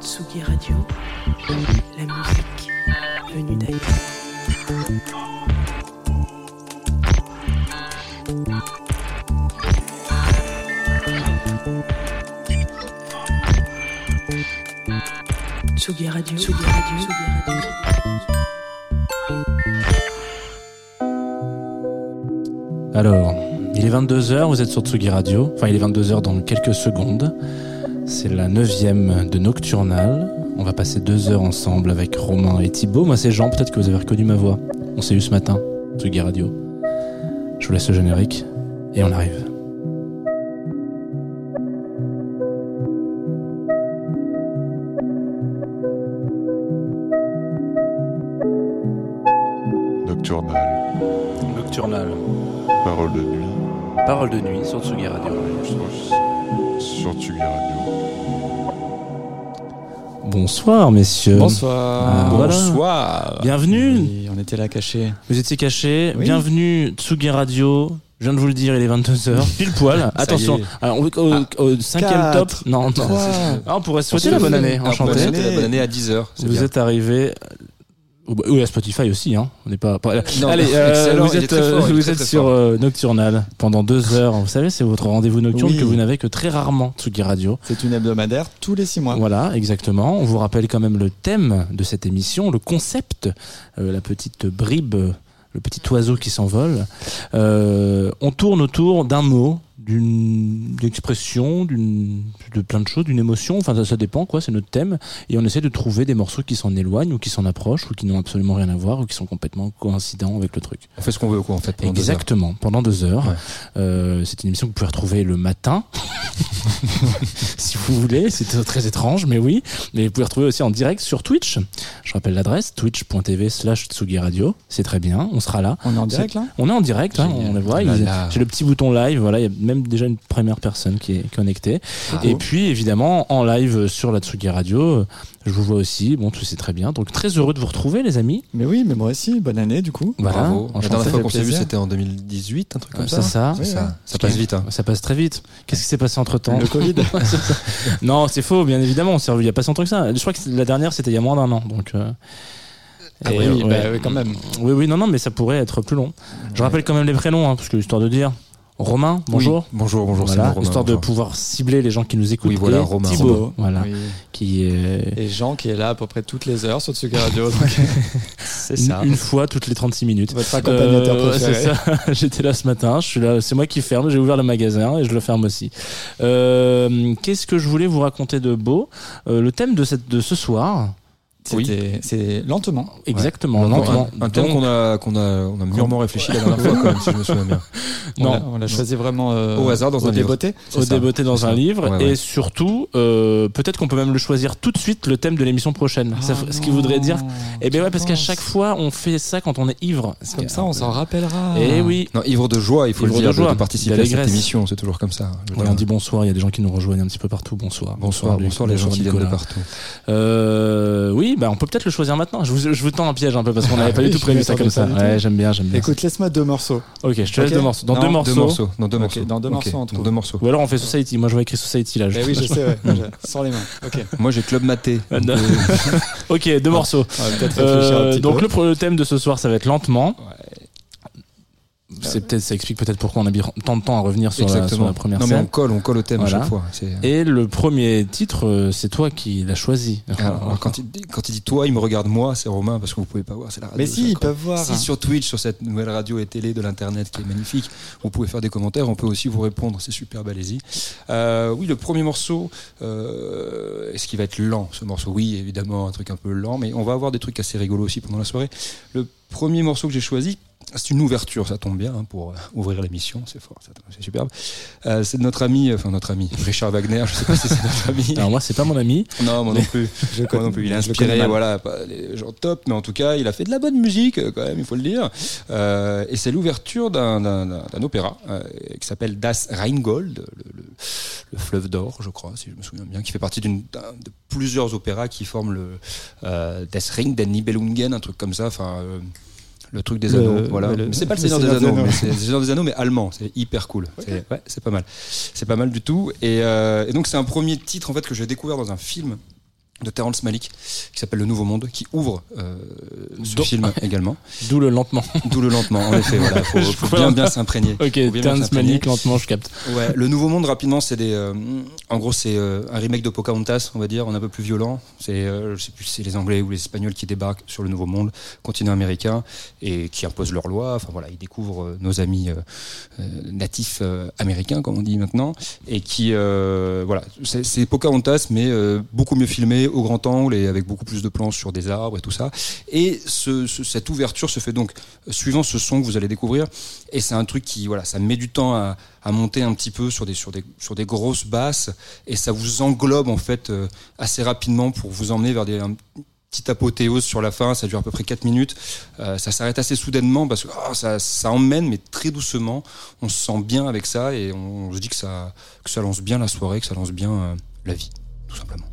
Tsugi Radio, la musique venue d'ailleurs. Tsugi Radio, Radio. Alors, il est 22h, vous êtes sur Tsugi Radio. Enfin, il est 22h dans quelques secondes. C'est la neuvième de Nocturnal. On va passer deux heures ensemble avec Romain et Thibaut. Moi, c'est Jean, peut-être que vous avez reconnu ma voix. On s'est eu ce matin, Tsugi Radio. Je vous laisse le générique et on arrive. Bonsoir, messieurs. Bonsoir. Ah, voilà. Bonsoir. Bienvenue. Oui, on était là cachés. Vous étiez cachés. Oui. Bienvenue, Tsugi Radio. Je viens de vous le dire, il est 22h. Pile poil. Attention. Alors, au, au- au cinquième quatre, top. Non, non. Ah, on pourrait souhaiter la bonne année. Ah, Enchanté. Bonne année, bonne année à 10h. Vous êtes arrivé. Oui, à Spotify aussi, hein. On n'est pas. pas- Non, Allez, euh, vous êtes, euh, fort, vous très, êtes très sur euh, Nocturnal pendant deux heures. Vous savez, c'est votre rendez-vous nocturne Oui. que vous n'avez que très rarement, Tsugi Radio. C'est une hebdomadaire tous les six mois. Voilà, exactement. On vous rappelle quand même le thème de cette émission, le concept, euh, la petite bribe, le petit oiseau qui s'envole. Euh, on tourne autour d'un mot, d'une expression, d'une de plein de choses, d'une émotion. Enfin, ça, ça dépend, quoi. C'est notre thème, et on essaie de trouver des morceaux qui s'en éloignent ou qui s'en approchent ou qui n'ont absolument rien à voir ou qui sont complètement coïncidents avec le truc. On fait ce qu'on veut, quoi, en fait. pendant deux heures. Exactement, pendant deux heures. Ouais. Euh, c'est une émission que vous pouvez retrouver le matin, si vous voulez. C'est très étrange, mais oui. Mais vous pouvez retrouver aussi en direct sur Twitch. Je rappelle l'adresse twitch.tv slash Tsugi Radio. C'est très bien, on sera là. On est en direct là? On est en direct, hein, on le voit. Oh. J'ai le petit bouton live, voilà, il y a même déjà une première personne qui est connectée. Ah. Et puis évidemment en live sur la Tsugi Radio, je vous vois aussi, bon tout c'est très bien. Donc très heureux de vous retrouver les amis. Mais oui, mais moi aussi. Bonne année du coup. Voilà, Bravo. La dernière fois qu'on s'est vu, c'était en 2018, un truc comme Euh, ça. c'est ça. Oui, ça. ouais. Ça passe vite. Hein. Ça passe très vite. Qu'est-ce qui s'est passé entre temps Le Covid. Non, c'est faux, bien évidemment. On s'est revu il y a pas si longtemps que ça. Je crois que la dernière, c'était il y a moins d'un an. Donc, euh, Ah oui, bah oui, quand même. Oui, oui, non, non, mais ça pourrait être plus long. Je rappelle quand même les prénoms, hein, parce que histoire de dire. Romain, bonjour. Oui. Bonjour, bonjour. c'est Voilà, Romain, histoire de pouvoir cibler les gens qui nous écoutent. Oui, voilà, Et Romain. Thibaut, voilà, Oui. qui est Et Jean qui est là à peu près toutes les heures sur Tsugi Radio. c'est une, ça. une fois toutes les 36 minutes. Votre accompagnateur Euh, préféré. c'est ça. J'étais là ce matin. Je suis là. C'est moi qui ferme. J'ai ouvert le magasin et je le ferme aussi. Euh, Qu'est-ce que je voulais vous raconter de beau? Euh, Le thème de cette de ce soir. C'était- C'est lentement. Exactement. Lentement. Un, un thème qu'on a, qu'on a, on a mûrement réfléchi la dernière fois, quand même, si je me souviens bien. On Non. On l'a choisi vraiment euh, Au hasard dans au un livre. débeauté. au C'est ça. débeauté dans C'est un ça. livre Ouais, et surtout euh, peut-être qu'on peut même le choisir tout de suite le thème de l'émission prochaine Ça Ah ce qui voudrait dire eh tu ouais parce qu'à chaque fois on fait ça quand on est ivre Comme ça, on s'en rappellera. et oui Non, ivre de joie, il faut Ivre le de dire, de, joie, de participer à cette émission. C'est toujours comme ça. Dire. on dit bonsoir il y a des gens qui nous rejoignent un petit peu partout bonsoir Bonsoir, bonsoir les gens qui viennent de partout. Euh, oui bah on peut peut-être le choisir maintenant je vous, je vous tends un piège un peu parce qu'on n'avait pas du tout prévu ça comme ça ouais j'aime bien j'aime bien Écoute, laisse-moi deux morceaux. ok je te laisse deux morceaux dans Non, deux Deux morceaux. Dans deux morceaux. dans deux morceaux. Dans deux morceaux. ou alors on fait Society moi je vois écrit Society là je- Eh oui, je sais, Sans les mains. Ok. Moi, j'ai Club Maté. Donc, ok deux morceaux On va peut-être réfléchir un Euh, petit donc le thème de ce soir, ça va être lentement. C'est peut-être ça explique peut-être pourquoi on a mis tant de temps à revenir sur, la, sur Exactement. la première non, mais on colle, on colle au thème Voilà. à chaque fois. C'est- Et le premier titre, euh, c'est toi qui l'as choisi. Alors, quand, il, dit- quand il dit toi, il me regarde moi, c'est Romain, parce que vous pouvez pas voir, c'est la radio. Mais si, ils peuvent voir. Si sur Twitch, sur cette nouvelle radio et télé de l'internet qui est magnifique, vous pouvez faire des commentaires, on peut aussi vous répondre, c'est superbe, allez-y. Euh, oui, le premier morceau, euh, est-ce qu'il va être lent ce morceau? Oui, évidemment, un truc un peu lent, mais on va avoir des trucs assez rigolos aussi pendant la soirée. Le premier morceau que j'ai choisi, c'est une ouverture, ça tombe bien hein, pour euh, ouvrir l'émission, c'est fort, c'est superbe. Euh, c'est notre ami, enfin notre ami, Richard Wagner, je sais pas si c'est notre ami. Alors moi, c'est pas mon ami. Non, moi non plus. Je Moi non plus. Il connais inspiré, voilà, pas les gens top, mais en tout cas, il a fait de la bonne musique, euh, quand même, il faut le dire. Euh, et c'est l'ouverture d'un, opéra euh, qui s'appelle Das Rheingold, le, le, le fleuve d'or, je crois, si je me souviens bien, qui fait partie d'une, d'un- de plusieurs opéras qui forment le euh, Des Ring den Nibelungen, un truc comme ça. Enfin, euh, Le truc des Le- anneaux, voilà. le- c'est pas le Seigneur des Anneaux, mais c'est le Seigneur des Anneaux, mais allemand. C'est hyper cool. C'est ouais, c'est pas mal. C'est pas mal du tout. Et, euh, et donc c'est un premier titre en fait que j'ai découvert dans un film de Terrence Malick qui s'appelle Le Nouveau Monde, qui ouvre euh, ce film également. D'où le lentement. D'où le lentement, en effet. Voilà, faut, faut bien bien s'imprégner. Ok, Terrence. Malick, lentement, je capte. Ouais, le Nouveau Monde rapidement, c'est des. euh, en gros, c'est euh, un remake de Pocahontas, on va dire, en un peu plus violent. C'est, euh, je sais plus, si c'est les Anglais ou les Espagnols qui débarquent sur le Nouveau Monde, continent américain, et qui imposent leurs lois. Enfin voilà, ils découvrent euh, nos amis natifs américains, comme on dit maintenant, et qui, euh, voilà, c'est, c'est Pocahontas, mais euh, beaucoup mieux filmé, au grand angle et avec beaucoup plus de plans sur des arbres et tout ça. Et ce, ce- cette ouverture se fait donc suivant ce son que vous allez découvrir. Et c'est un truc qui, voilà, ça met du temps à, monter un petit peu sur des, grosses basses et ça vous englobe en fait euh, assez rapidement pour vous emmener vers des, un petit apothéose sur la fin. Ça dure à peu près 4 minutes. Euh, ça s'arrête assez soudainement parce que oh, ça, emmène, mais très doucement. On se sent bien avec ça et on, se dit que ça, que ça lance bien la soirée, que ça lance bien euh, la vie, tout simplement.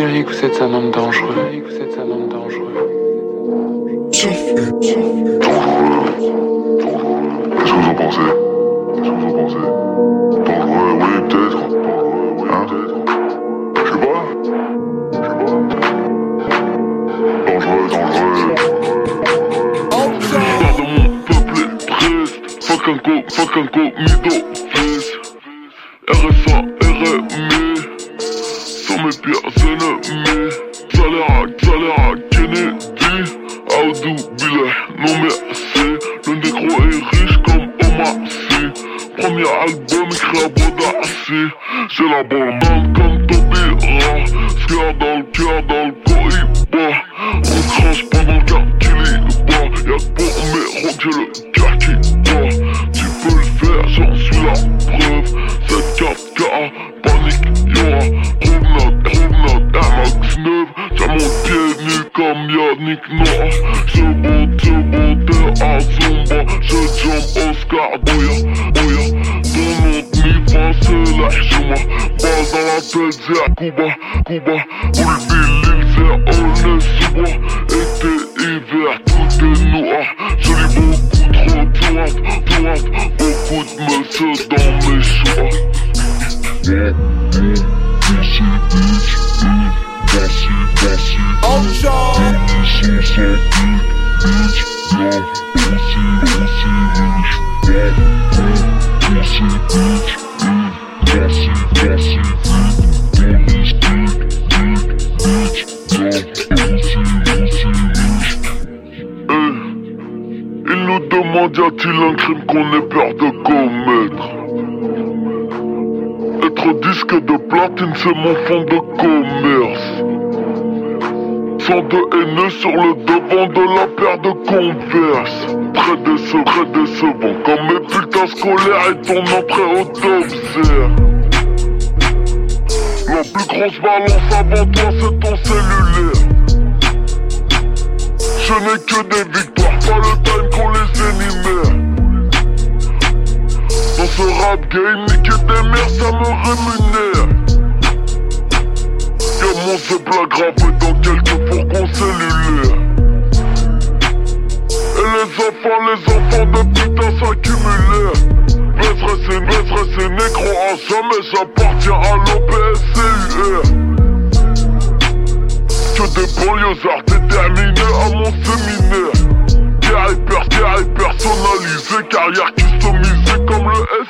Diriez que vous êtes un homme dangereux vous êtes Dangereux.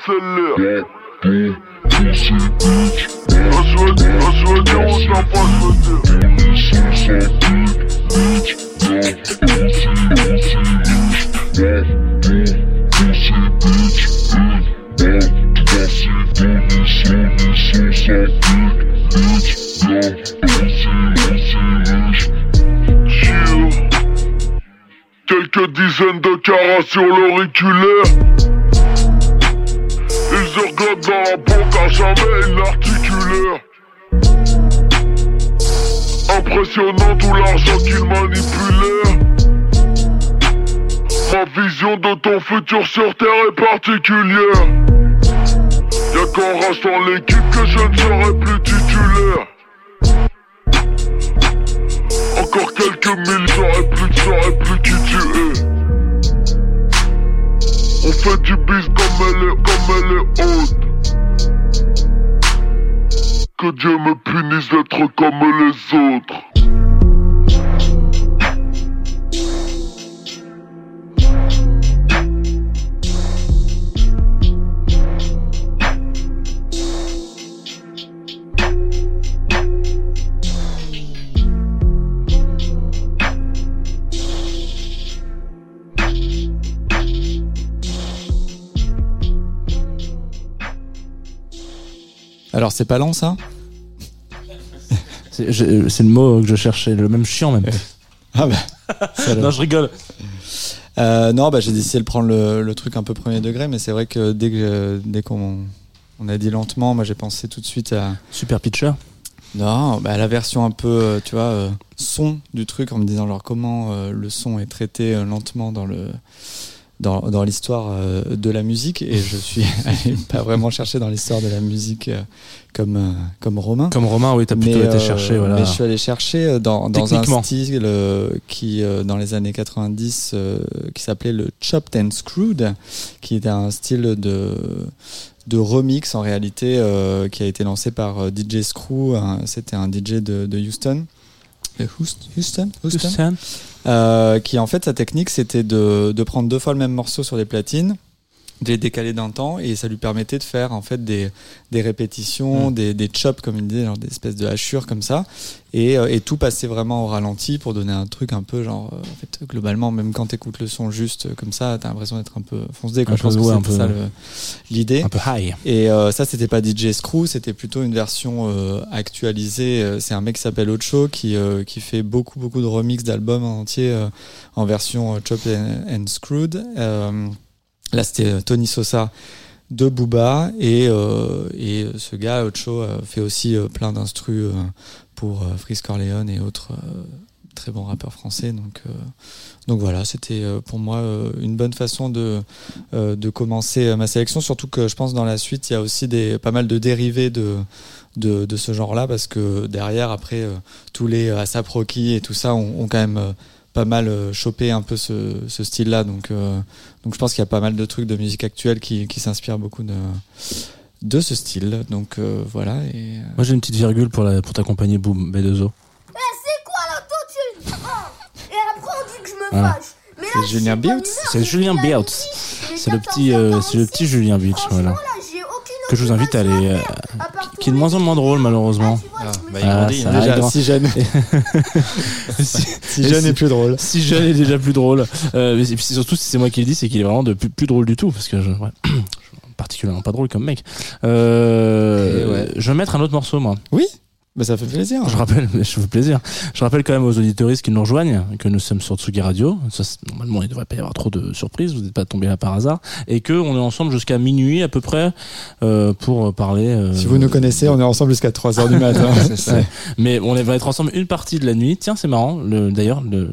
On pas. Chill. Quelques dizaines de carats sur l'auriculaire. Dans la banque à jamais inarticulaire. Impressionnant tout l'argent qu'ils manipulèrent. Ma vision de ton futur sur Terre est particulière. Y'a qu'en rachetant l'équipe que je ne serai plus titulaire. Encore quelques mille, j'aurais plus, j'aurais plus qui tu es. On fait du bis comme elle est, comme elle est haute. Que Dieu me punisse d'être comme les autres. Alors, c'est pas lent, ça C'est je- c'est le mot que je cherchais, le même chiant même. Ah bah. ça Non, je rigole. Euh, non, bah, j'ai décidé de prendre le, le truc un peu premier degré, mais c'est vrai que dès que dès qu'on on a dit lentement, moi j'ai pensé tout de suite à Super pitcher. non, bah, à la version un peu, euh, tu vois, euh, son du truc, en me disant genre comment euh, le son est traité euh, lentement dans le dans, dans l'histoire euh, de la musique et je suis allé pas vraiment chercher dans l'histoire de la musique euh, comme, euh, comme Romain. Comme Romain, oui, t'as plutôt Mais, été chercher, voilà. mais je suis allé chercher dans, dans un style qui, dans les années 90, euh, qui s'appelait le Chopped and Screwed, qui était un style de, de remix en réalité, euh, qui a été lancé par DJ Screw. C'était un DJ de, de Houston. Houst- Houston, Houston? Houston. Euh, qui en fait sa technique c'était de, de prendre deux fois le même morceau sur des platines de les décaler d'un temps et ça lui permettait de faire en fait des, des répétitions, Mm. des, des chops comme il disait, genre des espèces de hachures comme ça et, euh, et tout passait vraiment au ralenti pour donner un truc un peu genre euh, en fait globalement même quand t'écoutes le son juste euh, comme ça t'as l'impression d'être un peu foncé Un je pense que un peu- ça l'idée Un peu high. et euh, ça, c'était pas DJ Screw, c'était plutôt une version euh, actualisée. C'est un mec qui s'appelle Ocho qui, euh, qui fait beaucoup, beaucoup de remix d'albums en entier euh, en version Chopped and, and Screwed. Euh, là, c'était euh, Tony Sosa de Booba et, euh, et ce gars, Ocho, euh, fait aussi euh, plein d'instrus euh, pour euh, Freeze Corleone et autres euh, très bons rappeurs français. Donc, euh, donc voilà, c'était euh, pour moi euh, une bonne façon de, euh, de commencer euh, ma sélection, surtout que je pense dans la suite, il y a aussi des, pas mal de dérivés de, de, de ce genre-là, parce que derrière, après, euh, tous les euh, ASAP Rocky et tout ça ont, quand même euh, pas mal euh, chopé un peu ce, ce style-là. Donc, euh, donc je pense qu'il y a pas mal de trucs de musique actuelle qui, qui s'inspirent beaucoup de, de ce style. Donc euh, voilà. Et, euh, Moi, j'ai une petite virgule pour, la, pour t'accompagner, Boom, B2O. C'est quoi l'autotune Oh Et après on dit que je me Voilà. fâche. Mais C'est Julien humeur. C'est Julien est C'est le petit, c'est le petit 14h46. Julien Beach, Franchement, voilà. là, Que je vous invite à aller, euh, qui est de moins en moins drôle, malheureusement. Ah, Ah, bah, il Ah, grandit, ça hein. va, déjà, si jeune, si, si jeune et plus drôle. si jeune est déjà plus drôle. Euh, et puis surtout, si c'est moi qui le dis, c'est qu'il est vraiment de plus, plus drôle du tout. Parce que je, ouais, je suis particulièrement pas drôle comme mec. Euh, ouais. Je vais mettre un autre morceau, moi. Oui, bah, ça fait plaisir. Je rappelle, je fais plaisir. Je rappelle quand même aux auditoristes qui nous rejoignent que nous sommes sur Tsugi Radio. Ça, normalement, il ne devrait pas y avoir trop de surprises. Vous n'êtes pas tombés là par hasard. Et que on est ensemble jusqu'à minuit à peu près euh, pour parler. euh, Si vous nous connaissez, on est ensemble jusqu'à 3h du matin. C'est ça. Ouais. Mais on va être ensemble une partie de la nuit. Tiens, c'est marrant. Le, d'ailleurs, le,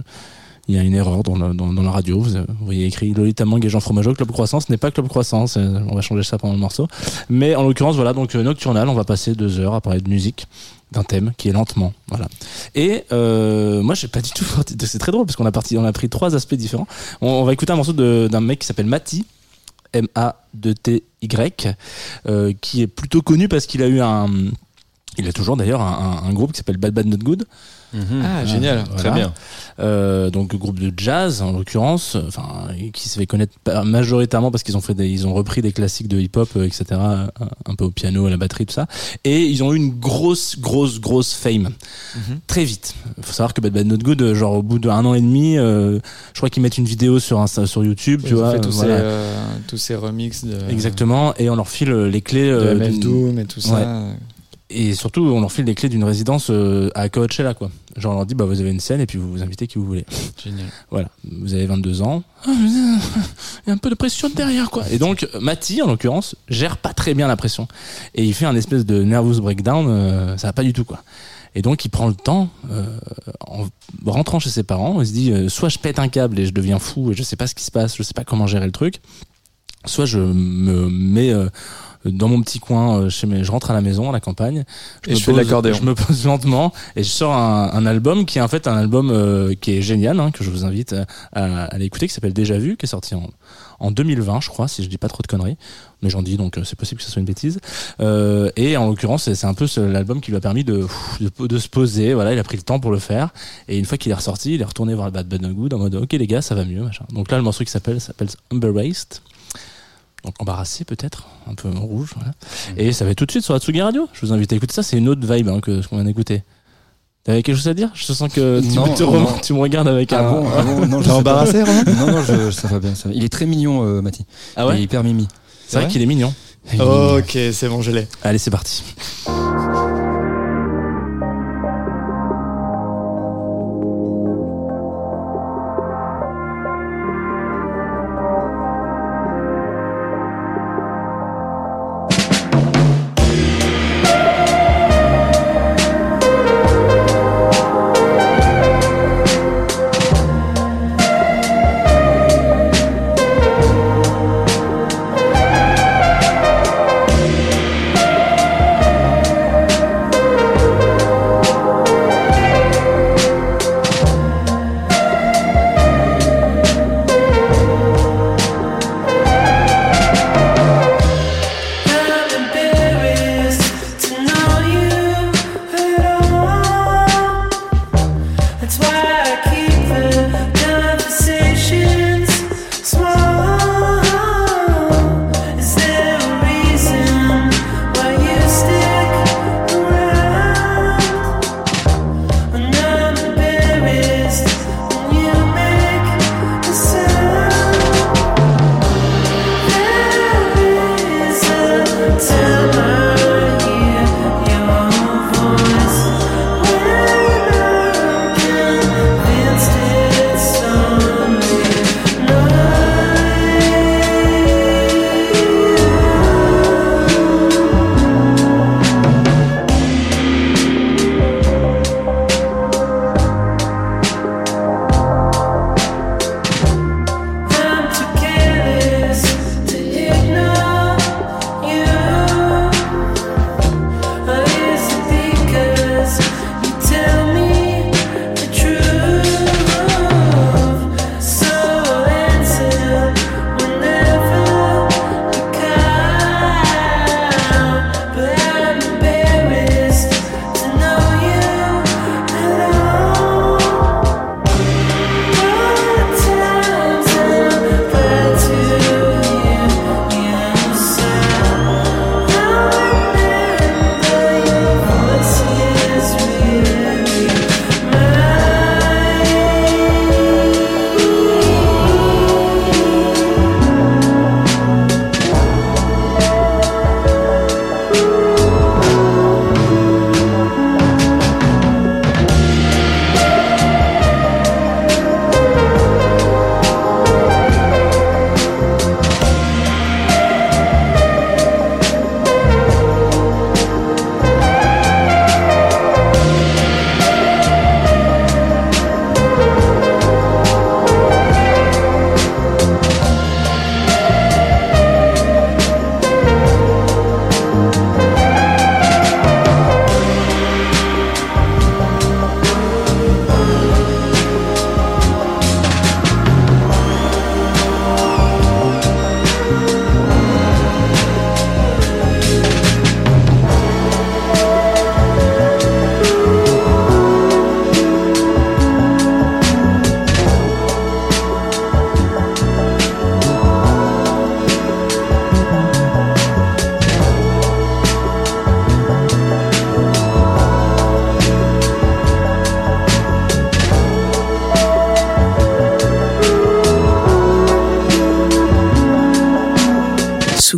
il y a une erreur dans, la- radio. Vous, voyez écrit Lolita Mang et Jean Fromageau. Club Croissant, ce n'est pas Club Croissant. c'est- On va changer ça pendant le morceau. Mais en l'occurrence, voilà. Donc, euh, Nocturnal, on va passer deux heures à parler de musique d'un thème qui est lentement voilà et euh, moi j'ai pas du tout c'est très drôle parce qu'on a a pris trois aspects différents on, va écouter un morceau d'un mec qui s'appelle Mati M A D T Y euh, qui est plutôt connu parce qu'il a eu un il a toujours d'ailleurs un groupe qui s'appelle Bad Bad Not Good Mhm. Ah, génial. Voilà. Très bien. Euh, donc groupe de jazz en l'occurrence, enfin qui se fait connaître majoritairement parce qu'ils ont fait des, ils ont repris des classiques de hip-hop, euh, etc. Un, peu au piano, à la batterie, tout ça. Et ils ont eu une grosse, grosse, grosse fame Mhm. très vite. Il faut savoir que Bad Bad Not Good, genre au bout d'un an et demi, euh, je crois qu'ils mettent une vidéo sur sur YouTube, tu vois. tous, voilà. ces, euh, tous ces remixes de, Exactement. Et on leur file les clés. de MF Doom et tout ça. Et surtout, on leur file les clés d'une résidence euh, à Coachella, quoi. Genre, on leur dit, bah, vous avez une scène et puis vous vous invitez qui vous voulez. Génial. Voilà, vous avez 22 ans. Ah, euh, Il y a un peu de pression derrière, quoi. Et donc, Mati, en l'occurrence, gère pas très bien la pression. Et il fait un espèce de nervous breakdown, euh, ça va pas du tout, quoi. Et donc, il prend le temps, euh, en rentrant chez ses parents, il se dit, euh, soit je pète un câble et je deviens fou et je sais pas ce qui se passe, je sais pas comment gérer le truc, soit je me mets euh, dans mon petit coin, euh, chez mes, je rentre à la maison, à la campagne, Et me je fais de pose-. Je me pose lentement et je sors un, un album qui est en fait un album euh, qui est génial, hein, que je vous invite à, à, l'écouter, qui s'appelle Déjà Vu, qui est sorti en, en 2020, je crois, si je dis pas trop de conneries. Mais j'en dis, donc c'est possible que ce soit une bêtise. Euh, et en l'occurrence, c'est un peu l'album qui lui a permis de, de, de se poser. Voilà, il a pris le temps pour le faire. Et une fois qu'il est ressorti, il est retourné voir Bad Bad No Good en mode, ok les gars, ça va mieux, machin. Donc là, le morceau qui s'appelle s'appelle Embarrassed. Donc embarrassé peut-être, un peu en rouge. Voilà. Et ça va être tout de suite sur Atsugi Radio. Je vous invite à écouter ça. C'est une autre vibe hein, que ce qu'on vient d'écouter. T'avais quelque chose à dire? Je sens que tu, Non, me, te non. rem- tu me regardes avec Ah un. bon, ah bon, non, je embarrassé, Romain? Non, non, je, ça va bien. ça va. Il est très mignon, euh. Ah Il est ouais hyper mimi. C'est vrai vrai qu'il est mignon. Il est mignon. Ok, c'est bon, je l'ai. Allez, c'est parti.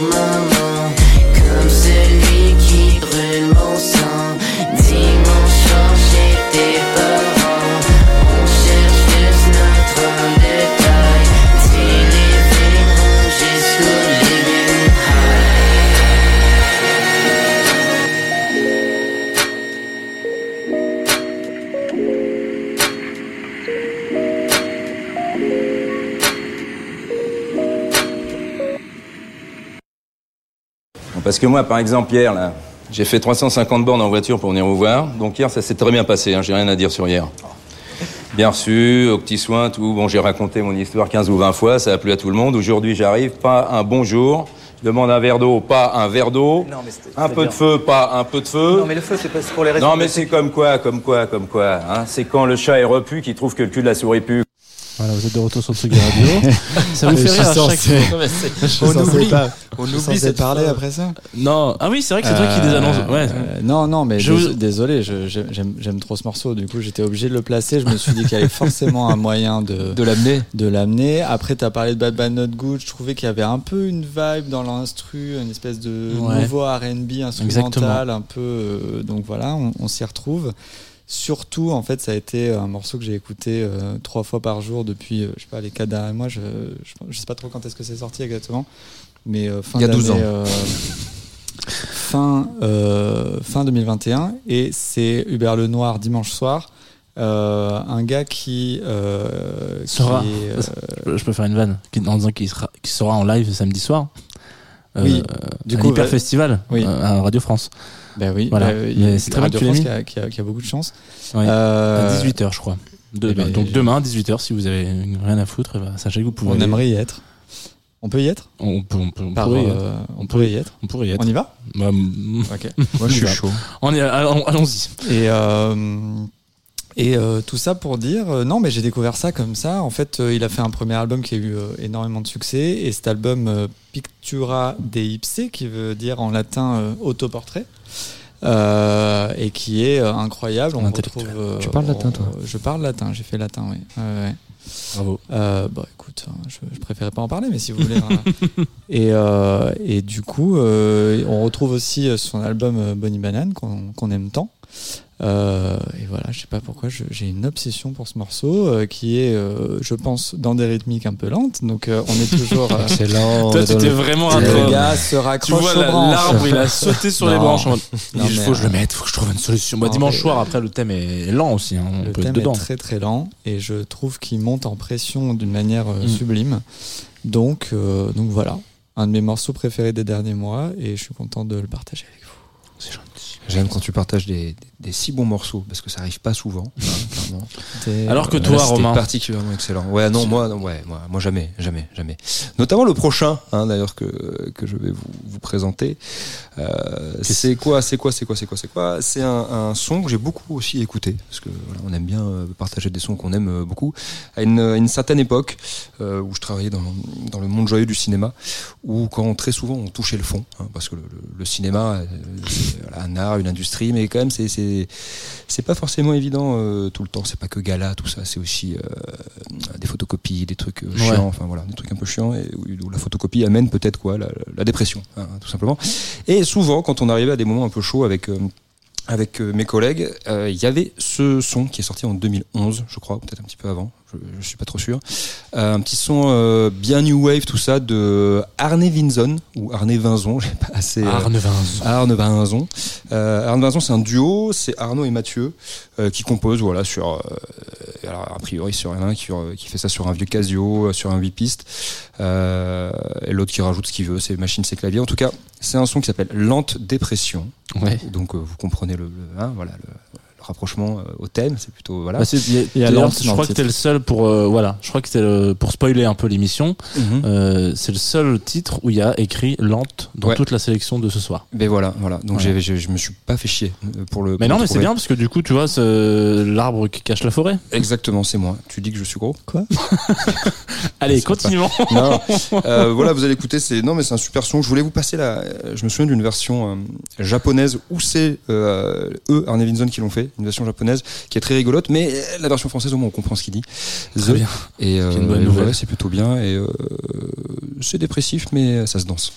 Du que moi, par exemple, hier, là, j'ai fait 350 bornes en voiture pour venir vous voir. Donc hier, ça s'est très bien passé. Hein, j'ai rien à dire sur hier. Bien reçu, au petit soin, tout. Bon, j'ai raconté mon histoire 15 ou 20 fois, ça a plu à tout le monde. Aujourd'hui, j'arrive, pas un bonjour. Je demande un verre d'eau, pas un verre d'eau. Non, mais c'était Un peu de feu, pas un peu de feu. Non, mais le feu, c'est pas c'est pour les raisons. Non, mais c'est comme quoi, comme quoi, comme quoi. Hein c'est quand le chat est repu qu'il trouve que le cul de la souris pue. Voilà, vous êtes de retour sur Tsugi Radio. ça vous fait rire à chaque fois. On oublie. pas- On oublie cette parler fois. après ça Non, ah oui, c'est vrai que c'est toi qui les annonce. Ouais. Euh, non, non, mais Je dés- vous- désolé, j'aime trop ce morceau. Du coup, j'étais obligé de le placer. Je me suis dit qu'il y avait forcément un moyen de, De l'amener. de l'amener. Après, tu as parlé de Bad Bad Not Good. Je trouvais qu'il y avait un peu une vibe dans l'instru, une espèce de Ouais. nouveau RB instrumental, un peu. euh, donc voilà, on, on s'y retrouve. Surtout, en fait, ça a été un morceau que j'ai écouté euh, trois fois par jour depuis, euh, je sais pas, les quatre derniers mois. Je, je, je sais pas trop quand est-ce que c'est sorti exactement, mais euh, fin Il y a 12 d'année, ans. euh, fin, euh, fin 2021. Et c'est Hubert Lenoir dimanche soir. Euh, un gars qui, euh, qui Sera. est, euh, Je peux- faire une vanne qui, en disant qu'il sera, sera en live samedi soir. Euh, Oui, du à coup, l'Hyper va- Festival oui. euh, à Radio France. Ben oui, Voilà. il- Mais c'est très bien que Radio tu l'aies France mis. qui a, qui a- qui a beaucoup de chance. Ouais. Euh, À 18h, je crois. De- eh ben, donc demain, 18h, si vous avez rien à foutre, eh ben, sachez que vous pouvez. on aller. aimerait y être. On peut y être On, peut, on, peut- on Par, pourrait y être. euh, On pourrait y être. On pourrait y être. On y va Bah, Ok. Moi, je suis chaud. on y- allons- Allons-y. Et euh, Et euh, tout ça pour dire, euh, non, mais j'ai découvert ça comme ça. En fait, euh, il a fait un premier album qui a eu euh, énormément de succès. Et cet album, euh, Pictura de Ipse, qui veut dire en latin euh, autoportrait, euh, et qui est euh, incroyable. On Intellectuel. retrouve, euh, Tu parles latin, toi? Je parle latin, j'ai fait latin, oui. Ouais. Bravo. Bah écoute, hein, je, je préférais pas en parler, mais si vous voulez. voilà. et, et du coup, on retrouve aussi son album Bonnie Banane qu'on qu'on aime tant. Euh, et voilà, je sais pas pourquoi j'ai une obsession pour ce morceau euh, qui est, euh, je pense, dans des rythmiques un peu lentes. Donc euh, on est toujours. euh, Excellent. Toi, tu t'es le- vraiment le rattrapé. gars se Tu raccroche vois aux la- branches. l'arbre, il a sauté sur les branches. Non, il faut que je le mette, faut que je trouve une solution. Moi, dimanche mais- soir, après, le thème est lent aussi. hein, On Le peut être thème dedans. est très très lent et je trouve qu'il monte en pression d'une manière euh, Mm. sublime. Donc, euh, donc voilà, un de mes morceaux préférés des derniers mois et je suis content de le partager avec vous. C'est gentil. J'aime quand tu partages des, des- des si bons morceaux parce que ça arrive pas souvent. hein, Alors que Là, toi, c'était Romain. particulièrement excellent. Ouais, non, moi, non, ouais, moi, moi jamais, jamais, jamais. Notamment le prochain, hein, d'ailleurs que que je vais vous, vous présenter. Euh, c'est quoi, c'est quoi, c'est quoi, c'est quoi, c'est quoi? C'est un, un son que j'ai beaucoup aussi écouté parce que voilà, on aime bien euh, partager des sons qu'on aime euh, beaucoup. À une, une certaine époque euh, où je travaillais dans dans le monde joyeux du cinéma, où quand très souvent on touchait le fond, hein, parce que le, le- le cinéma, euh, c'est voilà, un art, une industrie, mais quand même c'est c'est c'est pas forcément évident euh, tout le temps. C'est pas que gala, tout ça. C'est aussi euh, des photocopies, des trucs euh, Ouais. chiants. Enfin voilà, des trucs un peu chiants et où, où la photocopie amène peut-être quoi, la, la dépression, hein, tout simplement. Et souvent, quand on arrivait à des moments un peu chauds avec euh, avec mes collègues, il y avait ce son qui est sorti en 2011, je crois, peut-être un petit peu avant, je, je suis pas trop sûr. Euh, un petit son euh, bien new wave, tout ça, de Arne Vinzon ou Arne Vinzon, j'ai pas assez. euh, Arne Vinzon. Arne Vinzon. Arne Vinzon, c'est un duo, c'est Arnaud et Mathieu qui composent, voilà, sur, alors, a priori sur un qui, qui fait ça sur un vieux Casio, sur un 8 pistes, euh, et l'autre qui rajoute ce qu'il veut, ses machines, ses claviers. En tout cas, c'est un son qui s'appelle Lente Dépression. Ouais. Donc vous comprenez le, le- hein, voilà, le rapprochement euh, au thème, c'est plutôt voilà. Bah, c'est- il y a- Il y a d'ailleurs, Lente je crois que t'es le seul pour euh, voilà je crois que t'es le, pour spoiler un peu l'émission Mhm. euh, c'est le seul titre où il y a écrit lente dans Ouais. toute la sélection de ce soir Mais voilà, voilà. Donc Voilà. j'ai- j'ai- je me suis pas fait chier pour le. mais pour non le mais c'est bien parce que du coup tu vois l'arbre qui cache la forêt Exactement, c'est moi. Tu dis que je suis gros allez C'est pas- continuons non, euh, voilà, vous allez écouter. C'est non, mais c'est un super son. Je voulais vous passer la. Je me souviens d'une version euh, japonaise où c'est euh, eux, Arne Vinson, qui l'ont fait, une version japonaise qui est très rigolote, mais la version française au moins on comprend ce qu'il dit. Très The. bien. Et, euh, C'est une bonne et nouvelle. voilà, c'est plutôt bien. Et euh, c'est dépressif, mais ça se danse.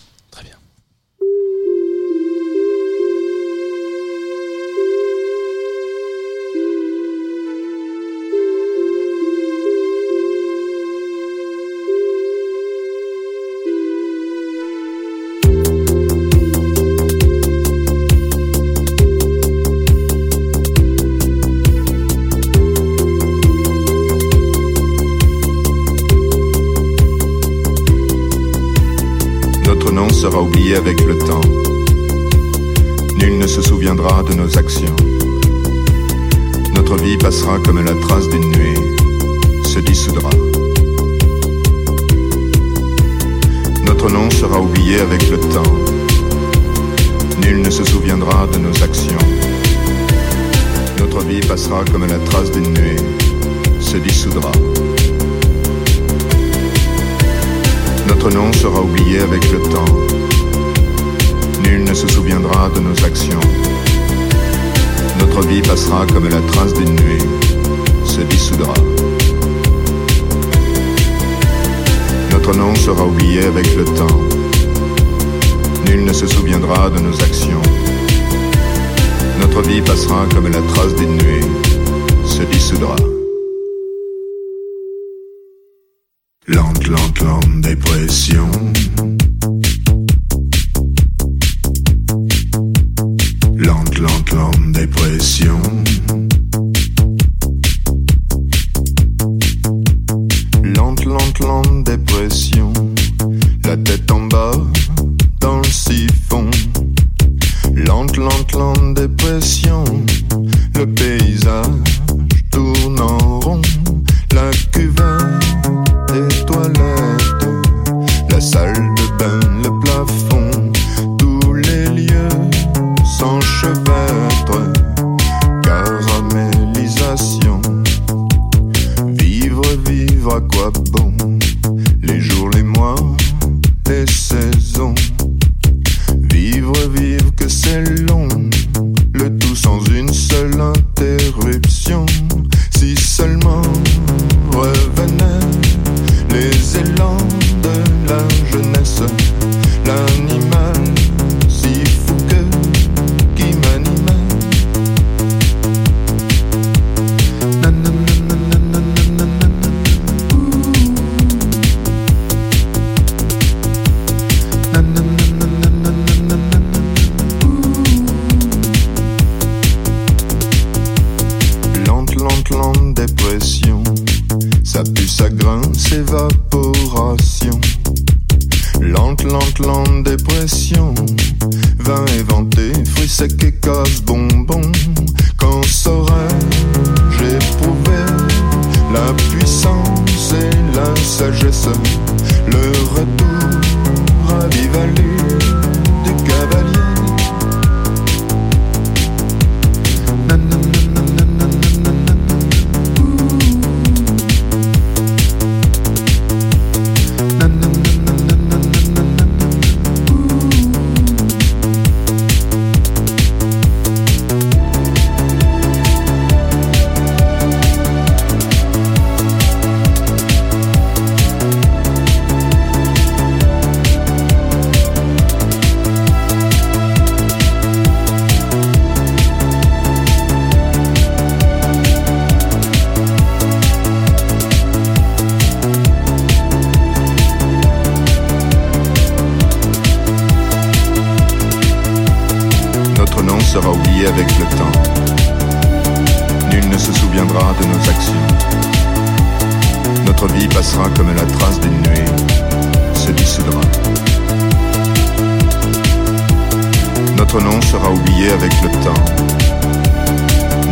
Se souviendra de nos actions. Notre vie passera comme la trace d'une nuée, se dissoudra. Notre nom sera oublié avec le temps. Nul ne se souviendra de nos actions. Notre vie passera comme la trace d'une nuée, se dissoudra. Notre nom sera oublié avec le temps. Nul ne se souviendra de nos actions. Notre vie passera comme la trace d'une nuée, se dissoudra. Notre nom sera oublié avec le temps. Nul ne se souviendra de nos actions. Notre vie passera comme la trace d'une nuée, se dissoudra. Lente, lente, lente dépression.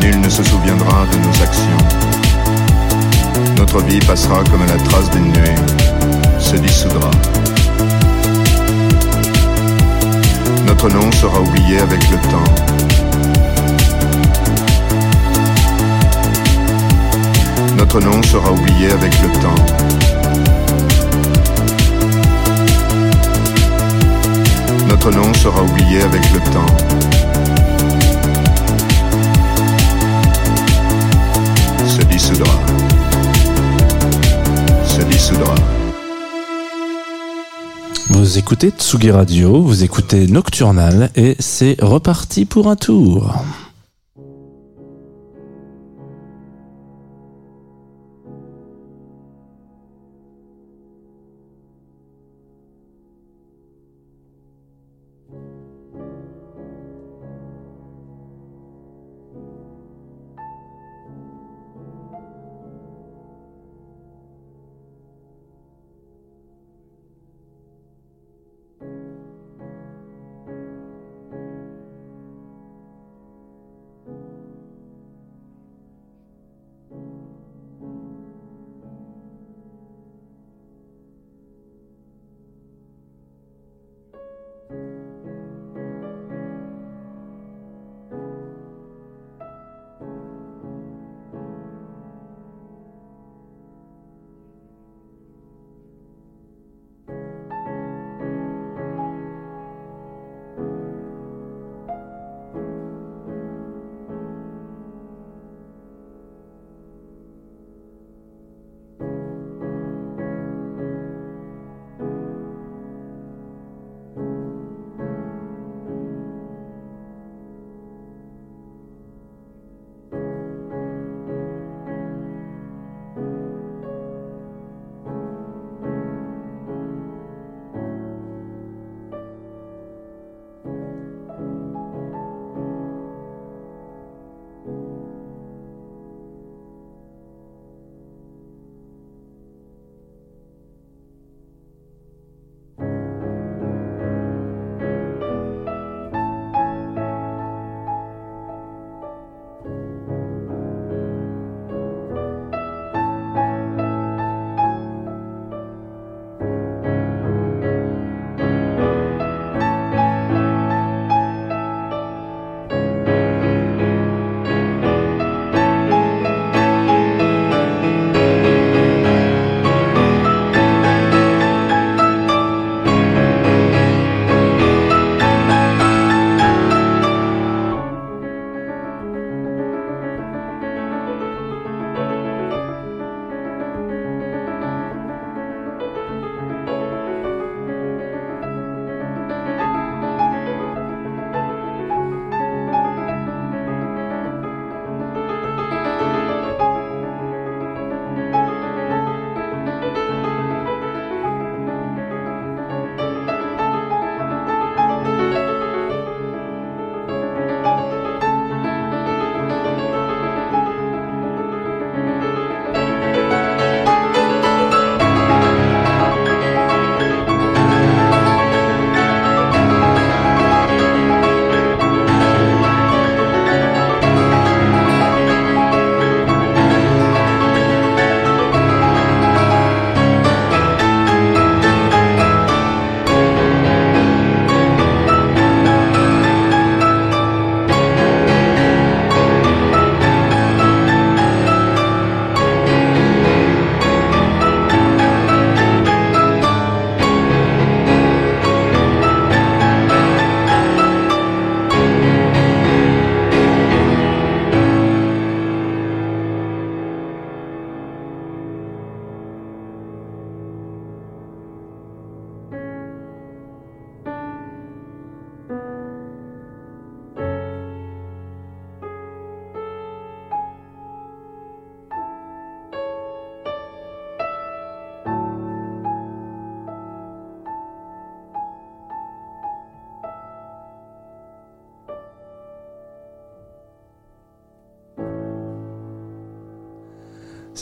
Nul ne se souviendra de nos actions. Notre vie passera comme la trace d'une nuée, se dissoudra. Notre nom sera oublié avec le temps. Notre nom sera oublié avec le temps. Notre nom sera oublié avec le temps. Vous écoutez Tsugi Radio, vous écoutez Nocturnal et c'est reparti pour un tour.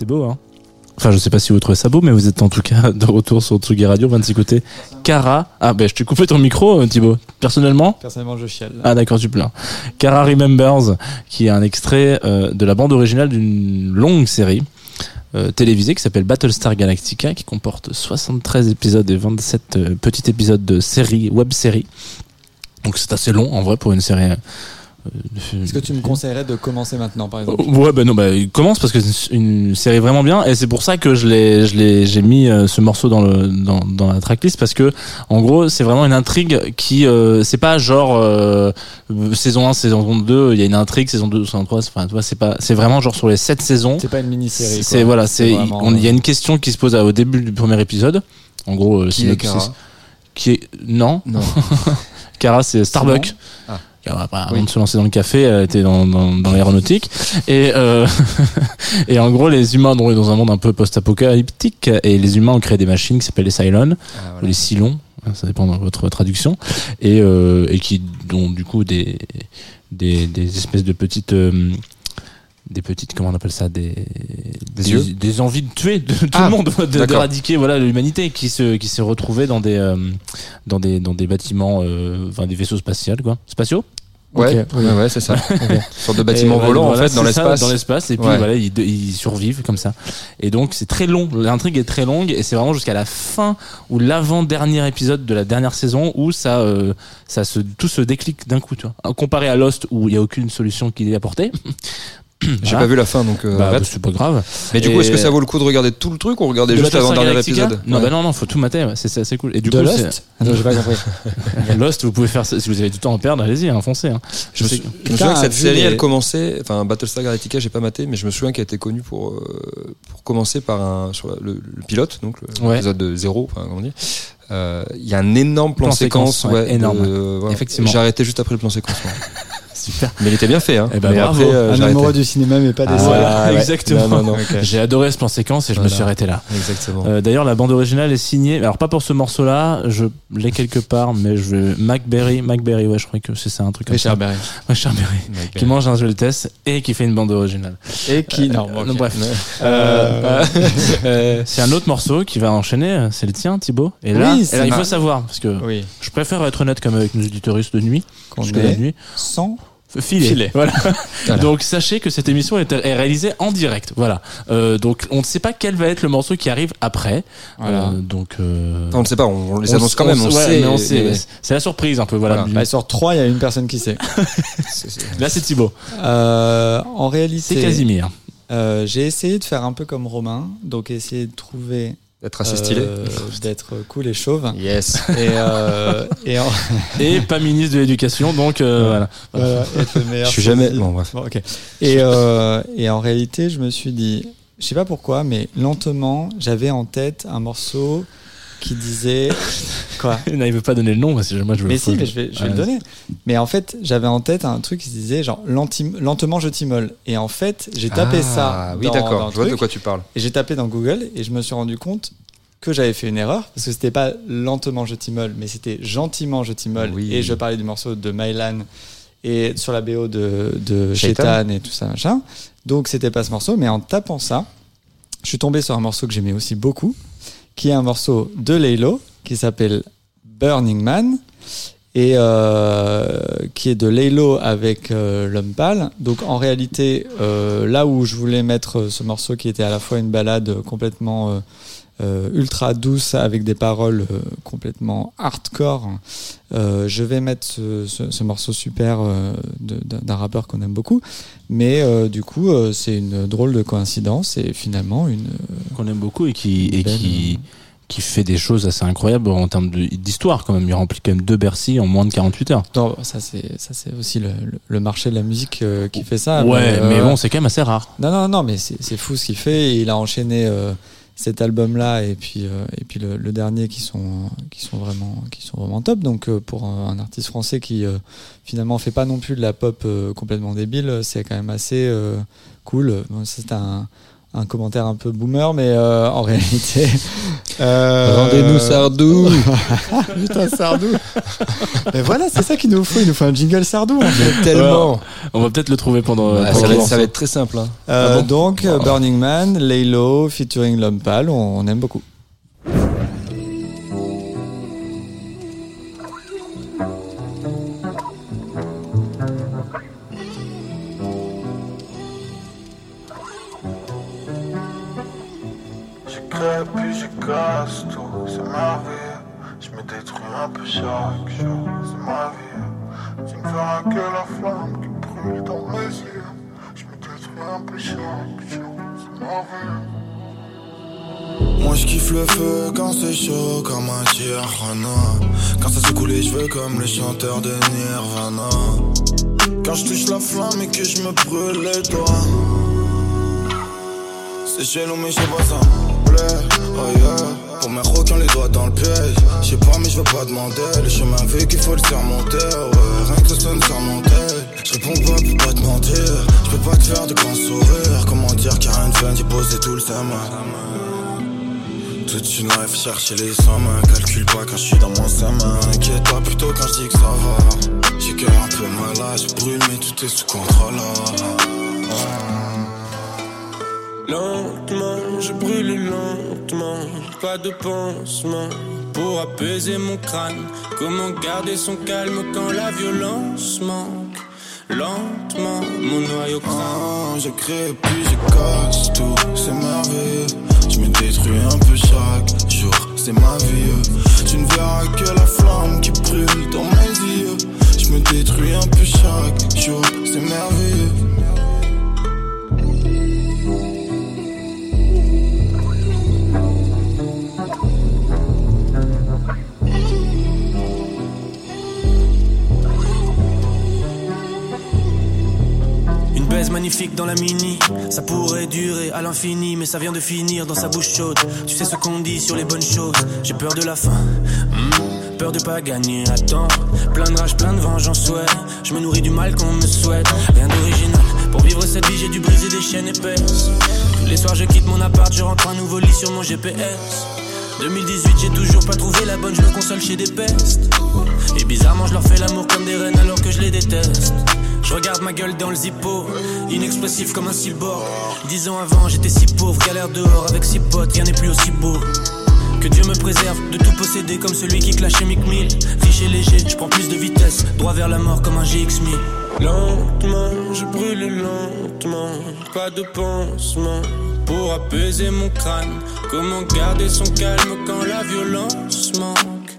Beau, hein Enfin, je sais pas si vous trouvez ça beau, mais vous êtes en tout cas de retour sur Tsugi Radio, 26 côtés. Cara. Ah, ben, je t'ai coupé ton micro, euh, Thibaut. Personnellement? Personnellement, je chiale. Ah, d'accord, tu pleures. Cara Remembers, qui est un extrait euh, de la bande originale d'une longue série euh, télévisée qui s'appelle Battlestar Galactica, qui comporte 73 épisodes et 27 euh, petits épisodes de série, web série. Donc c'est assez long en vrai pour une série. Euh, Est-ce que tu me conseillerais de commencer maintenant, par exemple Ouais, bah non, bah, il commence parce que c'est une série vraiment bien et c'est pour ça que je l'ai, je l'ai, j'ai mis euh, ce morceau dans le, dans, dans la tracklist parce que, en gros, c'est vraiment une intrigue qui, euh, c'est pas genre, euh, saison 1, saison 2, il y a une intrigue, saison 2, saison 3, enfin, tu vois, c'est pas, c'est vraiment genre sur les 7 saisons. C'est pas une mini-série. C'est, voilà, c'est, il y a une question qui se pose au début du premier épisode. En gros, euh, Qui est Qui est, non. Non. Kara, c'est Starbucks. Ah. Oui. Avant de se lancer dans le café, elle était dans, dans, dans l'aéronautique. Et, euh, et en gros, les humains sont dans un monde un peu post-apocalyptique. Et les humains ont créé des machines qui s'appellent les Cylons, Ah, ou les Cylons, hein, ça dépend de votre traduction. Et, euh, et qui ont du coup des, des, des espèces de petites. euh, des petites comment on appelle ça des Des envies de tuer de tout Ah, le monde d'éradiquer voilà l'humanité qui se qui s'est retrouvée dans des euh, dans des dans des bâtiments euh, enfin des vaisseaux spatiaux quoi spatiaux Ouais, ouais, ouais, c'est ça. Une sorte de bâtiment Et, volant, voilà, en fait, dans l'espace. dans l'espace et puis Ouais. voilà ils, ils survivent comme ça et donc c'est très long l'intrigue est très longue et c'est vraiment jusqu'à la fin ou l'avant dernier épisode de la dernière saison où ça euh, ça se tout se déclic d'un coup tu vois comparé à Lost où il y a aucune solution qui est apportée J'ai Voilà. pas vu la fin, donc euh, Bah, arrête. c'est pas grave Mais du coup, est-ce que ça vaut le coup de regarder tout le truc ou regarder De juste l'avant-dernier épisode Non, Ouais. bah non, non, faut tout mater, c'est c'est assez cool. Et du De coup, Lost j'ai pas compris. Lost, vous pouvez faire ça, si vous avez du temps à perdre, allez-y, hein, foncez. Hein. Je me, sais- sou- je me Quelqu'un souviens que cette série, les- elle commençait, enfin Battlestar Galactica, j'ai pas maté, mais je me souviens qu'elle était connue pour euh, pour commencer par un sur le, le pilote, donc Ouais. l'épisode de zéro, enfin comment dire. Euh, Il y a un énorme plan, Plan séquence, séquence, ouais, énorme. voilà. Effectivement. J'ai arrêté juste après le plan séquence. Super. mais il était bien fait, hein. Eh ben, mais bravo. après, euh, Un j'ai amoureux du cinéma, mais pas des Ah, séries. Voilà, ouais. exactement. Non, non, non. J'ai adoré ce plan séquence et je me suis arrêté là. Exactement. Euh, D'ailleurs, la bande originale est signée. Alors pas pour ce morceau-là, je l'ai quelque part, mais je vais MacBerry, MacBerry, ouais, je crois que c'est ça un truc comme Richard ça. Berry. Richard Berry, qui mange un jeu de test et qui fait une bande originale. Et qui. Non, Euh, non, bref. Euh, Euh, c'est un autre morceau qui va enchaîner, c'est le tien, Thibaut. Et là, Oui, et c'est- là, il faut savoir parce que Oui. je préfère être honnête comme avec nos auditeuristes de nuit. Qu'on parce que la est nuit, sans. Filet. Filet. Voilà. Voilà. Donc sachez que cette émission est, est réalisée en direct. Voilà. Euh, donc on ne sait pas quel va être le morceau qui arrive après. Voilà. Euh, donc euh, On ne sait pas, on, on les on annonce quand même, on, ouais, sait. mais on sait, mais- C'est la surprise un peu. Voilà. Voilà. Bah, sur 3, il y a une personne qui sait. Là c'est Thibaut. Euh, en réalité. C'est Casimir. Euh, j'ai essayé de faire un peu comme Romain, donc essayer de trouver D'être assez stylé. euh, d'être cool et chauve. Yes. Et, euh, et en- Et pas ministre de l'éducation. Donc euh, voilà. voilà, être le meilleur Je suis jamais. Bon, bref. Bon, ok. Et, euh, et en réalité, je me suis dit, je sais pas pourquoi, mais lentement, j'avais en tête un morceau qui disait quoi Non, il veut pas donner le nom parce que moi je veux. Mais si, mais je vais, je vais Ouais, le donner. Mais en fait, j'avais en tête un truc qui se disait genre lentement je t'immole. Et en fait, j'ai tapé Ah, ça. Oui, dans- dans d'accord. Je vois de quoi tu parles. Et j'ai tapé dans Google et je me suis rendu compte que j'avais fait une erreur parce que c'était pas lentement je t'immole, mais c'était gentiment je t'immole. Oui. Et je parlais du morceau de Mylan et sur la BO de, de. Shaitan et tout ça machin. Donc c'était pas ce morceau, mais en tapant ça, je suis tombé sur un morceau que j'aimais aussi beaucoup, qui est un morceau de Laylo qui s'appelle Burning Man et euh, qui est de Laylo avec euh, l'homme pâle. Donc en réalité, euh, là où je voulais mettre ce morceau qui était à la fois une balade complètement euh, ultra douce avec des paroles euh, complètement hardcore, euh, je vais mettre ce, ce- ce morceau super d'un rappeur qu'on aime beaucoup. Mais du coup, c'est une drôle de coïncidence et finalement une. qu'on aime beaucoup et qui et Belle, qui qui fait des choses assez incroyables en termes d'histoire quand même. Il remplit quand même deux Bercy en moins de 48 heures. Non, ça c'est ça c'est aussi le, le- marché de la musique euh, qui fait ça. ouais, euh, mais bon, c'est quand même assez rare. Non, non, non, mais c'est fou ce qu'il fait. Il a enchaîné euh, cet album-là et puis euh, et puis le, dernier qui sont qui sont vraiment qui sont vraiment top. Donc euh, pour un, un artiste français qui euh, finalement fait pas non plus de la pop euh, complètement débile, c'est quand même assez euh, cool. Bon, C'est un un commentaire un peu boomer, mais euh, en réalité. euh, Rendez-nous Sardou Putain, Sardou Mais voilà, c'est ça qu'il nous faut, il nous faut un jingle Sardou. en fait. Tellement On va peut-être le trouver pendant. Ah, pendant ça, va être, ça va morceau. être très simple. Hein. Euh, Ah bon donc, euh, Burning Man, Laylo, featuring L'Homme Pâle, on, on aime beaucoup. C'est ma vie. Je me détruis un peu chaque jour, c'est ma vie. Tu ne verras que la flamme qui brûle dans mes yeux. Je me détruis un peu chaque jour, c'est ma vie. Moi je kiffe le feu quand c'est chaud comme un Tijuana Quand ça secoue les cheveux comme le chanteur de Nirvana Quand je touche la flamme et que je me brûle les doigts C'est chelou mais je sais pas ça plaît, oh yeah. Pour mes requins les doigts dans le piège. Je sais pas mais je veux pas demander. Le chemin qu'il faut le surmonter Ouais. Rien que ça sonne surmonter Je réponds pas pour pas te mentir. Je peux pas te faire de grands sourires. Comment dire qu'il y a rien de fun J'ai posé tout le thème toute une life chercher les sommes Calcule pas quand je suis dans mon chemin Inquiète pas plutôt quand je dis que ça va. J'ai cœur un peu malade, brûle mais tout est sous contrôle Lentement, je brûle lentement, pas de pansement pour apaiser mon crâne. Comment garder son calme quand la violence manque? Lentement, mon noyau crame. Ah, Je crée puis je casse tout, c'est merveilleux Je me détruis un peu chaque jour, c'est ma vie. Tu ne verras que la flamme qui brûle dans mes yeux. Je me détruis un peu chaque jour, c'est merveilleux baise magnifique dans la mini, ça pourrait durer à l'infini, mais ça vient de finir dans sa bouche chaude. Tu sais ce qu'on dit sur les bonnes choses, j'ai peur de la fin, Hmm, peur de pas gagner à temps. Plein de rage, plein de vengeance, ouais. Je me nourris du mal qu'on me souhaite, rien d'original. Pour vivre cette vie, j'ai dû briser des chaînes épaisses. Les soirs, je quitte mon appart, je rentre un nouveau lit sur mon GPS. 2018, j'ai toujours pas trouvé la bonne, je me console chez des pestes. Et bizarrement, je leur fais l'amour comme des reines alors que je les déteste. Je regarde ma gueule dans le zippo, inexpressif comme un cyborg. Dix ans avant, j'étais si pauvre, galère dehors avec six potes, rien n'est plus aussi beau. Que Dieu me préserve de tout posséder comme celui qui clashait Mick Mill. Riche et léger, je prends plus de vitesse, droit vers la mort comme un GX1000. Lentement, je brûle lentement, pas de pansement pour apaiser mon crâne. Comment garder son calme quand la violence manque?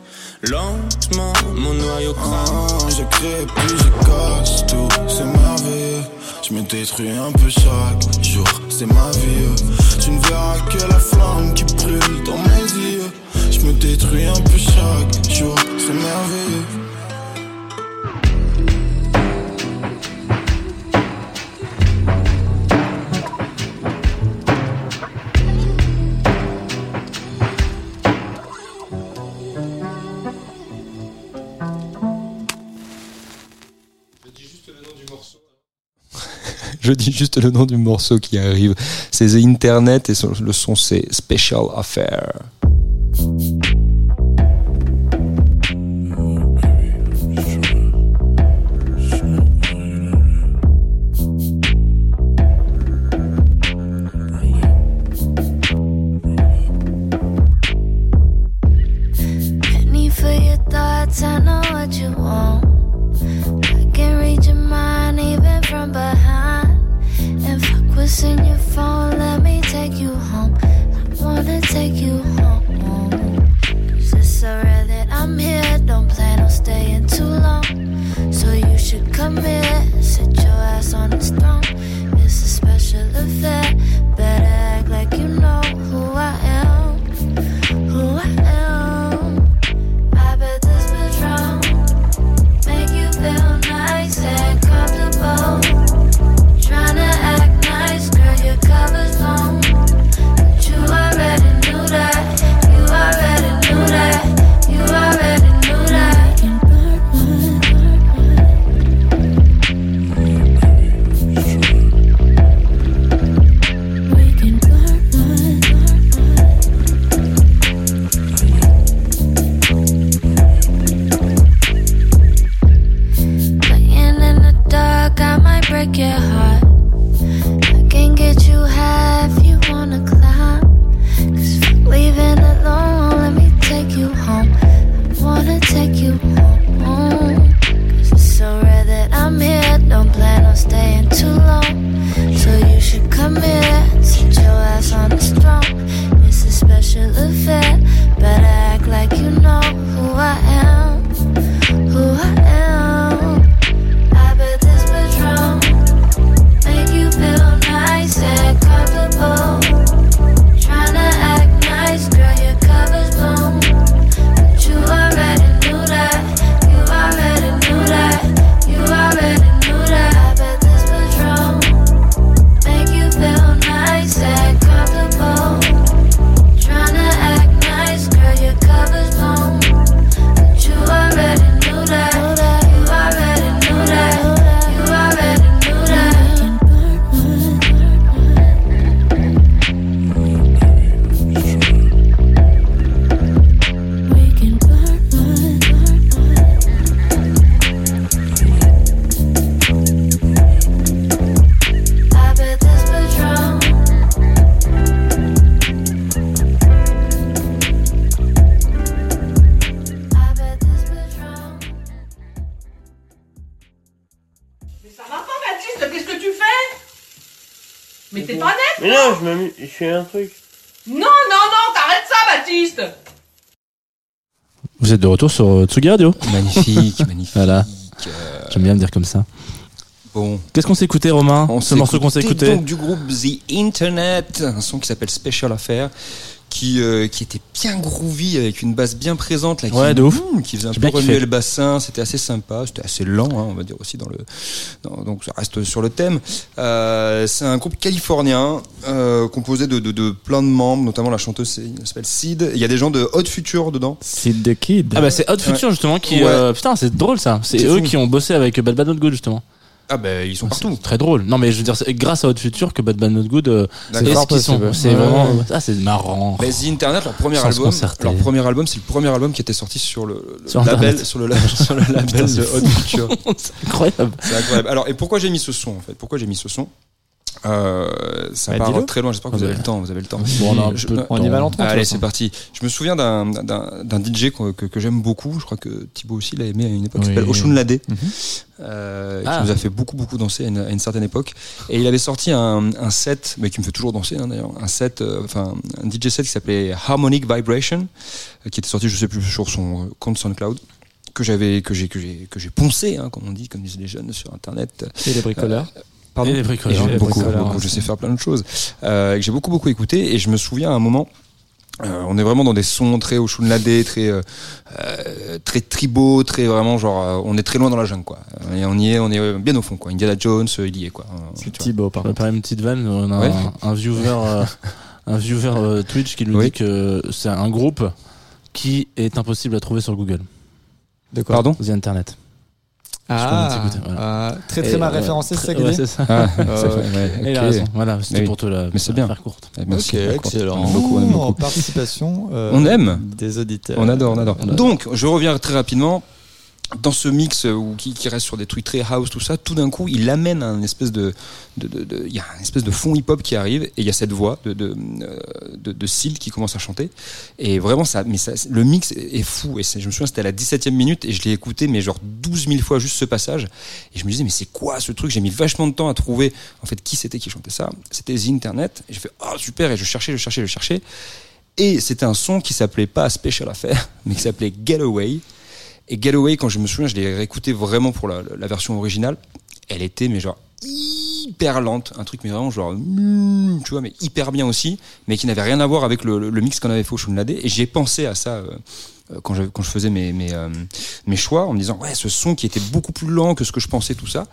Lentement, mon noyau crame. Ah, Je crée puis je casse tout, c'est merveilleux Je me détruis un peu chaque jour, c'est ma vie. Tu ne verras que la flamme qui brûle dans mes yeux. Je me détruis un peu chaque jour, c'est merveilleux Je dis juste le nom du morceau qui arrive. C'est The Internet et le son c'est Special Affair. Retour sur euh, Tsugi Radio. Magnifique, magnifique. Voilà. J'aime bien me dire comme ça. Qu'est-ce qu'on s'est écouté, Romain On Ce s'est morceau qu'on s'est écouté donc du groupe The Internet, un son qui s'appelle Special Affair, qui euh, qui était bien groovy avec une basse bien présente là, qui, Ouais, de ouf. Mmh, qui faisait un peu remuer le bassin. C'était assez sympa, c'était assez lent, hein, on va dire aussi dans le. dans- donc ça reste sur le thème. Euh, c'est un groupe californien euh, composé de, de, de plein de membres, notamment la chanteuse s'appelle Sid. Il y a des gens de Hot Future dedans. Sid the Kid. Ah bah c'est Hot Future Ouais. justement qui... Ouais. euh, putain, c'est drôle ça. C'est C'est eux fou. qui ont bossé avec Bad Bad Not Good justement. Ah ben ils sont partout. C'est très drôle. Non mais je veux dire, c'est grâce à Hot Future que Bad Bad Not Good euh, est ce qu'ils sont. C'est Ouais. vraiment... Ah c'est marrant. Mais The Internet, leur premier Sans album, concerter. leur premier album, c'est le premier album qui était sorti sur le, le Sur label, Internet. sur le, la- sur le label Putain, de. Hot Future. c'est incroyable. C'est incroyable. Alors, et pourquoi j'ai mis ce son en fait? Pourquoi j'ai mis ce son? Euh, ça Bah, part très loin, j'espère que vous avez le temps, vous avez le temps. Bon, on a un Je- peu de euh, On y va lentement. Allez, c'est parti. Je me souviens d'un DJ que, que, que j'aime beaucoup. Je crois que Thibaut aussi l'a aimé à une époque. qui Oui. s'appelle Oshun Lade, Mhm. euh, Ah. qui nous a fait beaucoup beaucoup danser à une, à une certaine époque. Et il avait sorti un, un set, mais qui me fait toujours danser hein, d'ailleurs, un set, euh, enfin un DJ set qui s'appelait Harmonic Vibration, euh, qui était sorti, je sais plus, sur son euh, compte SoundCloud que j'avais que j'ai que j'ai que j'ai poncé hein, comme on dit comme disent les jeunes sur internet Et les bricoleurs. Pardon Et les bricoleurs. Et beaucoup, bricoleurs, beaucoup, je sais faire plein de choses. Euh, que j'ai beaucoup, beaucoup écouté. Et je me souviens à un moment, euh, on est vraiment dans des sons très Oshun Lade, très, euh, euh, très tribaux, très vraiment genre, euh, on est très loin dans la jungle, quoi. Et on y est, on est euh, bien au fond, quoi. Indiana Jones, euh, il y est, quoi. C'est. Thibaut, par contre. une petite vanne. On a Ouais. un, un viewer, euh, un viewer euh, Twitch qui nous Oui. dit que c'est un groupe qui est impossible à trouver sur Google. De quoi Pardon The Internet. Ah, Je connais, voilà. ah, très Et, très mal ouais, référencé, c'est ça ouais. Ah, Euh, Et raison. Voilà, c'était Oui. pour te la Mais c'est la bien. faire courte. Eh, merci. Ok, excellent. Beaucoup, on aime beaucoup. Participation. euh, On aime. Des auditeurs. On adore, on adore. On adore. Donc, je reviens très rapidement. Dans ce mix euh, où, qui, reste sur des trucs très house, tout ça, tout d'un coup, il amène un espèce de, il y a un espèce de fond hip-hop qui arrive et il y a cette voix de euh, de, de Seal qui commence à chanter. Et vraiment ça, mais le mix est fou et je me souviens c'était à la 17e minute et je l'ai écouté mais genre 12 000 fois juste ce passage. Et je me disais mais c'est quoi ce truc? J'ai mis vachement de temps à trouver en fait qui c'était qui chantait ça. C'était The Internet et j'ai fait oh super et je cherchais je cherchais je cherchais. Et c'était un son qui s'appelait pas Special Affair, mais qui s'appelait Getaway. Et Getaway, quand je me souviens, je l'ai réécouté vraiment pour la, version originale. Elle était, mais genre, hyper lente. Un truc, mais vraiment, genre, mm, tu vois, mais hyper bien aussi, mais qui n'avait rien à voir avec le, mix qu'on avait fait au Shunlade. Et j'ai pensé à ça. euh, euh, quand je, faisais mes, mes, euh, mes choix, en me disant, ouais, ce son qui était beaucoup plus lent que ce que je pensais, tout ça.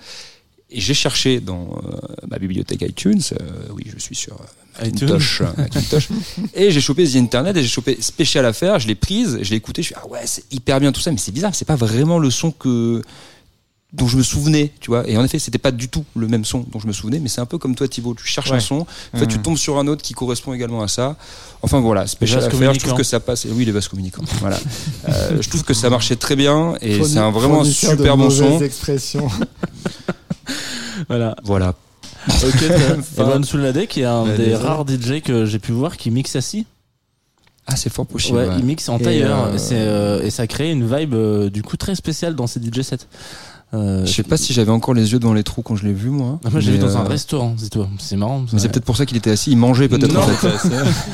Et j'ai cherché dans euh, ma bibliothèque iTunes, euh, oui, je suis sur euh, iTunes. Macintosh, euh, Macintosh. et j'ai chopé The Internet et j'ai chopé Spécial Affaire, je l'ai prise, je l'ai écouté, je suis ah ouais, c'est hyper bien tout ça, mais c'est bizarre, c'est pas vraiment le son que dont je me souvenais, tu vois. Et en effet, c'était pas du tout le même son dont je me souvenais, mais c'est un peu comme toi, Thibaut, tu cherches Ouais. un son, en fait, tu tombes sur un autre qui correspond également à ça. Enfin voilà, Spécial Affaire, je trouve que ça passe. Oui, les vases communicants. voilà. Euh, je trouve que ça marchait très bien et c'est un vraiment super bon son. mauvaises expressions. Voilà. Voilà. Ok. Evan Soulade qui est un Bah, des désolé. rares DJ que j'ai pu voir qui mixe assis. Ah, c'est fort possible. Ouais, ouais. il mixe en Et, tailleur euh, et, euh, et ça crée une vibe euh, du coup très spéciale dans ces DJ sets. Euh, Je sais pas si j'avais encore les yeux devant les trous quand je l'ai vu, moi. Ah, moi j'ai vu dans un euh, restaurant, dis-toi. C'est marrant. Mais c'est peut-être pour ça qu'il était assis, il mangeait peut-être en fait.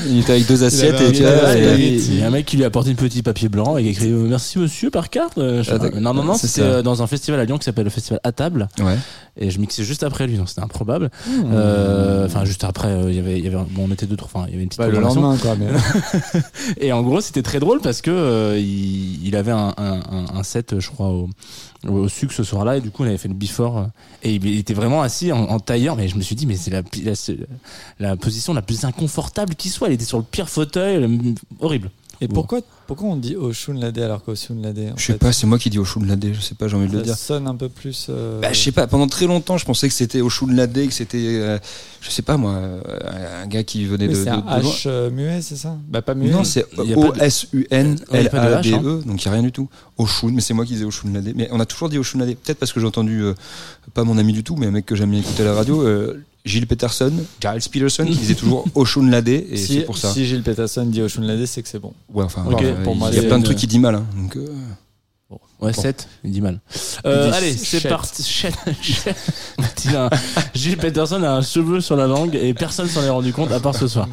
il était avec deux assiettes et Il y, vois, a, et- il y a un mec qui lui a apporté une petit papier blanc et qui a écrit euh, merci monsieur par carte. Euh, Ah, non non non, C'est c'était dans un festival à Lyon qui s'appelle le festival à table Ouais. Et je mixais juste après lui donc c'était improbable. Euh, Enfin juste après euh, il y avait il y avait bon on était deux trois enfin il y avait une petite Bah, le lendemain, quoi. Mais... Et en gros, c'était très drôle parce que euh, il, il avait un, un, un- set, je crois, au, au sucre ce soir-là, et du coup, on avait fait le before, euh, et il était vraiment assis en, en tailleur, mais je me suis dit, mais c'est la, la, la position la plus inconfortable qui soit. Il était sur le pire fauteuil, le- horrible. Et pourquoi, pourquoi on dit Oshun Lade alors qu'Oshun Lade en Je sais fait pas, c'est moi qui dis Oshun Lade, je sais pas, j'ai envie de le Ça dire. sonne un peu plus. euh, Bah, je sais pas, pendant très longtemps, je pensais que c'était Oshun Lade, que c'était, euh, je sais pas moi, euh, un gars qui venait oui, de. c'est un de. H muet, c'est ça? Bah, pas muet. Non, c'est O-S-U-N-L-A-D-E, E, donc il n'y a rien du tout. Oshun, mais c'est moi qui disais Oshun Lade. Mais on a toujours dit Oshun Lade, peut-être parce que j'ai entendu, euh, pas mon ami du tout, mais un mec que j'aime bien écouter à la radio, euh, Gilles Peterson, Giles Peterson, qui disait toujours Oshun Lade, et si, c'est pour ça. si Gilles Peterson dit Oshun Lade, c'est que c'est bon. Ouais, enfin, pour il moi, y a c'est plein de trucs qu'il dit mal, hein, donc. euh, Ouais, Bon. 7, il dit mal. Euh, Il allez, c'est parti. Gilles Peterson a un cheveu sur la langue et personne s'en est rendu compte à part ce soir.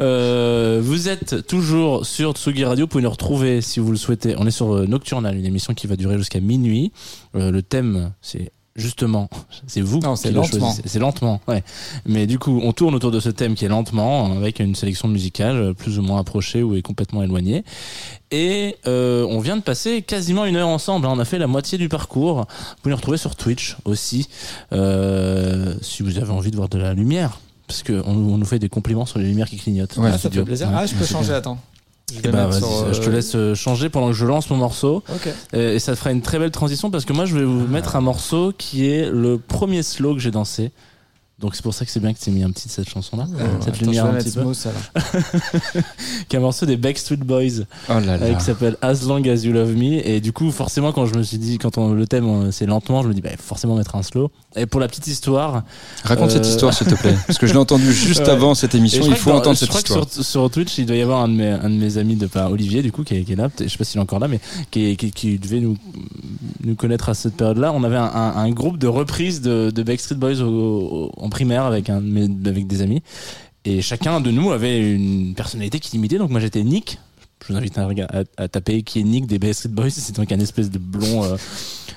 Euh, vous êtes toujours sur Tsugi Radio. Vous pouvez nous retrouver si vous le souhaitez. On est sur Nocturnal, une émission qui va durer jusqu'à minuit. Euh, le thème, c'est justement, c'est vous Non, qui c'est le lentement. choisissez. C'est lentement, ouais. Mais du coup, on tourne autour de ce thème qui est lentement, avec une sélection musicale euh, plus ou moins approchée ou est complètement éloignée. Et euh, on vient de passer quasiment une heure ensemble. hein. On a fait la moitié du parcours. Vous pouvez nous retrouver sur Twitch aussi, euh, si vous avez envie de voir de la lumière. Parce qu'on on nous fait des compliments sur les lumières qui clignotent. Ah, ça studio. fait plaisir. Ouais. Ah, je peux changer, attends. Je Eh bah, sur, euh, je te laisse euh, changer pendant que je lance mon morceau. Euh, Et ça fera une très belle transition parce que moi je vais vous mettre un morceau qui est le premier slow que j'ai dansé. Donc c'est pour ça que c'est bien que tu aies mis un petit de cette chanson là, cette lumière un petit peu. Qui est un morceau des Backstreet Boys Oh là euh, là. qui s'appelle As Long As You Love Me et du coup forcément quand je me suis dit quand on, le thème euh, c'est lentement je me dis bah, forcément mettre un slow et pour la petite histoire Raconte cette euh, histoire, s'il te plaît. Parce que je l'ai entendu juste Ouais. avant cette Et émission. Il faut dans- entendre je cette crois histoire. que sur, sur Twitch, il doit y avoir un de mes, un de mes amis, de, enfin, Olivier, du coup, qui est, qui est là. Je sais pas s'il est encore là, mais qui, est- qui, qui devait nous, nous connaître à cette période-là. On avait un, un- un groupe de reprises de, de Backstreet Boys au- au- en primaire avec, un, avec des amis. Et chacun de nous avait une personnalité qui l'imitait. Donc moi, j'étais Nick. Je vous invite à, rega- à- à taper qui est Nick des Backstreet Boys. C'est donc un espèce de blond euh,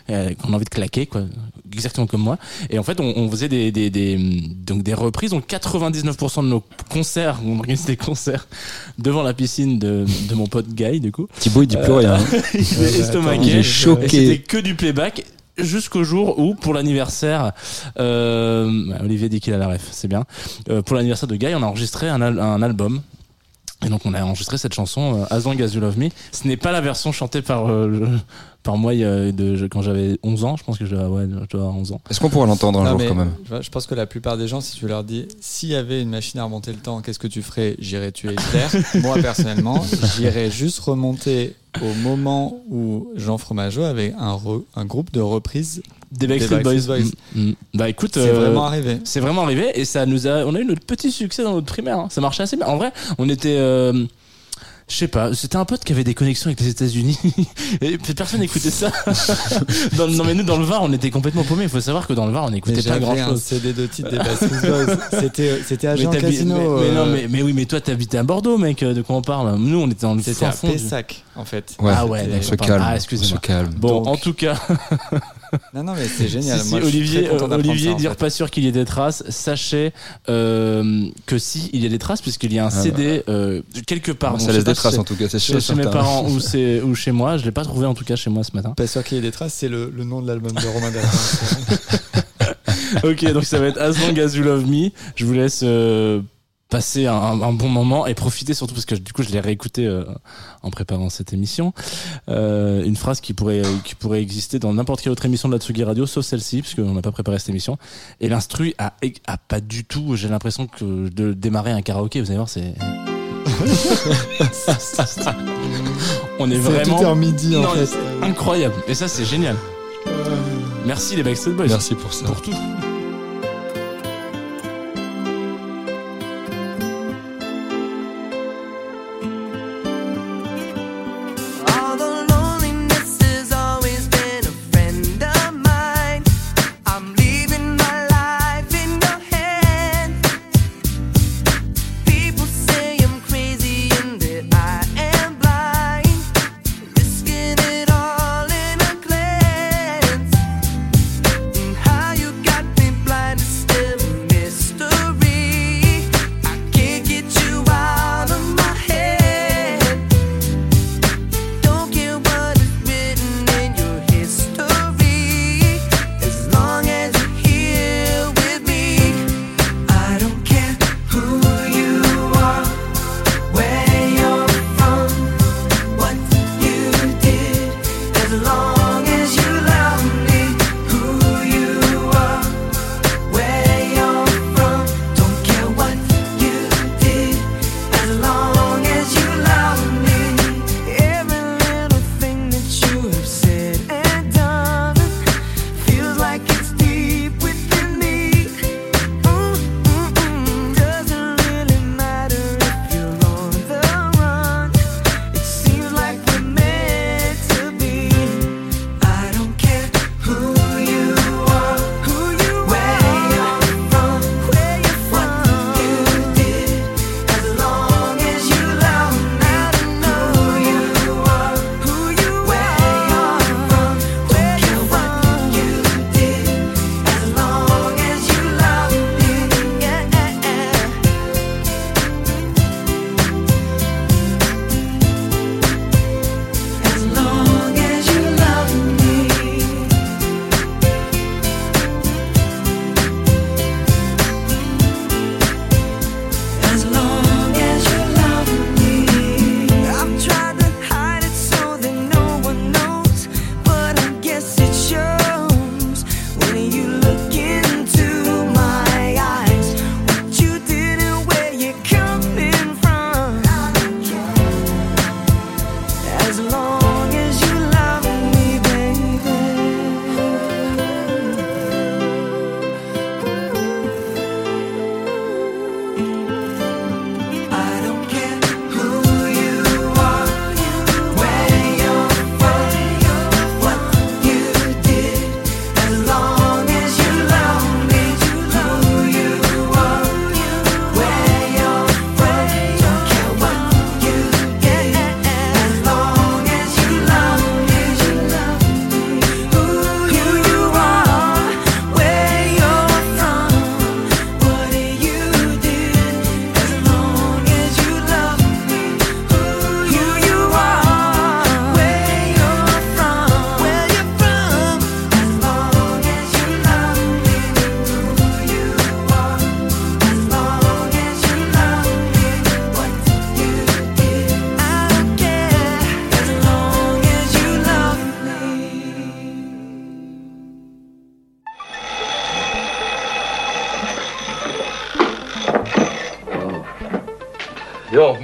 euh, qu'on a envie de claquer, quoi. Exactement comme moi. Et en fait, on, on faisait des, des, des, donc des reprises. Donc 99% de nos concerts, on organisait des concerts devant la piscine de, de mon pote Guy, du coup. Thibaut, il dit plus rien. hein. il est estomaqué. choqué. C'était que du playback. Jusqu'au jour où, pour l'anniversaire, euh, Olivier dit qu'il a la ref, c'est bien. Euh, pour l'anniversaire de Guy, on a enregistré un, al- un album. Et donc on a enregistré cette chanson euh, As Long As You Love Me. Ce n'est pas la version chantée par euh, par moi de, quand j'avais 11 ans. Je pense que je dois, ouais, je dois avoir 11 ans. Est-ce qu'on pourra l'entendre un Non, jour mais quand même je pense que la plupart des gens, si tu leur dis, s'il y avait une machine à remonter le temps, qu'est-ce que tu ferais? J'irais tuer Hitler. Moi, personnellement, j'irais juste remonter au moment où Jean Fromageau avait un, re- un groupe de reprises Des Backstreet Boys. Boys. Mm, mm. Bah écoute, C'est euh, vraiment arrivé. C'est vraiment arrivé et ça nous a, on a eu notre petit succès dans notre primaire. hein. Ça marchait assez bien. En vrai, on était, euh, je sais pas, c'était un pote qui avait des connexions avec les États-Unis et personne n'écoutait ça. Dans- non mais nous dans le Var, on était complètement paumés. Il faut savoir que dans le Var, on n'écoutait pas j'avais grand un chose. CD de titre des. C'était, c'était à Jean mais, Casino. mais, mais euh, non, mais, mais oui, mais toi t'habitais à Bordeaux, mec. De quoi on parle? Nous, on était dans le C'était à du- Pessac, en fait. Ouais, ah ouais, C'était- d'accord, se calme. Ah, se excusez-moi. calme. Bon, Donc- en tout cas, Non, non, mais c'est génial. Si, Moi, Olivier, euh, Olivier ça, en dire fait. pas sûr qu'il y ait des traces, sachez euh, que si il y a des traces puisqu'il y a un Ah, CD euh, quelque part. Ça Bon, je laisse des traces en tout cas, c'est Chez, chez mes parents ou, c'est- ou chez moi, je l'ai pas trouvé en tout cas chez moi ce matin. Pas sûr qu'il y ait des traces, c'est le, le nom de l'album de Romain Dalton. ok, donc ça va être As Long As You Love Me. Je vous laisse euh, passer un, un bon moment et profiter surtout parce que du coup je l'ai réécouté euh, en préparant cette émission. Euh, une phrase qui pourrait qui pourrait exister dans n'importe quelle autre émission de la Tsugi Radio, sauf celle-ci, parce qu'on n'a pas préparé cette émission. Et l'instru a, a pas du tout. J'ai l'impression que de démarrer un karaoké, vous allez voir, c'est. On est C'est vraiment tout en midi, en Non, fait. incroyable. Et ça, c'est génial. Merci les Backstreet Boys. Merci pour ça. Pour tout.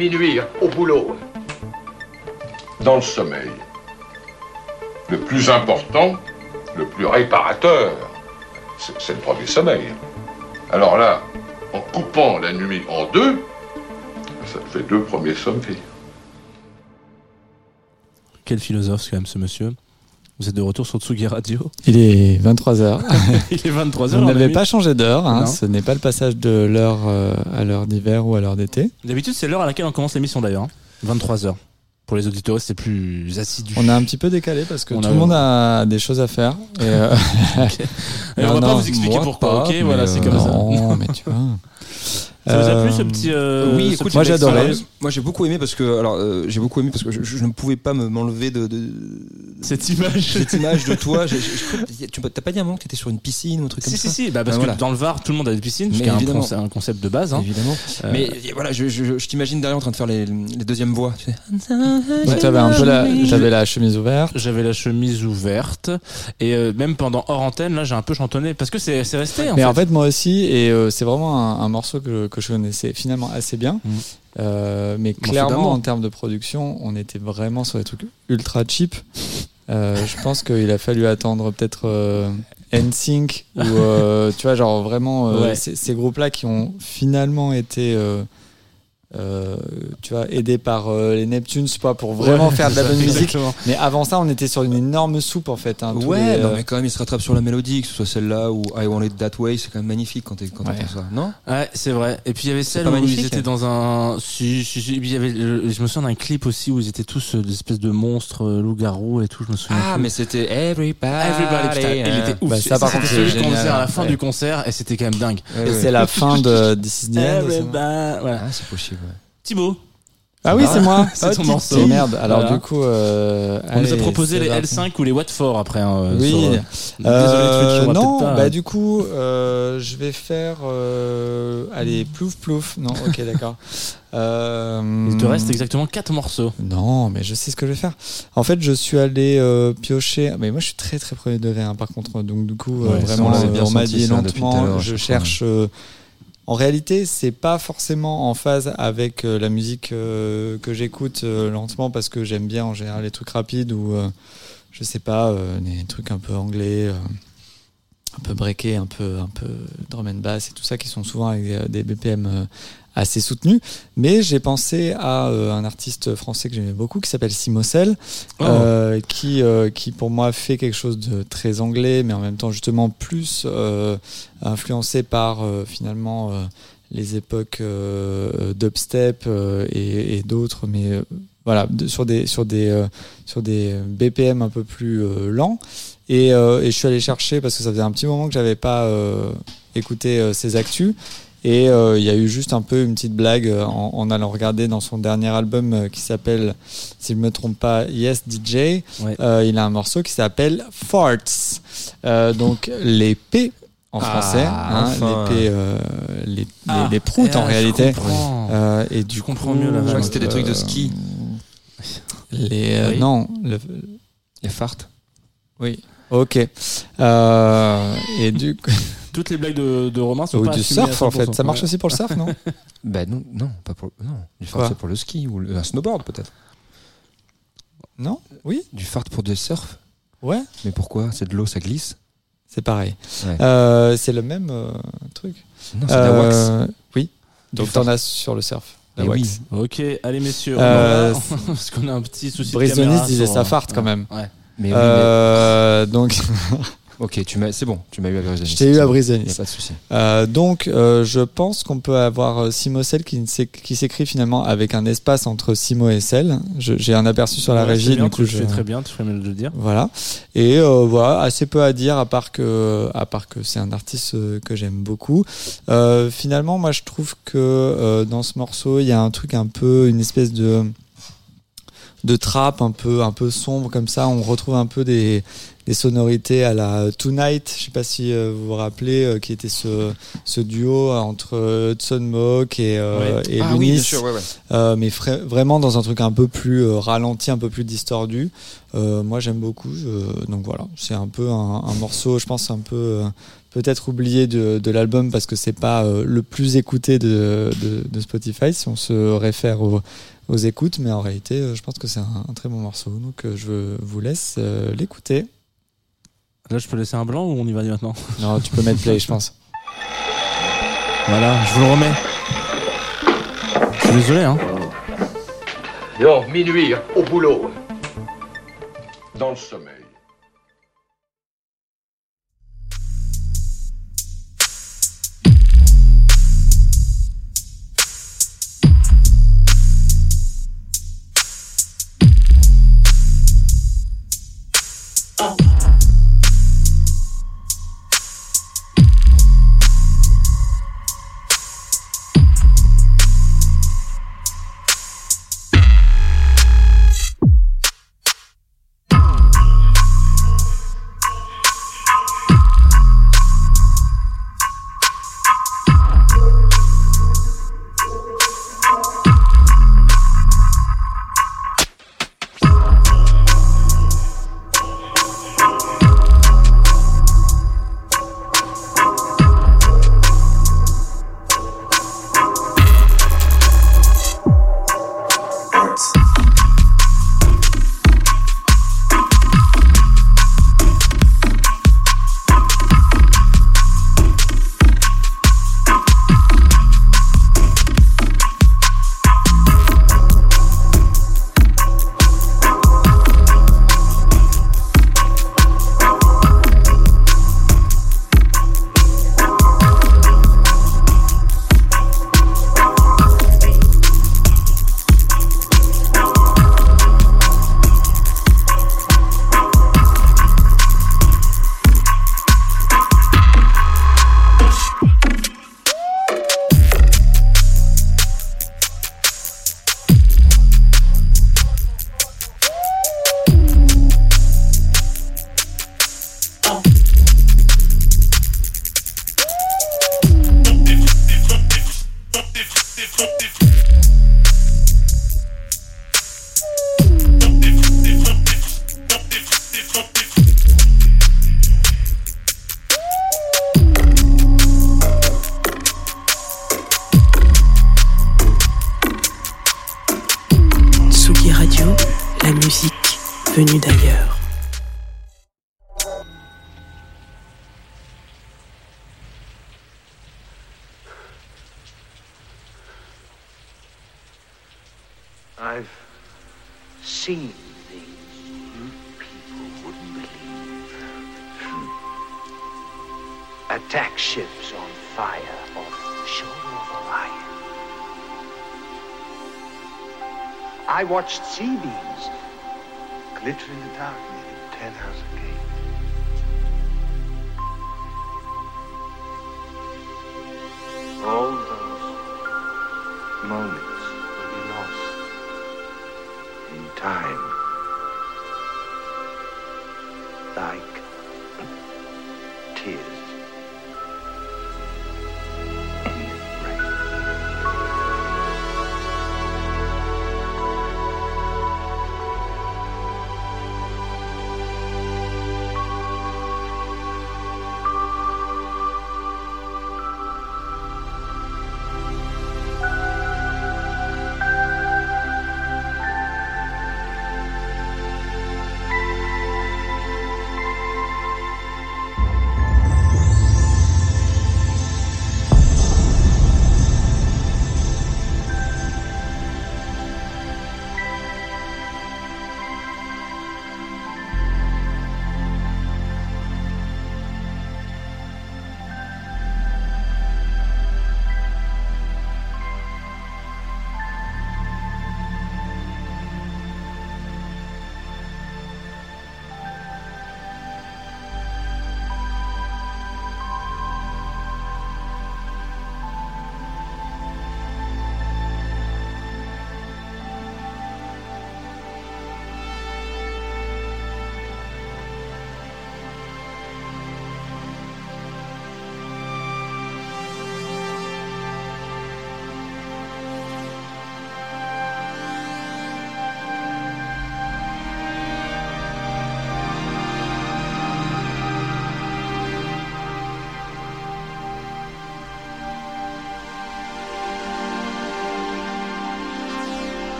Minuit, au boulot. Dans le sommeil, le plus important, le plus réparateur, c'est le premier sommeil. Alors là, en coupant la nuit en deux, ça te fait deux premiers sommeils. Quel philosophe, quand même, ce monsieur. Vous êtes de retour sur Tsugi Radio. Il est 23h. Il est 23h. On n'avait pas changé d'heure, hein. Ce n'est pas le passage de l'heure euh, à l'heure d'hiver ou à l'heure d'été. D'habitude, c'est l'heure à laquelle on commence l'émission d'ailleurs. 23h. Pour les auditeurs, c'est plus assidu. On a un petit peu décalé parce que On tout le monde a des choses à faire. Et, euh, on va pas vous expliquer pourquoi, pas, ok, voilà, c'est euh, comme ça. Non, mais tu vois. Ça vous a plu ce petit. euh, oui, ce écoute, petit moi, j'ai mix, adoré. euh, Moi j'ai beaucoup aimé parce que alors euh, j'ai beaucoup aimé parce que je, je ne pouvais pas me m'enlever de, de Cette image. cette image de toi. Je tu t'as pas dit un moment que t'étais sur une piscine ou un truc Si, comme si, ça si, bah parce que voilà. dans le Var, tout le monde a des piscines, Mais ce qui est un, un concept de base. Hein. Évidemment. Euh, Mais voilà, je, je, je t'imagine derrière en train de faire les, les deuxièmes voix. Tu sais. Donc, t'avais un peu la, j'avais la chemise ouverte. J'avais la chemise ouverte et euh, même pendant hors antenne, là, j'ai un peu chantonné parce que c'est c'est resté. En Mais fait. en fait, moi aussi, et euh, c'est vraiment un, un morceau que, que je connaissais finalement assez bien. Mm. Euh, mais clairement, en termes de production, on était vraiment sur des trucs ultra cheap. Euh, je pense qu'il a fallu attendre peut-être euh, NSYNC ou euh, tu vois, genre vraiment euh, Ouais. ces, ces groupes-là qui ont finalement été. Euh, tu vois, aidés par euh, les Neptunes pas pour vraiment Ouais, faire de la bonne musique. exactement. Mais avant ça, on était sur une énorme soupe en fait. hein, Ouais, les, non, euh, mais quand même, il se rattrape sur la mélodie, que ce soit celle-là ou I Want It That Way, c'est quand même magnifique quand t'es- quand Ouais. t'entends ça, non? Ouais, c'est vrai. Et puis il y avait celle où ils étaient hein dans un. Si, si, si. Et puis, il y avait. le- Je me souviens d'un clip aussi où ils étaient tous euh, des espèces de monstres euh, loups-garous et tout. Je me souviens. Ah, plus. mais c'était Everybody. Everybody, putain, il était ouf. Bah, ça, par C'était contre, celui c'est qu'on génial. faisait à la fin Ouais. du concert et c'était quand même dingue. Ouais, et ouais. c'est la fin de This is the End, c'est voilà. Ah, c'est possible. Thibaut. Ah oui, c'est moi. C'est Oh, ton Titi. morceau. Merde. Alors Voilà. du coup, euh, On nous a proposé les parti. L5 ou les Watford après. hein, Oui. sur, euh, Euh, Twitch, on va non, pas. bah du coup, euh, je vais faire. euh, allez, plouf plouf. Non, ok, d'accord. Euh, Il te reste exactement 4 morceaux. Non, mais je sais ce que je vais faire. En fait, je suis allé euh, piocher. Mais moi, je suis très très premier degré, hein, par contre. Donc, du coup, euh, Ouais, vraiment, on euh, m'a dit lentement. Je cherche. euh, en réalité, c'est pas forcément en phase avec euh, la musique euh, que j'écoute euh, lentement parce que j'aime bien en général les trucs rapides ou je sais pas, des trucs un peu anglais, un peu breakés, un peu, un peu drum and bass et tout ça qui sont souvent avec des BPM assez soutenus. Mais j'ai pensé à euh, un artiste français que j'aimais beaucoup qui s'appelle Simocel, Oh. euh, qui, euh, qui pour moi fait quelque chose de très anglais, mais en même temps justement plus influencé par finalement les époques dubstep euh, et, et d'autres, mais voilà, de- sur des sur des euh, sur des BPM un peu plus euh, lents. Et, euh, et je suis allé chercher parce que ça faisait un petit moment que j'avais pas écouté ses actus. Et euh, il y a eu juste un peu une petite blague euh, en, en allant regarder dans son dernier album euh, qui s'appelle, si je me trompe pas, Yes DJ. Ouais. Euh, il a un morceau qui s'appelle Farts. Euh, donc les P en Ah, français, hein, enfin. les P, euh, les, Ah, les proutes en ah, je réalité. Euh, et du Je comprends coup, mieux la Je crois que c'était des trucs de ski. Les euh, Oui. non, le- Les farts. oui. Ok. Euh, et du coup, Toutes les blagues de, de Romain sont ou pas du assumées à surf en fait, 100%. ça marche Ouais. aussi pour le surf, non Ben non, non, pas pour. Non, du Quoi fart c'est pour le ski ou le, un snowboard peut-être. Non Oui Du fart pour du surf. Ouais, Mais pourquoi C'est de l'eau, ça glisse. c'est pareil. Ouais. Euh, c'est le même euh, truc. Non, c'est de la wax. Euh, Oui. Donc t'en as sur le surf. La Eh wax. oui. Ok, allez messieurs, on Euh, en va, parce qu'on a un petit souci de caméra disait sur- ça farte quand même. Ouais. Mais oui, Euh, donc Ok, tu m'as. C'est bon, tu m'as eu à je t'ai eu à Il n'y a Brisonis. pas de souci. Euh, donc, euh, je pense qu'on peut avoir euh, Simocel qui, qui s'écrit finalement avec un espace entre Simo et Cel. Je- J'ai un aperçu sur la Ouais, régie, bien, du coup, tu je- le fais très bien, tu ferais mieux de le dire. Voilà. Et euh, voilà, assez peu à dire à part que, à part que c'est un artiste que j'aime beaucoup. Euh, finalement, moi, je trouve que euh, dans ce morceau, il y a un truc un peu, une espèce de de trap un peu un peu sombre comme ça. On retrouve un peu des des sonorités à la Tonight, je ne sais pas si euh, vous vous rappelez, euh, qui était ce, ce duo euh, entre Hudson Mohawk et, ouais. et ah, bien ouais, ouais. mais vraiment dans un truc un peu plus ralenti, un peu plus distordu. moi j'aime beaucoup, je, donc voilà, c'est un peu un, morceau, je pense un peu peut-être oublié de, de l'album parce que c'est pas le plus écouté de, de, de, Spotify si on se réfère aux, aux écoutes, mais en réalité, je pense que c'est un, très bon morceau. Donc, je vous laisse l'écouter. Là, je peux laisser un blanc ou on y va maintenant? Non, tu peux mettre play, je pense. Voilà, je vous le remets. Je suis désolé, hein. Non, minuit, au boulot. Dans le sommeil.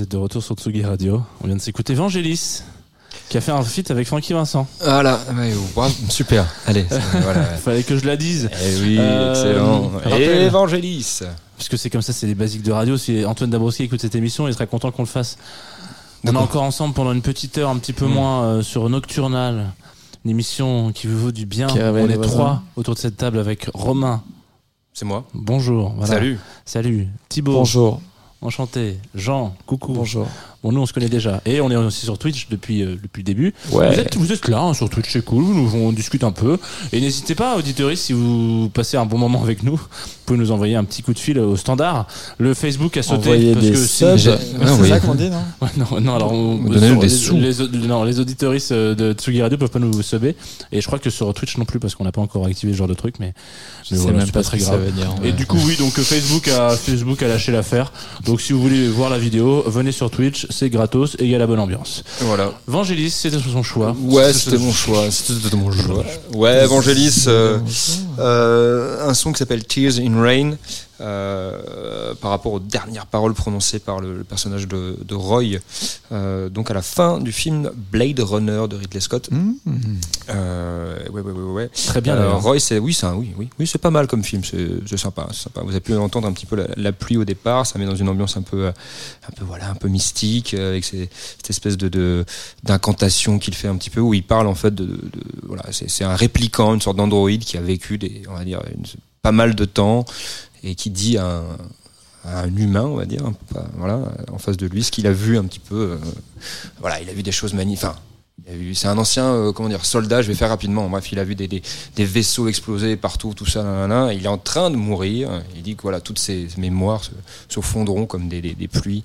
Êtes de retour sur Tsugi Radio. On vient de s'écouter Vangelis, qui a fait un feat avec Frankie Vincent. Voilà, ouais, super. Allez, voilà. Fallait que je la dise. Eh oui, Euh, excellent. rappel. Évangélis. Parce que c'est comme ça, c'est les basiques de radio. Si Antoine Dabrowski écoute cette émission, il serait content qu'on le fasse. On est encore ensemble pendant une petite heure, un petit peu Mm. moins, euh, sur Nocturnal. Une émission qui vous vaut du bien. Qui On est trois autour de cette table avec Romain. C'est moi. Bonjour. voilà. Salut. Salut. Thibaut. Bonjour. Enchanté. Jean. Coucou. Bonjour. Bon, nous, on se connaît déjà. Et on est aussi sur Twitch depuis, euh, depuis le début. Ouais. Vous, êtes, vous êtes là, hein, sur Twitch, c'est cool. Nous, on discute un peu. Et n'hésitez pas, auditeurs, si vous passez un bon moment avec nous, vous pouvez nous envoyer un petit coup de fil au standard. Le Facebook a sauté. Envoyer parce des que subs. c'est- oui. ça qu'on dit, non Ouais, non, non, alors on, sur des les, sous. les, au- non, les auditoristes euh, de Tsugi Radio peuvent pas nous subber. Et je crois que sur Twitch non plus, parce qu'on n'a pas encore activé ce genre de truc, mais, mais voilà, c'est pas très grave. dire. Et du coup, oui, donc Facebook a, Facebook a lâché l'affaire. Donc si vous voulez voir la vidéo, venez sur Twitch, c'est gratos et il y a la bonne ambiance. Voilà. Vangelis, c'était son choix. Ouais, c'était mon choix. C'était mon choix. Ouais, Evangelis, euh, euh, un son qui s'appelle Tears in Rain, euh, par rapport aux dernières paroles prononcées par le, le personnage de, de Roy, euh, donc à la fin du film Blade Runner de Ridley Scott. Euh, ouais, ouais, ouais, ouais, ouais. Très bien, Euh. Roy, c'est oui, c'est oui, oui, oui, c'est pas mal comme film, c'est sympa, sympa. Vous avez pu entendre un petit peu la, la pluie au départ, ça met dans une ambiance un peu, euh, un peu voilà, un peu mystique, euh, avec ces- cette espèce de d'incantation qu'il fait un petit peu, où il parle en fait de, de- de- voilà, c'est c'est un répliquant, une sorte d'androïde qui a vécu des, on va dire, une- pas mal de temps et qui dit à un, humain, on va dire, voilà, en face de lui, ce qu'il a vu un petit peu, euh, voilà, il a vu des choses magnifiques. C'est un ancien, euh, comment dire, soldat. Je vais faire rapidement. Bref, il a vu des, vaisseaux exploser partout, tout ça. Il est en train de mourir. Il dit que voilà, toutes ses mémoires se, fondront comme des, pluies,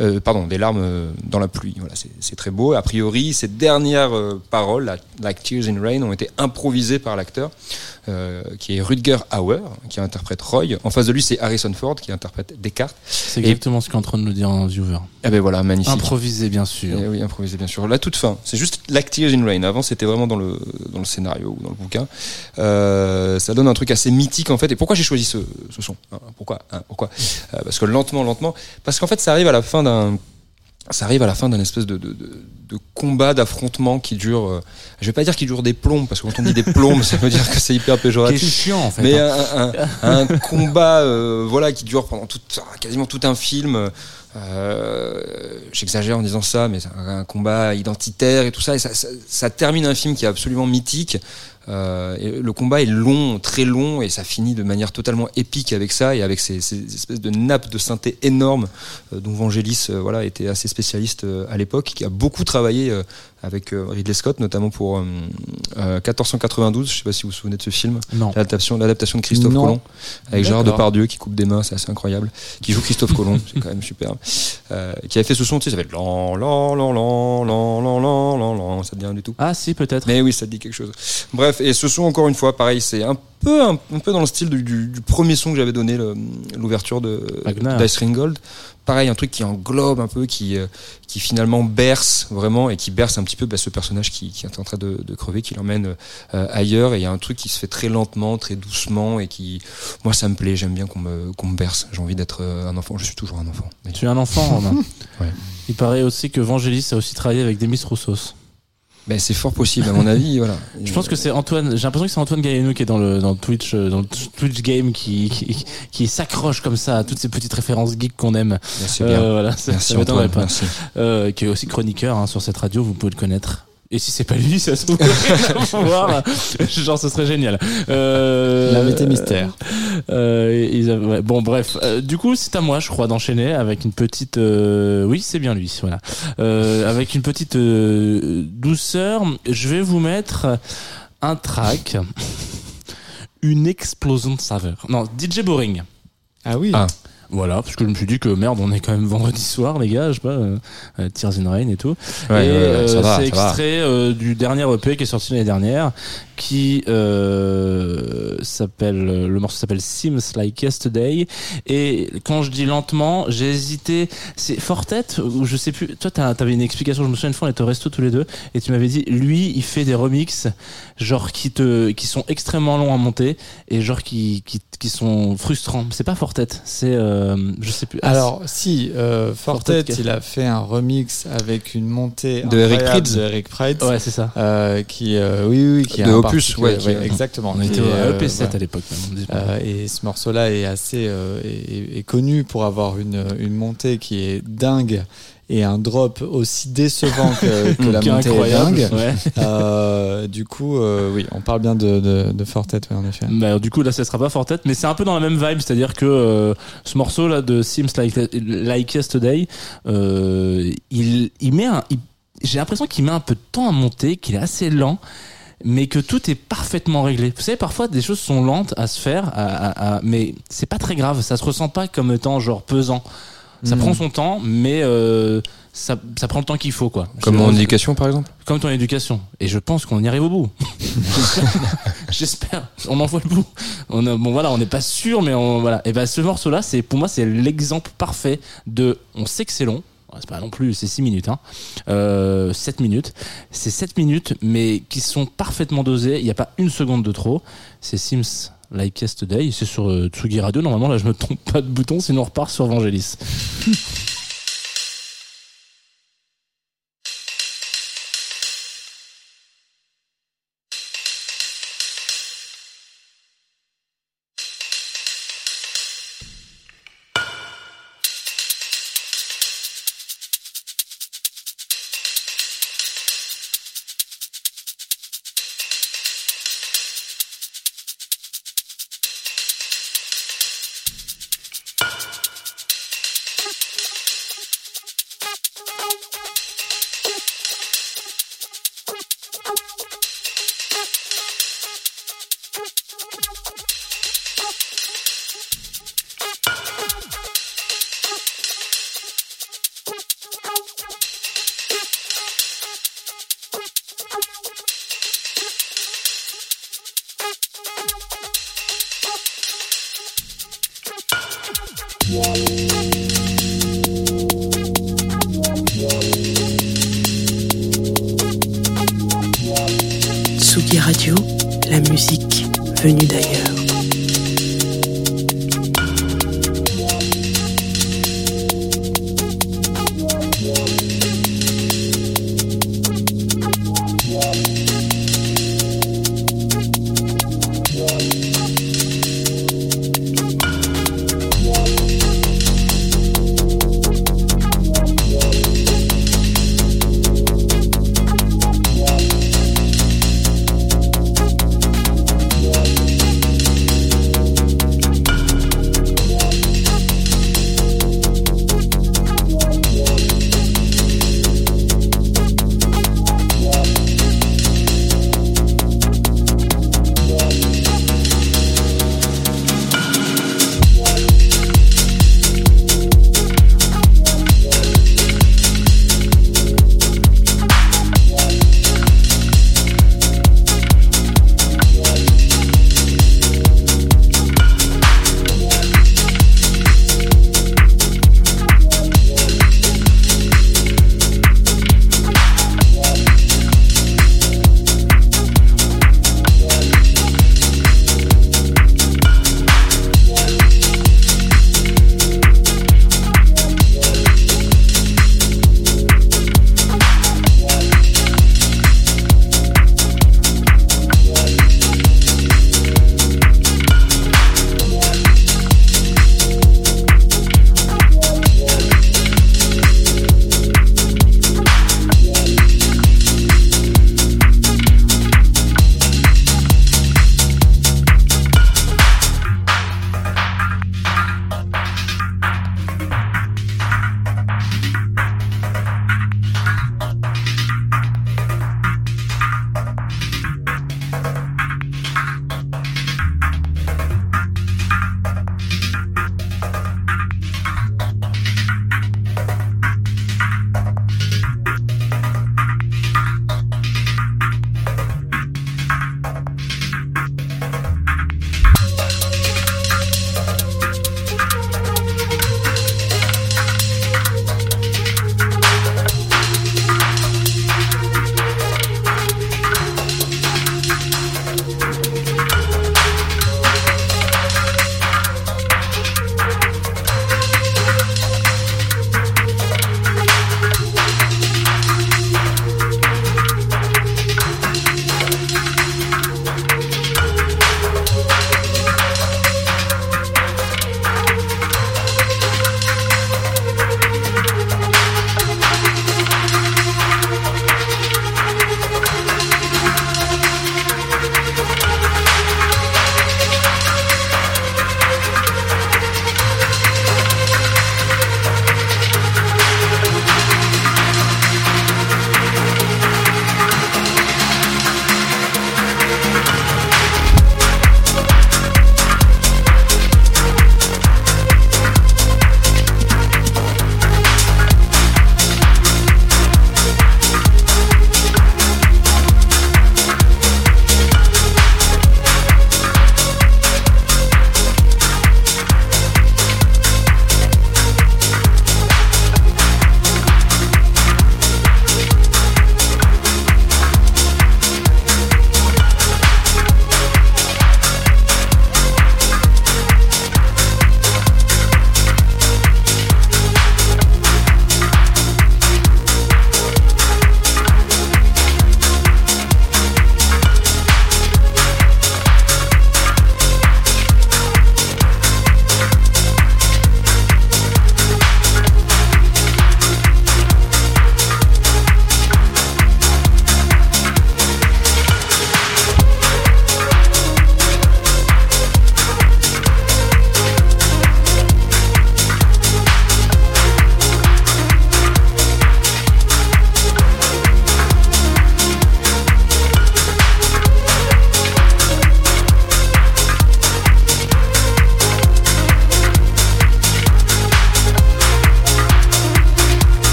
euh, pardon, des larmes dans la pluie. Voilà, c'est, très beau. A priori, ces dernières paroles, like Tears in Rain, ont été improvisées par l'acteur, euh, qui est Rutger Hauer, qui interprète Roy. En face de lui, c'est Harrison Ford, qui interprète Descartes. C'est Et- exactement ce qu'est en train de nous dire un viewer. Ah ben voilà, magnifique. Improvisé, bien sûr. Eh oui, improvisé bien sûr. La toute fin, c'est juste l'Act Tears in Rain. Avant, c'était vraiment dans le dans le scénario ou dans le bouquin. Euh, ça donne un truc assez mythique en fait. Et pourquoi j'ai choisi ce, ce son Hein, Pourquoi Hein, Pourquoi? Euh, Parce que lentement, lentement, parce qu'en fait, ça arrive à la fin d'un ça arrive à la fin d'un espèce de, de, de, de combat, d'affrontement qui dure. euh, je vais pas dire qu'il dure des plombs, parce que quand on dit des plombs, ça veut dire que c'est hyper péjoratif. Qui est chiant, en fait, Mais hein. un, un, un combat, euh, voilà, qui dure pendant tout, quasiment tout un film. Euh, J'exagère en disant ça, mais c'est un, un combat identitaire et tout ça, et ça, ça, ça termine un film qui est absolument mythique. Euh, le combat est long, très long, et ça finit de manière totalement épique avec ça, et avec ces, ces espèces de nappes de synthé énormes euh, dont Vangelis euh, voilà, était assez spécialiste euh, à l'époque, qui a beaucoup travaillé euh, avec euh, Ridley Scott, notamment pour euh, euh, 1492, je sais pas si vous vous souvenez de ce film, l'adaptation l'adaptation de Christophe Non. Colomb, avec Gérard. Depardieu qui coupe des mains, c'est assez incroyable, qui joue Christophe Colomb, c'est quand même superbe, qui a fait ce son, tu sais, ça fait lan, lan, lan, lan, lan, lan, lan, lan, lan, ça te dit rien du tout Ah, si, peut-être. mais oui, ça te dit quelque chose. Bref, et ce son, encore une fois, pareil, c'est un peu, un, un peu dans le style du, du- du premier son que j'avais donné, l'ouverture de Wagner. d'Ice Ring Gold. Pareil, un truc qui englobe un peu, qui, euh, qui finalement berce vraiment, et qui berce un petit peu bah, ce personnage qui, qui est en train de, de crever, qui l'emmène euh, ailleurs. Et il y a un truc qui se fait très lentement, très doucement, et qui, moi, ça me plaît. J'aime bien qu'on me, qu'on me berce. J'ai envie d'être euh, un enfant. Je suis toujours un enfant. Tu es un enfant, Romain. Ouais. Il paraît aussi que Vangelis a aussi travaillé avec Demis Roussos. Ben, c'est fort possible, à mon avis. Voilà. Je pense que c'est Antoine. J'ai l'impression que c'est Antoine Galliano qui est dans le dans le Twitch euh, dans le Twitch game qui qui, qui s'accroche comme ça à toutes ces petites références geeks qu'on aime. Merci bien. voilà, Merci, ça Antoine, pas. merci. Euh, qui est aussi chroniqueur hein, sur cette radio, vous pouvez le connaître. Et si c'est pas lui, ça se trouve. Voir. Genre, ce serait génial. Euh, L'invité mystère. euh, ils avaient- ouais, bon, bref. Euh, du coup, c'est à moi, je crois, d'enchaîner avec une petite. euh, Oui, c'est bien lui. Voilà. Euh, avec une petite euh, douceur, je vais vous mettre un track, une explosion de saveur. Non, DJ Boring. Ah oui. Ah. Voilà, parce que je me suis dit que merde, on est quand même vendredi soir, les gars, je sais pas, euh, euh, Tears in Rain et tout. Ouais, et ouais, ouais, ça euh, c'est extrait euh, du dernier EP qui est sorti l'année dernière, qui euh, s'appelle le morceau s'appelle Seems Like Yesterday et quand je dis lentement j'ai hésité c'est Fortet ou je sais plus toi t'avais une explication je me souviens une fois on était au resto tous les deux et tu m'avais dit lui il fait des remixes genre qui te qui sont extrêmement longs à monter et genre qui qui, qui sont frustrants c'est pas Fortet c'est euh, je sais plus Ah, Alors, si, euh, Fortet, Fortet, il a fait un remix avec une montée De Eric Prydz. de Eric Prydz. Ouais, c'est ça. Euh, qui, euh, oui, oui, qui a De un Particulier- ouais, ouais, exactement. on était au euh, EP7 voilà. à l'époque. Euh, et ce morceau-là est assez euh, est, est connu pour avoir une, une montée qui est dingue et un drop aussi décevant que, que la montée incroyable, est dingue. ouais. Euh, du coup, euh, oui, on parle bien de, de, de Fortet, ouais, en effet. Bah, du coup là ça sera pas Fortet mais c'est un peu dans la même vibe c'est à dire que euh, ce morceau là de Seems Like, like Yesterday euh, il, il met un j'ai l'impression qu'il met un peu de temps à monter qu'il est assez lent mais que tout est parfaitement réglé. Vous savez, parfois des choses sont lentes à se faire, à, à- à- mais c'est pas très grave. Ça se ressent pas comme étant genre pesant. Ça Mhm. prend son temps, mais euh, ça, ça prend le temps qu'il faut, quoi. Comme mon éducation, par exemple? Comme ton éducation. Et je pense qu'on y arrive au bout. J'espère. On en voit le bout. On a- bon voilà, on n'est pas sûr, mais on, voilà. Et ben ce morceau-là, c'est pour moi c'est l'exemple parfait de. On sait que c'est long. C'est pas non plus, c'est 6 minutes, hein. Euh, 7 minutes. C'est 7 minutes, mais qui sont parfaitement dosées. Il n'y a pas une seconde de trop. C'est Sims Like Yesterday. C'est sur euh, Tsugi Radio. Normalement, là, je me trompe pas de bouton, sinon on repart sur Vangelis.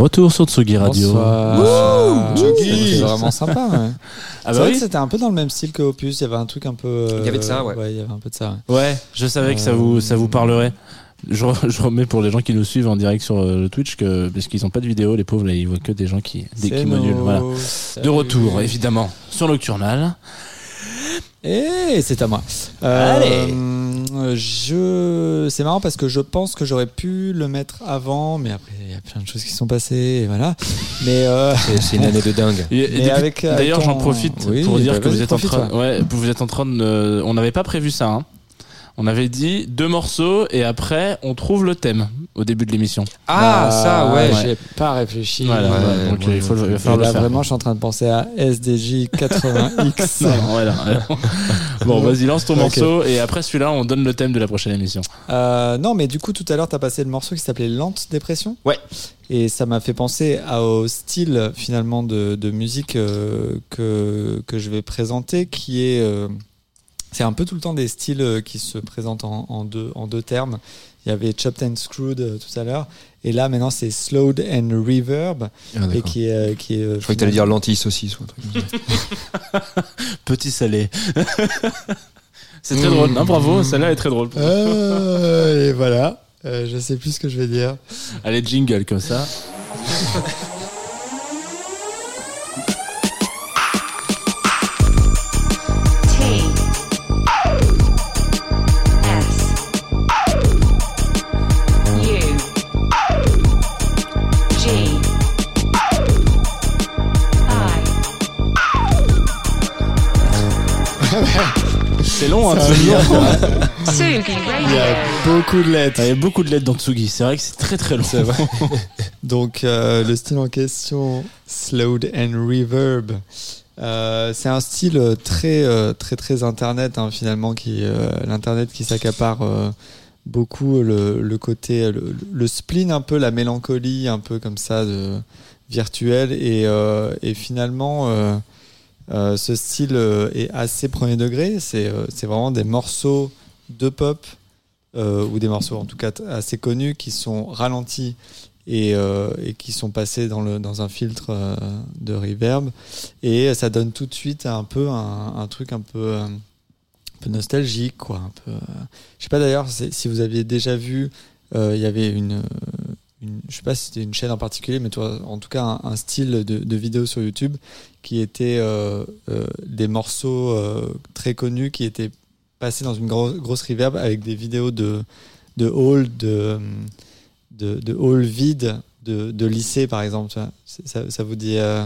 retour sur Tsugi Radio. Bonsoir. Wouh C'était vraiment sympa. Ouais. Ah c'est bah vrai oui. que c'était un peu dans le même style que Opus. Il y avait un truc un peu. euh, Il y avait de ça, ouais. il y avait un peu de ça. ouais. Ouais, je savais que ça vous, ça vous parlerait. Je, re- je remets pour les gens qui nous suivent en direct sur euh, le Twitch que parce qu'ils n'ont pas de vidéo, les pauvres là, ils voient que des gens qui des C'est qui modulent. Voilà. De retour, évidemment, sur Nocturnal. Et c'est à moi. Allez. Euh, je... C'est marrant parce que je pense que j'aurais pu le mettre avant, mais après il y a plein de choses qui sont passées et voilà. Mais euh, C'est- c'est une année de dingue. D'ailleurs, ton- j'en profite Oui, pour dire bah, que vous êtes en train, toi. ouais, vous êtes en train de, on n'avait pas prévu ça. Hein. On avait dit deux morceaux et après on trouve le thème au début de l'émission. Ah, ça, ouais. J'ai pas réfléchi. Voilà, Ouais, ouais, donc moi, il faut le- falloir là le faire. vraiment, je suis en train de penser à SDJ 80X. Non, non, voilà, bon, vas-y, lance ton morceau et après celui-là, on donne le thème de la prochaine émission. Euh, non, mais du coup, tout à l'heure, tu as passé le morceau qui s'appelait Lente Dépression. Ouais. Et ça m'a fait penser à- au style finalement de, de musique euh, que, que je vais présenter, qui est. euh, c'est un peu tout le temps des styles euh, qui se présentent en, en deux, en deux termes. Il y avait Chopped and Screwed euh, tout à l'heure. Et là, maintenant, c'est Slowed and Reverb. Ah, d'accord. et qui est. euh, qui est euh, Je croyais que t'allais dire lentilles saucisse ou un truc. comme ça. Petit salé. C'est très drôle. Non, bravo, celle-là est très drôle. Euh, et voilà. Euh, je sais plus ce que je vais dire. Allez, jingle comme ça. C'est long, hein, Tsugi. Il y a beaucoup de lettres. Il y a beaucoup de lettres dans Tsugi. C'est vrai que c'est très très long. C'est vrai. Donc euh, le style en question, slowed and reverb. Euh, c'est un style très euh, très très internet hein, finalement qui euh, l'internet qui s'accapare euh, beaucoup le, le côté le, le spleen un peu la mélancolie un peu comme ça de virtuel et, euh, et finalement euh, ce style euh, est assez premier degré. C'est euh, c'est vraiment des morceaux de pop ou des morceaux en tout cas assez connus qui sont ralentis et, qui sont passés dans, le, dans un filtre de reverb. Et ça donne tout de suite un peu un, truc un peu, nostalgique quoi un je sais pas d'ailleurs si vous aviez déjà vu il y avait une, une je sais pas si c'était une chaîne en particulier mais toi, en tout cas un, style de, de vidéo sur YouTube qui était euh, euh, des morceaux euh, très connus qui étaient passés dans une gros- grosse reverb avec des vidéos de de hall de de, de hall de, de lycée par exemple. C'est- ça, ça vous dit euh,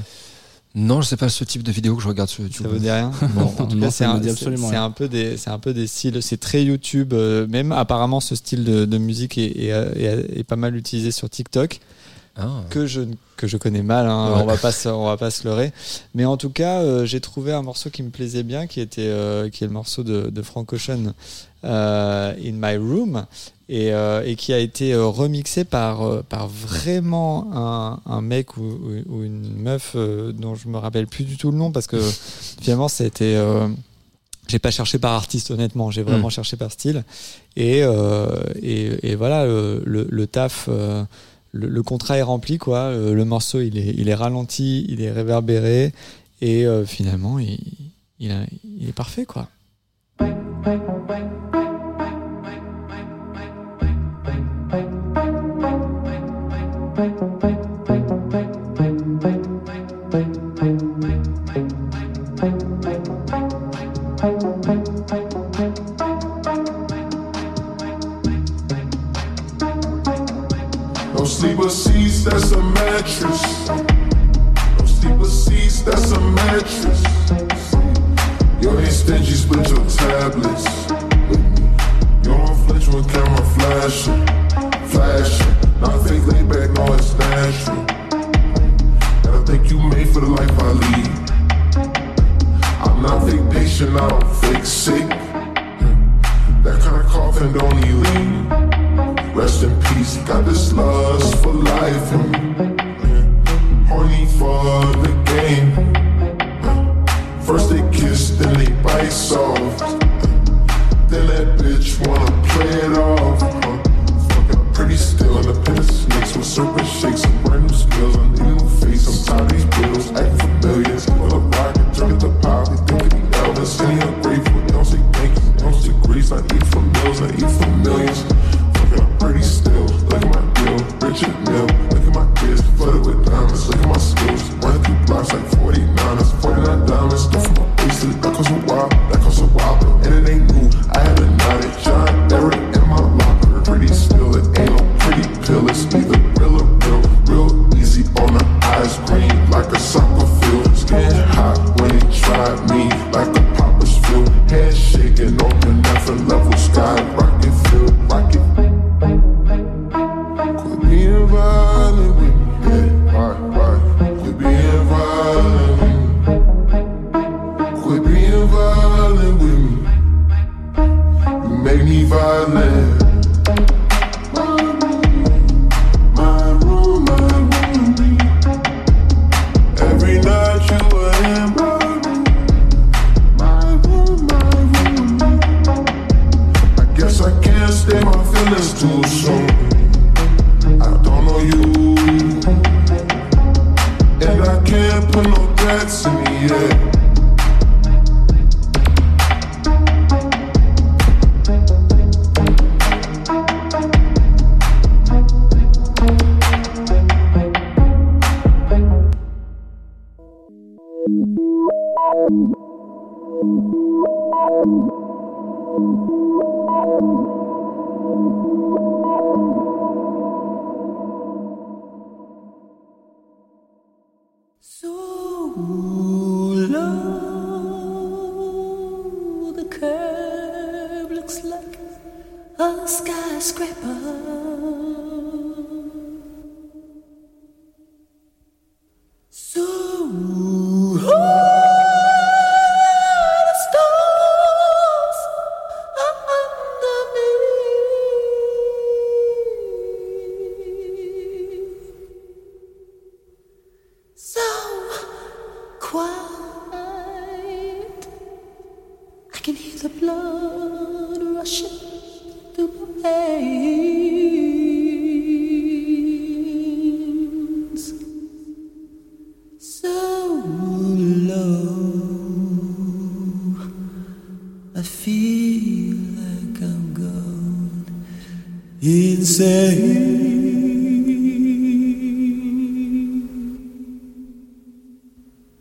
Non, je sais pas ce type de vidéo que je regarde sur YouTube. ça vous dit rien Non, En tout cas, c'est un, peu des, c'est un peu des styles. C'est très YouTube. euh, même apparemment, ce style de, de musique est, est, est- est pas mal utilisé sur TikTok. Ah. Que je que je connais mal. hein, Ouais. On va pas se, on va pas se leurrer. Mais en tout cas, euh, j'ai trouvé un morceau qui me plaisait bien, qui était euh, qui est le morceau de, de Frank Ocean, euh, In My Room. Et, et qui a été remixé par, par vraiment un, un mec ou, ou- ou une meuf dont je me rappelle plus du tout le nom parce que finalement c'était j'ai pas cherché par artiste honnêtement j'ai vraiment Mm. cherché par style et, euh, et, et voilà le, le, le taf euh, le, contrat est rempli quoi. Le, le morceau il est, il est ralenti il est réverbéré et euh, finalement il, il, il est parfait quoi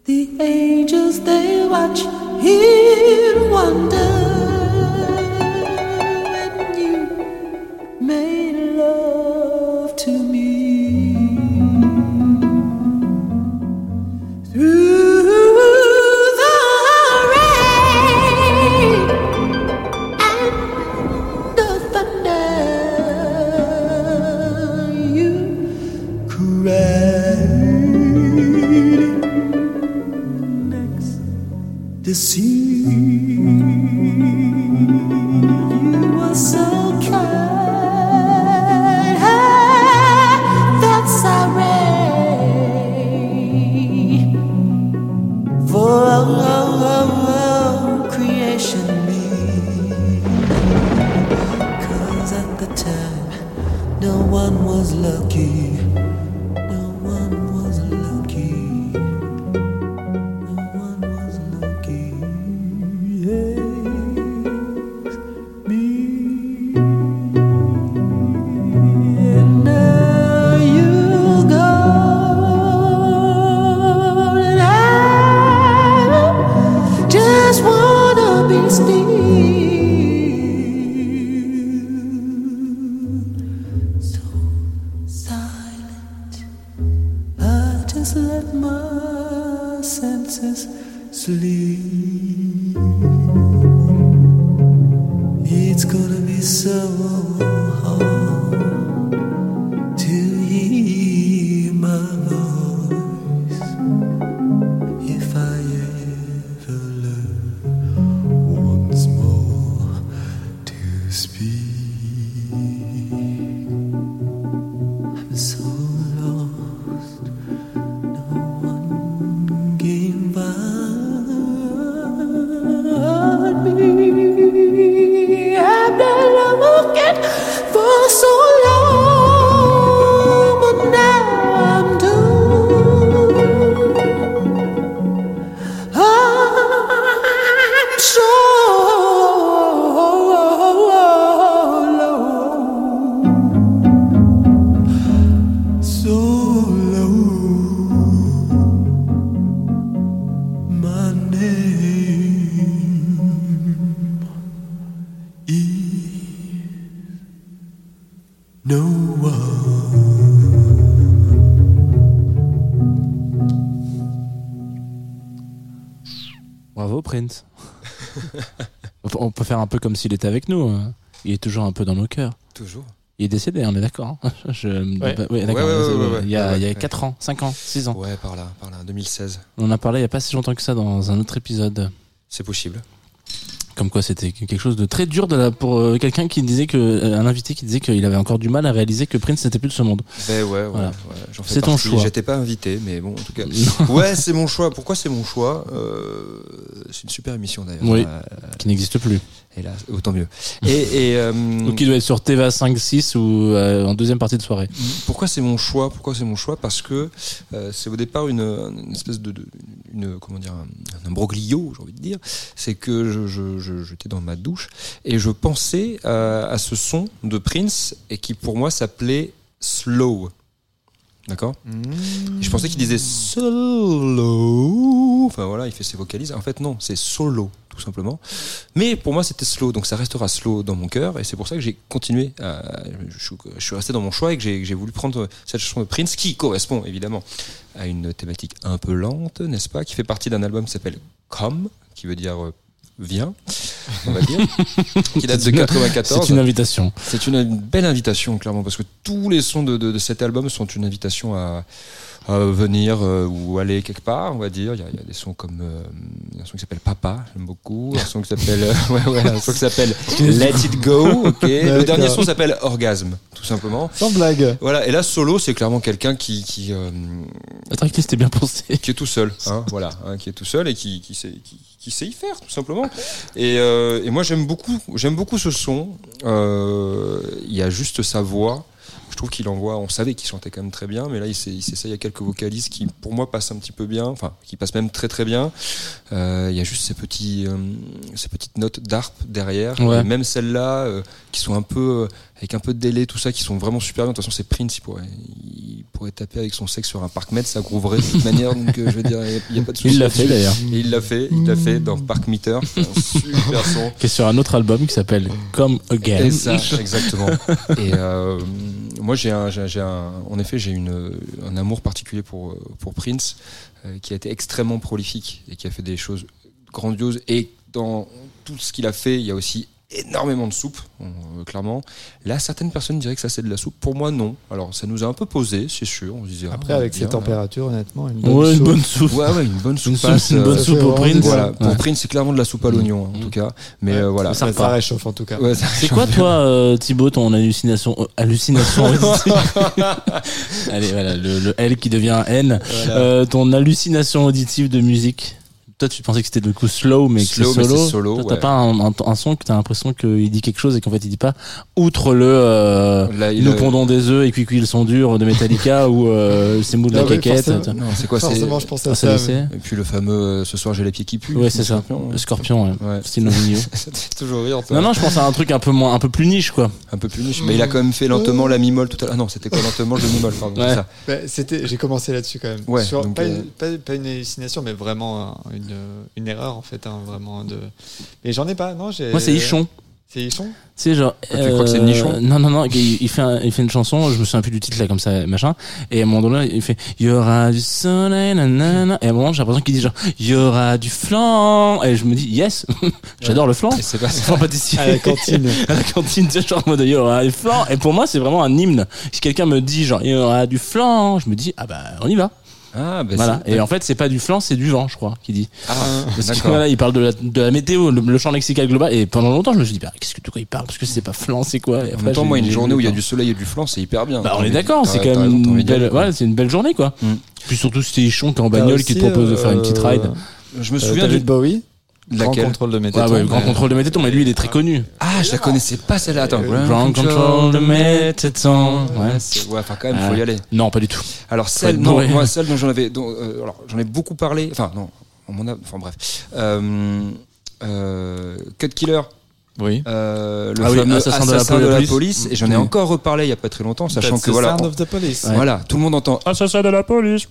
The angels they watch in wonder, comme s'il était avec nous. hein. Il est toujours un peu dans nos cœurs. Toujours. Il est décédé, on est d'accord. hein Je me Ouais. débat- ouais, d'accord, Ouais, ouais, c'est- ouais, ouais, Il y a, ouais, il y a ouais. 4 ans, 5 ans, 6 ans. Ouais, par là, par là, 2016. On en a parlé il n'y a pas si longtemps que ça dans un autre épisode. C'est possible. Comme quoi c'était quelque chose de très dur de la, pour euh, quelqu'un qui disait que, euh, un invité qui disait qu'il avait encore du mal à réaliser que Prince n'était plus de ce monde. Ben ouais, ouais, Voilà. ouais, j'en fais C'est ton choix. J'étais pas invité, mais bon, en tout cas. Non. ouais, c'est mon choix. Pourquoi c'est mon choix? Euh, C'est une super émission d'ailleurs. Oui, Euh, qui n'existe plus. Hélas, autant mieux. Et, et, euh, Donc il doit être sur TVA 5, 6 ou euh, en deuxième partie de soirée. pourquoi c'est mon choix? Pourquoi c'est mon choix? Parce que euh, c'est au départ une, une espèce de, de- une comment dire un, un imbroglio, j'ai envie de dire. C'est que je, je, je- j'étais dans ma douche et je pensais euh, à ce son de Prince et qui pour moi s'appelait slow. D'accord Et Je pensais qu'il disait solo. Enfin voilà, il fait ses vocalises. En fait, non, c'est solo, tout simplement. Mais pour moi, c'était slow, donc ça restera slow dans mon cœur. Et c'est pour ça que j'ai continué. À, je, suis- je suis resté dans mon choix et que j'ai que j'ai voulu prendre cette chanson de Prince qui correspond évidemment à une thématique un peu lente, n'est-ce pas Qui fait partie d'un album qui s'appelle Come, qui veut dire viens, on va dire, qui date de C'est une- 94. c'est une invitation. C'est une, une belle invitation, clairement, parce que tous les sons de, de- de cet album sont une invitation à, à venir euh, ou aller quelque part, on va dire. Il y a, il y a des sons comme euh, il y a un son qui s'appelle Papa, j'aime beaucoup. Un son qui s'appelle euh, ouais, ouais, un son qui s'appelle Let It Go. Ok. Le dernier son s'appelle Orgasme, tout simplement. Sans blague. Voilà. Et là, solo, c'est clairement quelqu'un qui qui, euh, La tracklist est bien pensée. qui est tout seul, hein, voilà, hein, qui est tout seul et qui, qui, sait, qui, qui sait y faire tout simplement. Et, euh, et moi j'aime beaucoup, j'aime beaucoup ce son. Euh, Il y a juste sa voix. Je trouve qu'il envoie. On savait qu'il chantait quand même très bien, mais là il s'essaye à quelques vocalises qui, pour moi, passent un petit peu bien, enfin qui passent même très très bien. Euh, Il y a juste ces petits, euh, ces petites notes d'arpe derrière, Ouais. et même celles-là euh, qui sont un peu avec un peu de délai, tout ça, qui sont vraiment super bien. De toute façon, c'est Prince, il pourrait, il pourrait taper avec son sexe sur un parc ça grooverait de toute manière. Donc, euh, je veux dire, il n'y a, pas de souci. Il l'a fait, d'ailleurs. Il l'a fait, il l'a fait dans Park Meter. Un super son. Qui est sur un autre album qui s'appelle Come Again. Et ça, exactement. Et euh, moi, j'ai un, j'ai j'ai un, en effet, j'ai une, un amour particulier pour pour Prince, euh, qui a été extrêmement prolifique et qui a fait des choses grandioses. Et dans tout ce qu'il a fait, il y a aussi énormément de soupe, euh, clairement. Là, certaines personnes diraient que ça c'est de la soupe. Pour moi, non. Alors, ça nous a un peu posé, c'est sûr. On se disait, Après, ah, avec ces températures, honnêtement, une bonne Ouais, une soupe. bonne soupe. Ouais, ouais, une bonne soupe. Une passe, une bonne euh, soupe au Prince. Voilà, pour Ouais. Prince, c'est clairement de la soupe à l'oignon, hein, en tout cas. Mais Ouais, euh, voilà. ça, sympa. réchauffe en tout cas. Ouais, ça C'est quoi toi, euh, Thibaut, ton hallucination, euh, hallucination auditive Allez, voilà, le, le L qui devient un N. Voilà. Euh, ton hallucination auditive de musique. Toi, tu pensais que c'était du coup slow, mais que c'est solo. T'as ouais. pas un, un, un son que t'as l'impression qu'il dit quelque chose et qu'en fait il dit pas. Outre le euh, Là, il nous a- pondons des œufs et puis ils sont durs de Metallica ou euh, c'est mou de la caquette. forcément. Non, c'est quoi c'est- Forcément, je pense à ça. Et puis le fameux euh, ce soir j'ai les pieds qui puent. Ouais, c'est ça. Scorpion, Le Scorpion, ouais. Ouais. Still Loving You. Ça te fait toujours rire. Non, non, je pense à un truc un peu moins, un peu plus niche, quoi. Un peu plus niche. Mais il a quand même fait lentement la mi-molle tout à l'heure. Ah non, c'était quoi lentement le pardon. Ça. Bah, c'était, j'ai commencé là-dessus quand même. Pas, euh, une, pas, une hallucination, mais vraiment un- une, une erreur en fait, hein, vraiment de. Mais j'en ai pas, non. J'ai... Moi, c'est Ichon. C'est Ichon? Tu sais, genre. Ah, tu crois que c'est le nichon? Non, non, non. Il, il fait, un- il fait une chanson. Je me souviens plus du titre là, comme ça, machin. Et à un moment donné, il fait il y aura du soleil, nanana. Et à un moment, j'ai l'impression qu'il dit genre il y aura du flan. Et je me dis yes, j'adore le flan. C'est pas ça. Pâtissier. À la cantine. à la cantine, tu genre en mode il y aura du flan. Et pour moi, c'est vraiment un hymne. Si quelqu'un me dit genre il y aura du flan, je me dis ah bah on y va. Ah, bah Voilà. c'est- Et en fait, c'est pas du flan, c'est du vent, je crois, qu'il dit. Ah, Parce que voilà, il parle de la, de la météo, le, le champ lexical global. Et pendant longtemps, je me suis dit, bah, qu'est-ce que de quoi il parle? Parce que c'est pas flan, c'est quoi? Et En même temps, moi, une journée où il y a du soleil et du flanc, c'est hyper bien. Bah, on est d'accord, c'est quand même une belle, voilà, c'est une belle journée, quoi. Mm. Puis surtout, c'était Ichon qui est en bagnole, aussi, qui te propose de faire une petite euh, ride. Je me euh, souviens du. Bowie? Grand Laquelle contrôle de Ah météo. ouais, grand contrôle de météo, mais lui, il est très connu. Ah, je la connaissais pas celle-là. Attends. Grand control de météo. Ouais. c'est- Ouais, enfin, quand même, Ah. faut y aller. Non, pas du tout. Alors celle, non, moi celle dont j'en avais, dont, euh, alors j'en ai beaucoup parlé. Enfin non, on m'en a, enfin bref. Euh, euh, Cut Killer. Oui. Euh, le Ah oui, fameux Assassin assassin, de la de la police. police, et j'en ai Oui. encore reparlé il y a pas très longtemps, sachant That's que voilà, on- of the police. Ouais. voilà, tout le monde entend assassin de la police,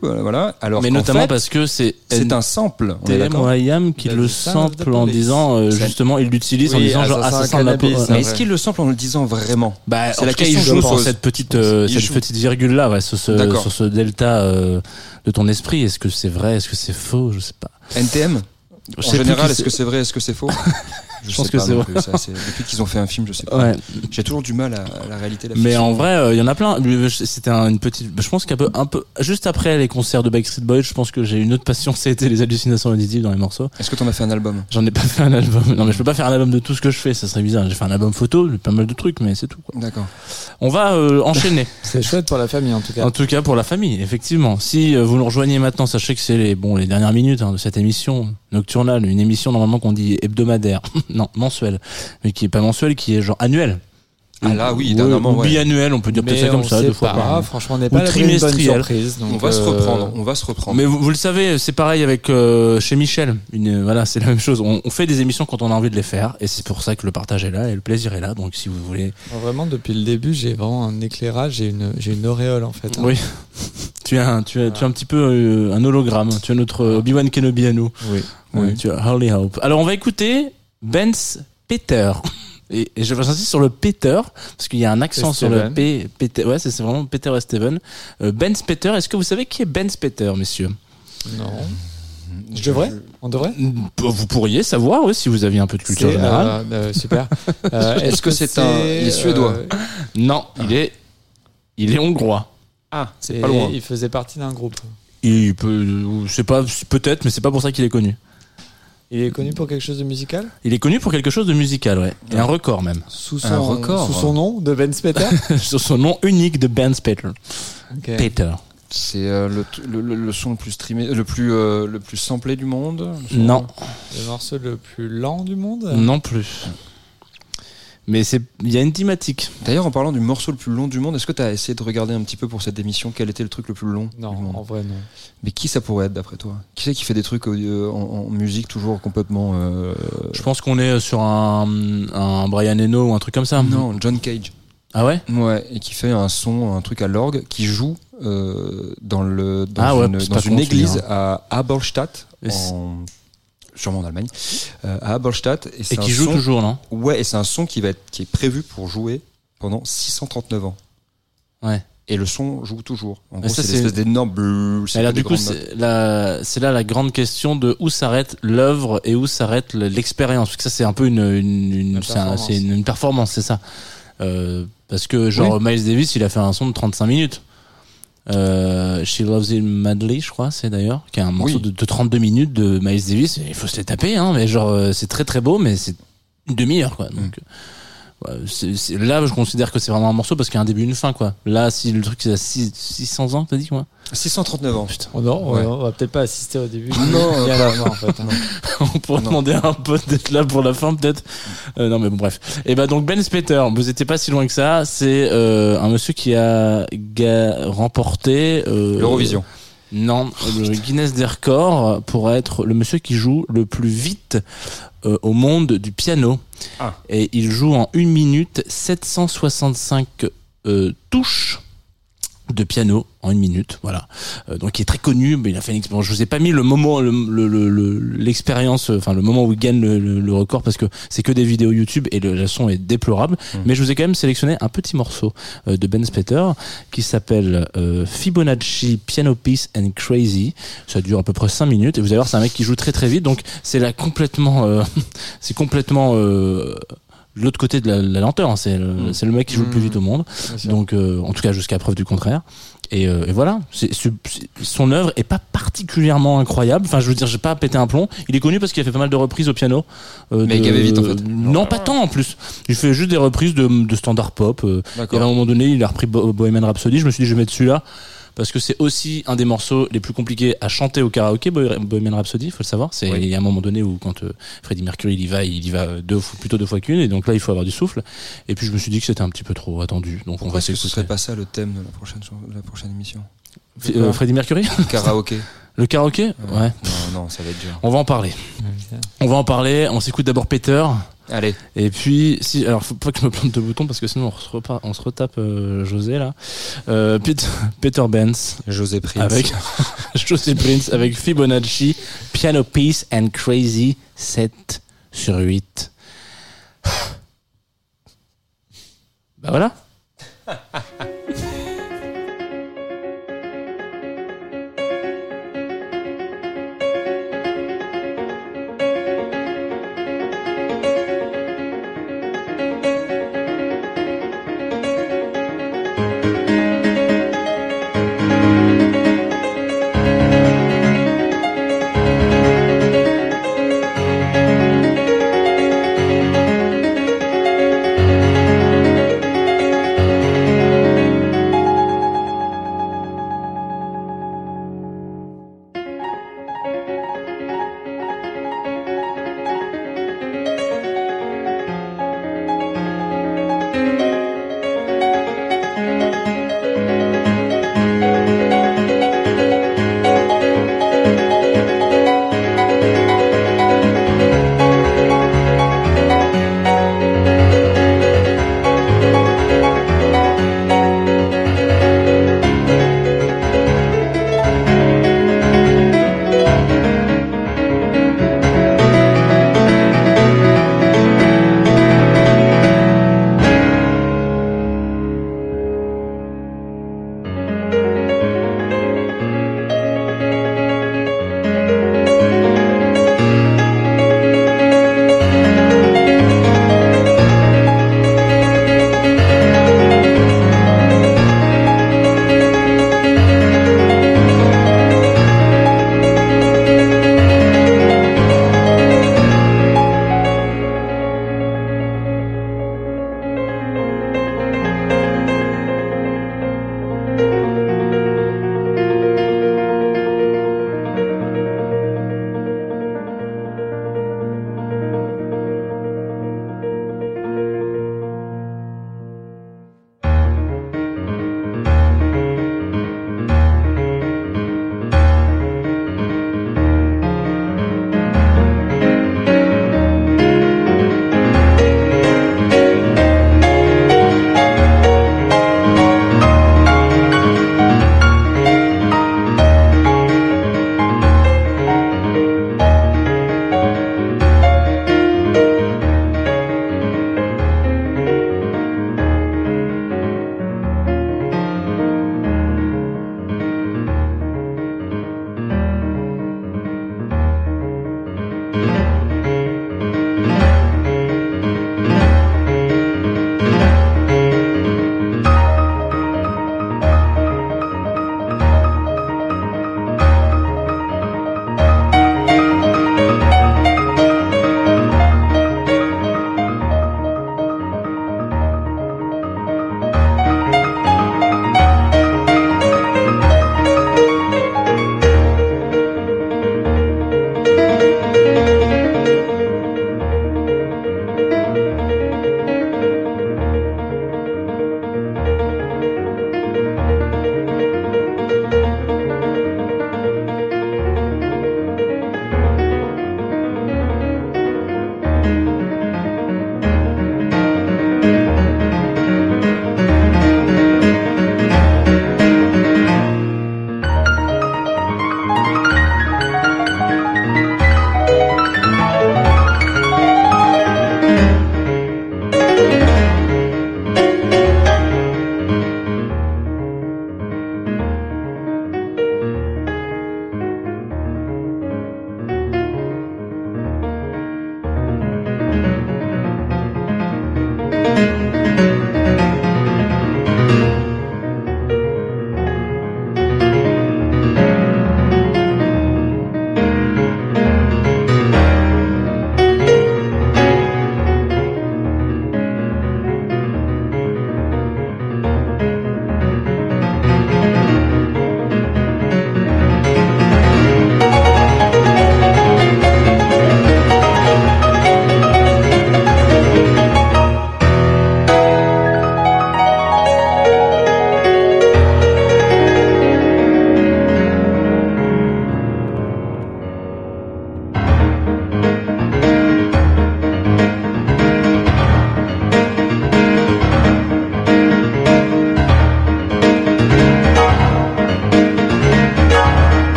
voilà, voilà. Alors mais notamment fait, parce que c'est c'est un sample. TM d'accord Ayam qui le sample en police. disant, euh, justement, il l'utilise en Oui, disant genre assassin assassin de la police. Mais est-ce qu'il le sample en le disant vraiment Bah, C'est en la cas, il question joue sur cette petite, euh, cette petite virgule là, sur ce, delta euh, de ton esprit. Est-ce que c'est vrai? Est-ce que c'est faux? Je sais pas. NTM En général, est-ce que c'est vrai, est-ce que c'est faux? Je pense que c'est vrai. Depuis qu'ils ont fait un film, je sais pas. Ouais. J'ai toujours du mal à, à la réalité. La Mais en vrai, euh, il y en a plein. Mais C'était un- une petite. Je pense qu'un peu, un peu, juste après les concerts de Backstreet Boys, je pense que j'ai une autre passion, c'était les hallucinations auditives dans les morceaux. Est-ce que t'en as fait un album? J'en ai pas fait un album. Non, mais je peux pas faire un album de tout ce que je fais, ça serait bizarre. J'ai fait un album photo, j'ai pas mal de trucs, mais c'est tout. quoi. D'accord. On va euh, enchaîner. C'est chouette pour la famille en tout cas. En tout cas pour la famille, effectivement. Si euh, vous nous rejoignez maintenant, sachez que c'est les bon les dernières minutes hein, de cette émission. Nocturnal, une émission normalement qu'on dit hebdomadaire, non mensuelle, mais qui est pas mensuelle, qui est genre annuelle. Ah là, oui, Ou- dernièrement, ou ouais. biannuelle, on peut dire peut-être ça comme ça, deux fois pas, par an. franchement, on n'est Ou pas surprise, donc, on va se euh, reprendre, on va se reprendre. Mais vous, vous le savez, c'est pareil avec euh, chez Michel. Une, voilà, c'est la même chose. On, on fait des émissions quand on a envie de les faire, et c'est pour ça que le partage est là et le plaisir est là. Donc si vous voulez, Vraiment, depuis le début, j'ai vraiment un éclairage, j'ai une, j'ai une auréole en fait. hein. oui, tu as, un- tu as, tu as un petit peu euh, un hologramme. Tu as notre euh, Obi-Wan Kenobi à nous. Oui. Tu as Holy Hope. Alors on va écouter Ben's Peter. Et, et je vais insister sur le Peter parce qu'il y a un accent sur le. P. Peter, ouais, c'est c'est vraiment Peter et Steven. Euh, Ben's Peter. Est-ce que vous savez qui est Ben's Peter, messieurs? Non. Je devrais? On devrait? Vous pourriez savoir, oui, si vous aviez un peu de culture générale. euh, euh, super. Euh, Est-ce que c'est un- il est suédois euh, Non, il est, il est hongrois. Ah, c'est et pas loin. Il faisait partie d'un groupe. Il peut, c'est pas, peut-être, mais c'est pas pour ça qu'il est connu. Il est connu pour quelque chose de musical? Il est connu pour quelque chose de musical, ouais, et un record même. Sous Un son, record. sous son nom de Ben Speter sur son nom unique de Ben Peter. Ok. Peter. C'est euh, le, le, le- le son le plus streamé, le plus euh, le plus samplé du monde. Non, Le morceau le plus lent du monde? Non plus. Mais c'est, il y a une thématique. D'ailleurs, en parlant du morceau le plus long du monde, est-ce que tu as essayé de regarder un petit peu pour cette émission quel était le truc le plus long Non, du monde en vrai, non. Mais qui ça pourrait être d'après toi? Qui c'est qui fait des trucs euh, en, en musique toujours complètement euh, Je pense qu'on est sur un, un Brian Eno ou un truc comme ça. Non, John Cage. Ah ouais? Ouais, et qui fait un son, un truc à l'orgue, qui joue euh, dans le dans Ah une, dans église celui-là. à Aberstadt, en, sûrement en Allemagne, euh, à Aberstadt. Et, qui joue son- toujours, non? Ouais, et c'est un son qui va être qui est prévu pour jouer pendant 639 ans. Ouais. Et le son joue toujours. En Mais gros, ça, c'est l'espèce d'énorme. des du coup, c'est la- là la grande question de où s'arrête l'œuvre et où s'arrête le- l'expérience. Parce que ça, c'est un peu une, une, une- La c'est un- performance. c'est une, une performance, c'est ça. Euh, parce que, genre, Miles Davis, il a fait un son de 35 minutes. Euh, She Loves Him Madly, je crois, c'est d'ailleurs, qui est un morceau Oui. de, de 32 minutes de Miles Davis. Il faut se les taper, hein, mais genre, euh, c'est très très beau, mais c'est une demi-heure, quoi. Donc, là, je considère que c'est vraiment un morceau parce qu'il y a un début et une fin, quoi. Là, si le truc, c'est à six- 600 ans, t'as dit, quoi 639 ans. Putain. Oh non, on va- Ouais. on va peut-être pas assister au début. Non, Il y a pas- la fin, en fait. hein. On pourrait Non. demander à un pote d'être là pour la fin, peut-être. Euh, non, mais bon, bref. Et bah, donc, Ben Speter, vous étiez pas si loin que ça. C'est euh, un monsieur qui a remporté. euh, L'Eurovision. Non, le Guinness des records pour être le monsieur qui joue le plus vite euh, au monde du piano. Ah. Et il joue en 1 minute 765 euh, touches de piano en une minute, voilà. Euh, donc il est très connu, mais il a fait une expérience. Je vous ai pas mis le moment, le- le- le- le- l'expérience, euh, enfin le moment où il gagne le, le- le record parce que c'est que des vidéos YouTube et le, son est déplorable. Mais je vous ai quand même sélectionné un petit morceau euh, de Ben Speter qui s'appelle euh, Fibonacci Piano Piece and Crazy. Ça dure à peu près 5 minutes et vous allez voir c'est un mec qui joue très très vite. Donc c'est là complètement, euh, c'est complètement euh, l'autre côté de la, la lenteur. hein. C'est le, c'est le mec qui joue le plus vite au monde. Donc, euh, en tout cas, jusqu'à preuve du contraire. Et, euh, et voilà, son œuvre est pas particulièrement incroyable. Enfin, je veux dire, j'ai pas pété un plomb. Il est connu parce qu'il a fait pas mal de reprises au piano. euh, Mais il gavait vite, en fait. Non, pas tant en plus. Il fait juste des reprises de, de standard pop. euh. Et D'accord. à un moment donné, il a repris Bo- Bohemian Rhapsody. Je me suis dit, je vais mettre celui-là. Parce que c'est aussi un des morceaux les plus compliqués à chanter au karaoké, Bo- Bohemian Rhapsody, il faut le savoir. C'est Oui. il y a un moment donné où quand euh, Freddie Mercury il y va, il y va deux, fois- plutôt deux fois qu'une, et donc là il faut avoir du souffle. Et puis je me suis dit que c'était un petit peu trop attendu, donc on va que ce s'écouter. serait pas ça le thème de la prochaine, de la prochaine émission? F- euh, Freddie Mercury? Karaoké. Le karaoké? Ouais. Non, non, ça va être dur. On va en parler. On va en parler. On s'écoute d'abord Peter. Allez. Et puis, si, alors faut pas que je me plante de bouton parce que sinon on se, repart, on se retape euh, José là. Euh, Peter, Peter Benz. José Prince. Avec José Prince avec Fibonacci, Piano Piece and Crazy 7 sur 8. Bah voilà.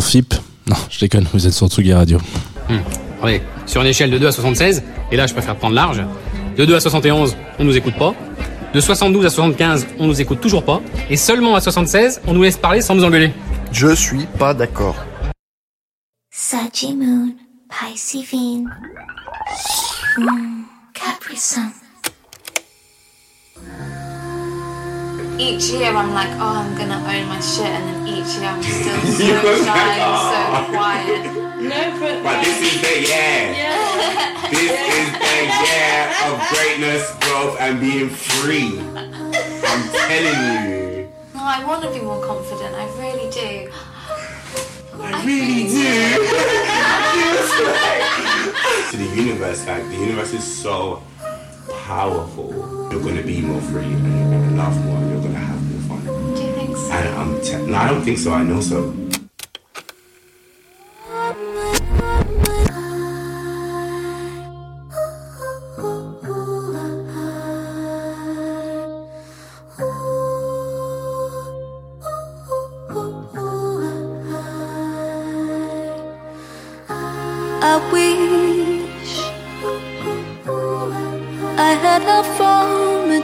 sur FIP. Non, je déconne, vous êtes sur Tsugi Radio. Hmm. Regardez, sur une échelle de 2 à 76, et là je préfère prendre large, de 2 à 71, on nous écoute pas. De 72 à 75, on nous écoute toujours pas. Et seulement à 76, on nous laisse parler sans nous engueuler. Je suis pas d'accord. Saji Moon, Piscevine, mm, Capri Sun. Each year I'm like, oh, I'm gonna own my shit, and then each year I'm still so shy and so quiet. No, but, But this is the year. This is the year of greatness, growth, and being free. I'm telling you. No, I want to be more confident. I really do. I really do. to the universe, like the universe is so powerful. You're gonna be more free, and you're gonna laugh more, and you're gonna have more fun. Do you think so? And I'm te- no, I don't think so. I know so. I wish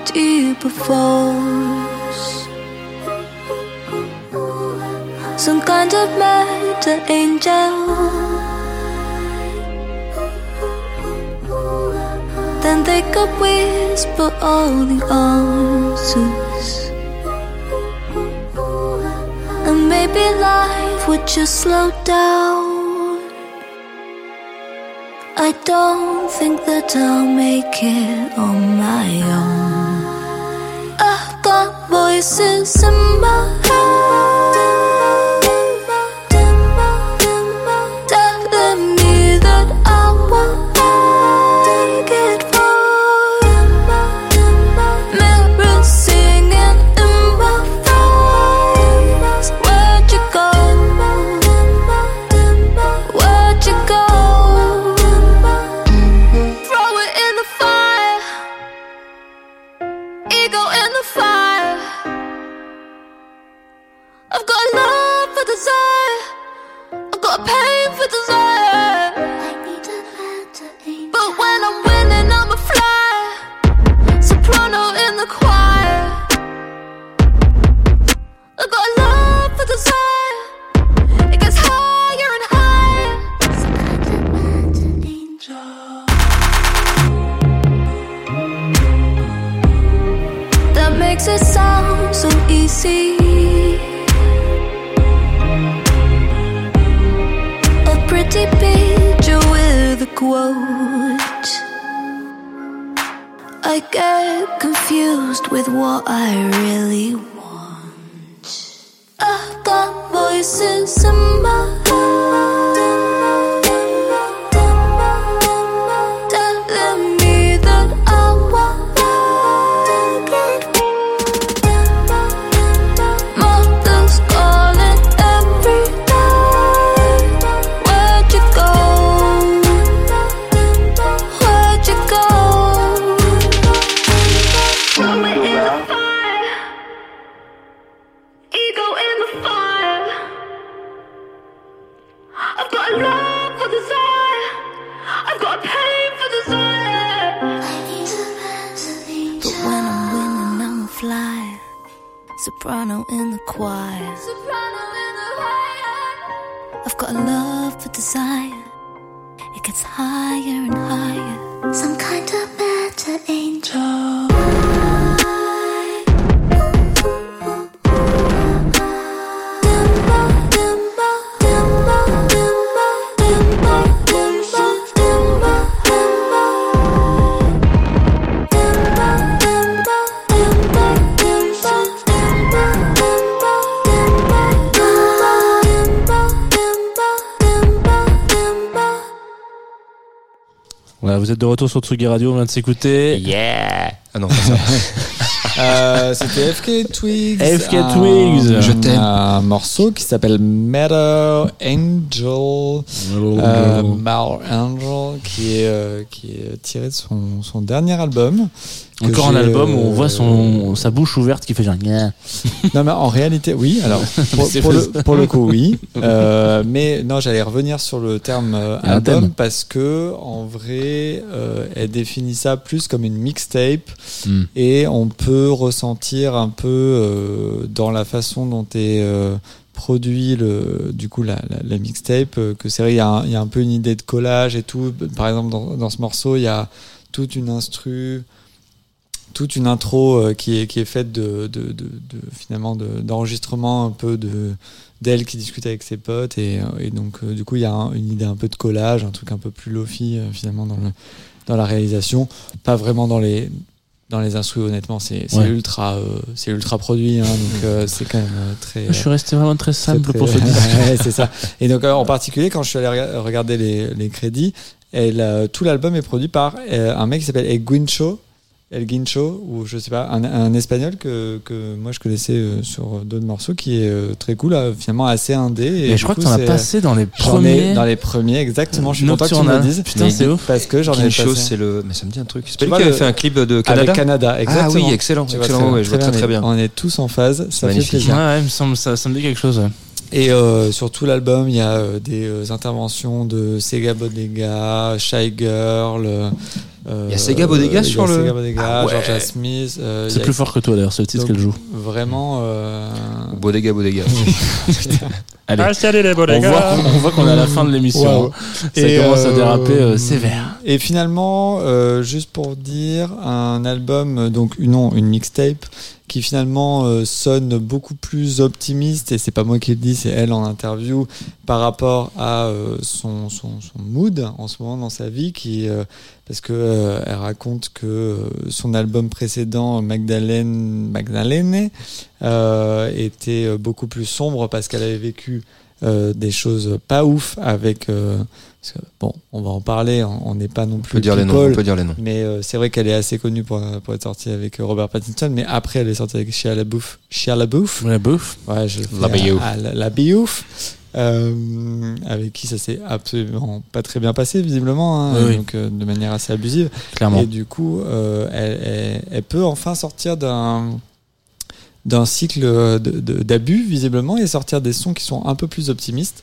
deeper force. Some kind of meta angel. Then they could whisper all the answers. And maybe life would just slow down. I don't think that I'll make it on my own. Voices in my head. Soprano in the choir. I've got a love for desire. It gets higher and higher. Some kind of better angel. Vous êtes de retour sur Tsugi Radio, on vient de s'écouter. Yeah Ah non, pas ça. Euh, C'était FK Twigs. FK un- Twigs. Je t'aime. Un morceau qui s'appelle Meadow Angel. Euh, Meadow Angel, qui est, euh, qui est tiré de son, son dernier album. Encore un album où on euh, voit son, sa bouche ouverte qui fait genre. Non, mais en réalité, oui. Alors, pour, le, pour le coup, oui. Euh, mais non, j'allais revenir sur le terme euh, album parce que, en vrai, euh, elle définit ça plus comme une mixtape Hmm. et on peut ressentir un peu euh, dans la façon dont est euh, produit le, du coup la, la, la mixtape que c'est vrai, il y, a un- il y a un peu une idée de collage et tout. Par exemple, dans, dans ce morceau, il y a toute une instru toute une intro euh, qui est qui est faite de, de, de, de- finalement de- d'enregistrement un peu de d'elle qui discute avec ses potes et, euh, et donc euh, du coup il y a un- une idée un peu de collage un truc un peu plus lofi finalement dans le dans la réalisation pas vraiment dans les dans les instruments honnêtement c'est Ouais. ultra euh, c'est ultra produit hein, donc euh, c'est quand même euh, très Je suis resté vraiment très simple très- pour ce. Ouais, c'est ça. Et donc, en particulier, quand je suis allé rega- regarder les, les crédits, elle, tout l'album est produit par un mec qui s'appelle El Guincho. El Guincho, ou je sais pas, un, un espagnol que, que moi je connaissais euh, sur d'autres morceaux, qui est euh, très cool, euh, finalement assez indé. Et du je crois coup, que t'en as c'est- passé dans les premiers. dans les premiers, exactement. Je suis content que tu me le Nocturnal. dises. Putain, c'est ouf. Parce que j'en ai passé. c'est le. Mais ça me dit un truc. C'est Tu pas lui vois qui avait fait un clip de Canada Avec Canada, exactement. Ah oui, excellent, Tu excellent. très ouais, bien, je vois très très bien. On est tous en phase, ça fait magnifique. plaisir. Ouais, me semble, ça, ça me dit quelque chose. ouais. Et euh, sur tout l'album, il y a euh, des euh, interventions de Sega Bodega, Shy Girl. Euh, Il y a Sega Bodega il y a sur le- Sega Bodega, Ah ouais. Georgia Smith. euh, C'est a- plus fort que toi d'ailleurs, ce titre qu'elle joue. Vraiment. euh, Bodega, bodega. Allez. Ah, salut les On voit, qu'on- on voit qu'on est à la fin de l'émission. Waouh. hein. Ça Et, commence à euh, déraper euh, sévère. Et finalement, euh, juste pour dire, un album, euh, donc une, non, une mixtape, qui finalement euh, sonne beaucoup plus optimiste, et c'est pas moi qui le dis, c'est elle en interview, par rapport à euh, son, son, son mood en ce moment dans sa vie, qui, euh, parce que euh, elle raconte que euh, son album précédent, Magdalene, Magdalene, euh, était beaucoup plus sombre parce qu'elle avait vécu euh, des choses pas ouf avec euh, parce que, bon on va en parler on on n'est pas non plus peut dire les noms, on peut dire les noms. mais euh, c'est vrai qu'elle est assez connue pour, pour être sortie avec Robert Pattinson mais après elle est sortie avec Shia LaBeouf Shia LaBeouf? La bouffe. ouais je La ah, la, la Biouf, euh, avec qui ça s'est absolument pas très bien passé visiblement hein, Oui, donc euh, de manière assez abusive Clairement. et du coup, euh, elle, elle- elle peut enfin sortir d'un d'un cycle d'abus visiblement et sortir des sons qui sont un peu plus optimistes.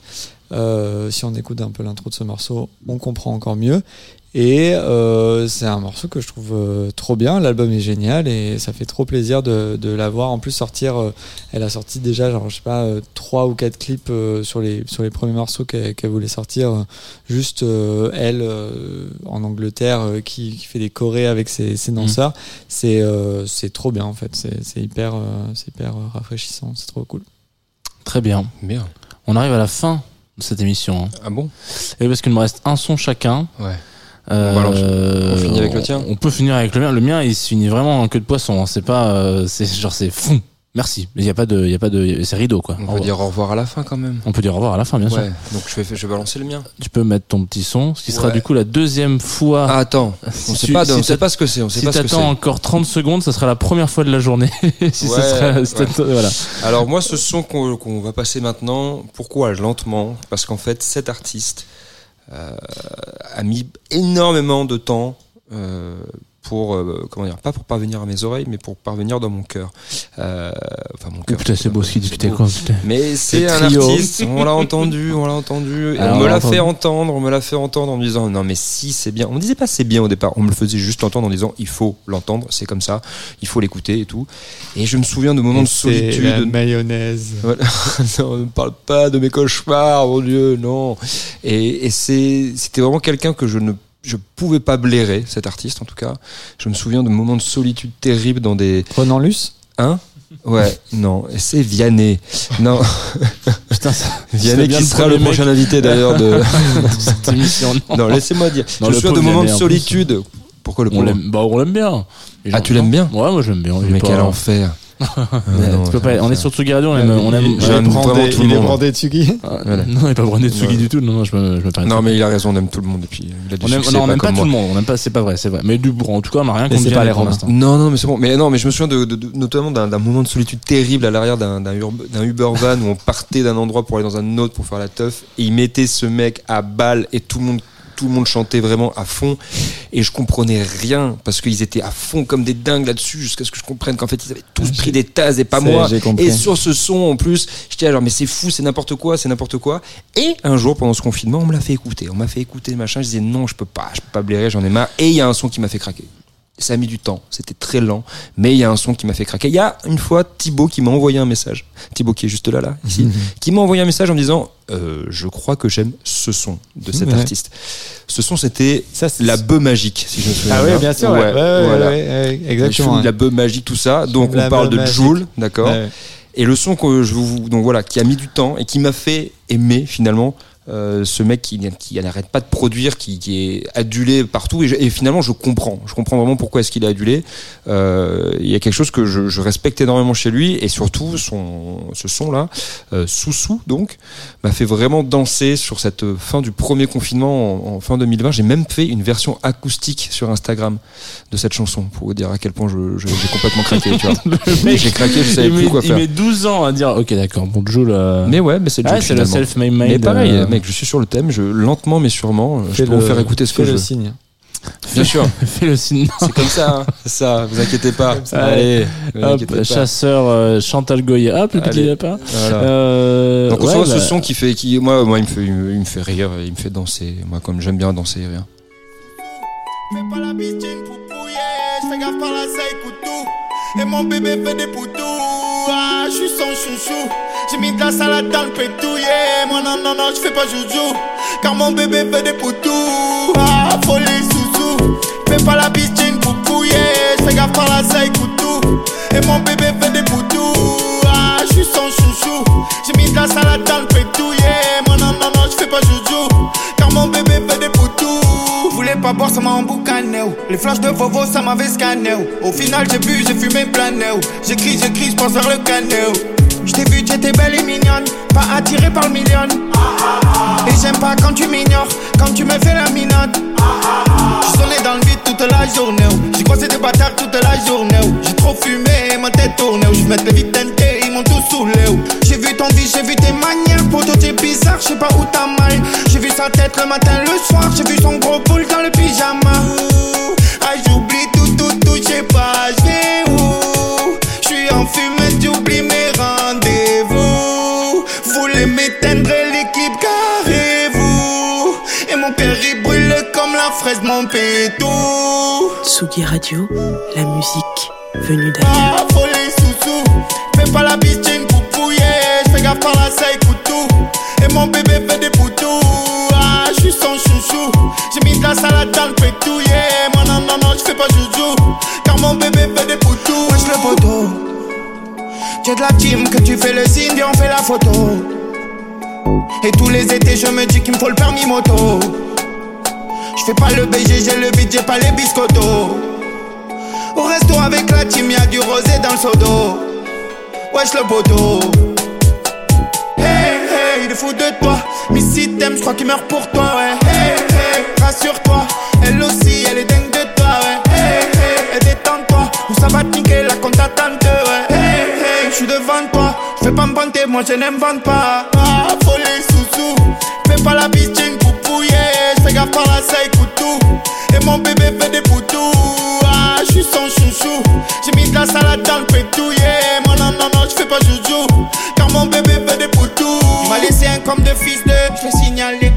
Si on écoute un peu l'intro de ce morceau, on comprend encore mieux. Et euh, c'est un morceau que je trouve euh, trop bien. L'album est génial et ça fait trop plaisir de, de la voir en plus sortir. euh, elle a sorti déjà, genre, je sais pas, euh, trois ou quatre clips euh, sur les sur les premiers morceaux qu'elle qu'elle voulait sortir. juste euh, elle euh, en Angleterre euh, qui, qui fait des chorés avec ses, ses danseurs. C'est euh, c'est trop bien en fait. C'est c'est hyper euh, c'est hyper euh, rafraîchissant. C'est trop cool. Très bien. Bien. On arrive à la fin de cette émission. hein. Ah bon? Et parce qu'il me reste un son chacun. Ouais. Euh, On balance. On finit avec le tien On peut finir avec le mien. Le mien, il se finit vraiment en queue de poisson. hein. C'est pas, euh, c'est genre c'est fou. Merci. Mais il y a pas de, il y a pas de, c'est rideau quoi. On Au peut revoir. dire au revoir à la fin quand même. On peut dire au revoir à la fin, bien sûr. Ouais. Donc je vais, je vais balancer le mien. Tu peux mettre ton petit son, ce qui sera du coup la deuxième fois. Ah, attends. Si On sait tu- pas, si on sait pas ce que c'est. On sait si pas ce que c'est. t'attends encore 30 secondes, ça sera la première fois de la journée. si Ouais, ça sera, si ouais. t'attends- voilà. Alors moi, ce son qu'on va passer maintenant, pourquoi lentement? Parce qu'en fait, cet artiste a mis énormément de temps euh, pour, euh, comment dire, pas pour parvenir à mes oreilles, mais pour parvenir dans mon cœur. Euh, enfin, mon cœur. putain, c'est beau ce qu'il dit, putain, beau. quoi, putain. Mais c'est un artiste, on l'a entendu, on l'a entendu, Alors, on me l'a fait entendre, on me l'a fait entendre en me disant non mais si c'est bien. On me disait pas c'est bien au départ, on me le faisait juste entendre en disant il faut l'entendre, c'est comme ça, il faut l'écouter et tout. Et je me souviens de moments Et de solitude. la mayonnaise. Voilà. non, ne parle pas de mes cauchemars, mon Dieu, non. Et, et c'est, c'était vraiment quelqu'un que je ne je pouvais pas blairer, cet artiste en tout cas. Je me souviens de moments de solitude terribles dans des. Renan Luce Hein? Ouais, non, et c'est Vianney. Non. Putain, ça- Vianney qui sera le prochain mec. invité d'ailleurs de... de cette émission. Non, Non, laissez-moi dire. Non, je me souviens de moments de solitude. Pourquoi le On pauvre l'aime, bah, on l'aime bien. Ah, tu l'aimes bien Ouais, moi j'aime bien. Mais pas- quel enfer. Mais non, tu peux quel pas- on est sur Tsugi Radio, on aime, on aime. On tout le il est monde. brandé Tsugi? Ah, Voilà. Non, il est pas brandé Tsugi du tout. Non, non, je me, je Non, mais il a raison, on aime tout le monde. Et puis, il a du on aime, succès, non, on aime pas tout le monde. On aime pas, c'est pas vrai, c'est vrai. Mais du, bon, en tout cas, on n'a rien contre pas les pour l'instant. Non, non, mais c'est bon. Mais non, mais je me souviens de, de- de- notamment d'un moment de solitude terrible à l'arrière d'un Uber van où on partait d'un endroit pour aller dans un autre pour faire la teuf et il mettait ce mec à balle et tout le monde tout le monde chantait vraiment à fond et je comprenais rien parce qu'ils étaient à fond comme des dingues là-dessus jusqu'à ce que je comprenne qu'en fait ils avaient tous pris des tasses et pas moi. Et sur ce son en plus, j'étais alors mais c'est fou, c'est n'importe quoi, c'est n'importe quoi. Et un jour pendant ce confinement, on me l'a fait écouter, on m'a fait écouter machin, je disais non, je peux pas, je peux pas blairer, j'en ai marre. Et il y a un son qui m'a fait craquer. Ça a mis du temps, c'était très lent, mais il y a un son qui m'a fait craquer. Il y a une fois Thibaut qui m'a envoyé un message, Thibaut qui est juste là, là, ici, qui m'a envoyé un message en me disant euh, Je crois que j'aime ce son de cet Ouais. artiste. Ce son, c'était la bœuf magique, si je me souviens Ah oui, bien sûr, ouais. Voilà. exactement. La bœuf magique, tout ça. Donc, on parle de. Joule, d'accord et le son que je vous, donc voilà, qui a mis du temps et qui m'a fait aimer finalement euh, ce mec qui, qui n'arrête pas de produire, qui, qui est adulé partout. Et, je- et finalement, je comprends. Je comprends vraiment pourquoi est-ce qu'il est adulé. Euh, Il y a quelque chose que je, je respecte énormément chez lui. Et surtout, son, ce son-là, euh, Soussou, donc, m'a fait vraiment danser sur cette fin du premier confinement en, en fin 2020. J'ai même fait une version acoustique sur Instagram de cette chanson pour vous dire à quel point je- j'ai complètement craqué. J'ai craqué, je savais il plus met, quoi il faire. met 12 ans à dire ok d'accord bon Joule euh, Mais ouais, mais c'est ah, le self-made Mais pareil, mec, je suis sur le thème, je lentement mais sûrement, je Fais peux vous le- faire écouter ce fais que je le veux. signe. Bien sûr. fais le signe C'est comme ça, hein. Ça, vous inquiétez pas. Allez, Allez, vous hop, inquiétez pas. chasseur euh, Chantal Goya hop le petit lapin voilà. Euh, Donc on ouais, bah, ce son qui fait, qui moi, moi il me fait, il me, il me fait rire, il me fait danser. Moi comme j'aime bien danser, rien. Fais pas la bitchine pour pouiller, j'fais gaffe par la seille couteau. Et mon bébé fait des poutous, ah, je suis son chouchou. J'ai mis de la salade dans le pétouillé, moi non, non, non, j'fais pas joujou. Car mon bébé fait des poutous, ah, folie sous-sous. Fais pas la bitchine pour pouiller, j'fais gaffe par la seille couteau. Et mon bébé fait des poutous, ah, je suis son chouchou. J'ai mis de la salade dans le pétouillé, moi non, non, non, j'fais pas joujou. Car mon bébé fait des poutous. Voulais pas boire, ça m'a emboucané. oh. Les flashs de Vovo, ça m'avait scanné. oh. Au final, j'ai bu, j'ai fumé plané. oh. J'écris, j'écris, j'pense vers le canet. J't'ai vu, t'étais belle et mignonne. Pas attirée par le million. Et j'aime pas quand tu m'ignores, quand tu me fais la minote. J'suis sonné dans le vide toute la journée. oh. J'ai croisé des bâtards toute la journée. oh. J'ai trop fumé, ma tête tournée. oh. J'mets les vides teintés, ils m'ont tous saoulé. J'ai vu ton vie, j'ai vu tes manières. Poto, t'es bizarre, j'sais pas où t'as mal. J'ai vu sa tête le matin, le soir. J'ai vu son gros boule dans le pyjama. Ah, j'oublie tout, tout, tout, j'sais pas, j'vais où. J'suis en fumée, j'oublie Voulez m'éteindre l'équipe, carrez-vous. Et mon père, il brûle comme la fraise, mon pétou. Tsugi Radio, la musique venue d'ailleurs. Ah, folie sous-sous. Fais pas la bitchine pour pouiller. J'fais gaffe par la seille couteau. Et mon bébé fait des poutous. Ah, j'suis son chouchou. J'ai mis de la salade dans le pétouillé. Moi, non, non, non, j'fais pas joujou. Car mon bébé fait des poutous. Wesh le poteau. Tu es de la team que tu fais le signe, viens on fait la photo. Et tous les étés, je me dis qu'il me faut le permis moto. J'fais pas le BG, j'ai le beat, j'ai pas les biscottos. Au resto avec la team, y'a du rosé dans le d'eau. Wesh le poteau. Hey, hey, il est fou de toi. Mais si t'aimes, j'crois qu'il meurt pour toi, ouais. Hey, hey, rassure-toi. Elle aussi, elle est dingue de toi, ouais. Hey, hey, détends-toi. Ou ça va te niquer la compte à tante, ouais. Hey, hey, j'suis devant toi. J'fais pas me vanter, moi je n'invente pas. Ah, folie sous-sous. Fais pas la bitchine pour pouiller. J'fais gaffe par la seille couteau. Et mon bébé fait des poutous. Ah, j'suis son chouchou. J'ai mis de la salade dans le pétouillé. Moi non, non, non, j'fais pas joujou. Car mon bébé fait des poutous. Il m'a laissé un comme de fils de. J'l'ai signalé.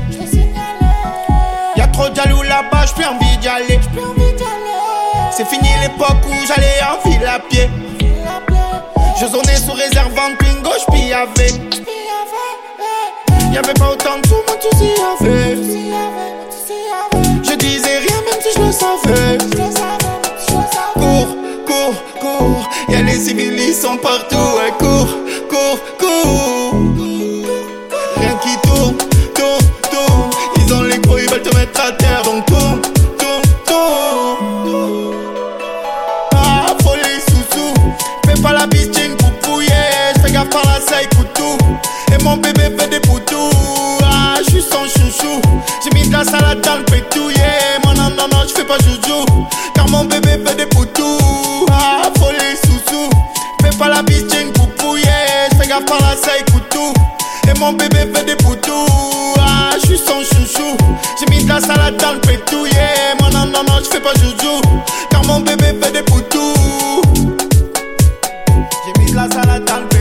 Y'a trop de jaloux là-bas, j'plus envie d'y aller. C'est fini l'époque où j'allais en ville à pied. Je zonais sous réserve j'pille avec. Y'avait pas autant de sous, moi tu s'y avais. Je disais rien même si je le savais. Cours, cours, cours. Y'a les civils, ils sont partout. Ouais, cours, Et mon bébé fait des poutous. Ah, j'suis son chouchou. J'ai mis de la salade dans le pétouillé. Moi, non, non, non, j'fais pas joujou. Car mon bébé fait des poutous. Ah, folie sous-sous. Fais pas la bitchine pour pouiller. J'fais gaffe par la seille couteau. Et mon bébé fait des poutous. Ah, je suis son chouchou. J'ai mis de la salade dans le pétou, yeah. Moi, non, non, non, je fais pas joujou. Car mon bébé fait des poutous. J'ai mis de la salade dans pétou.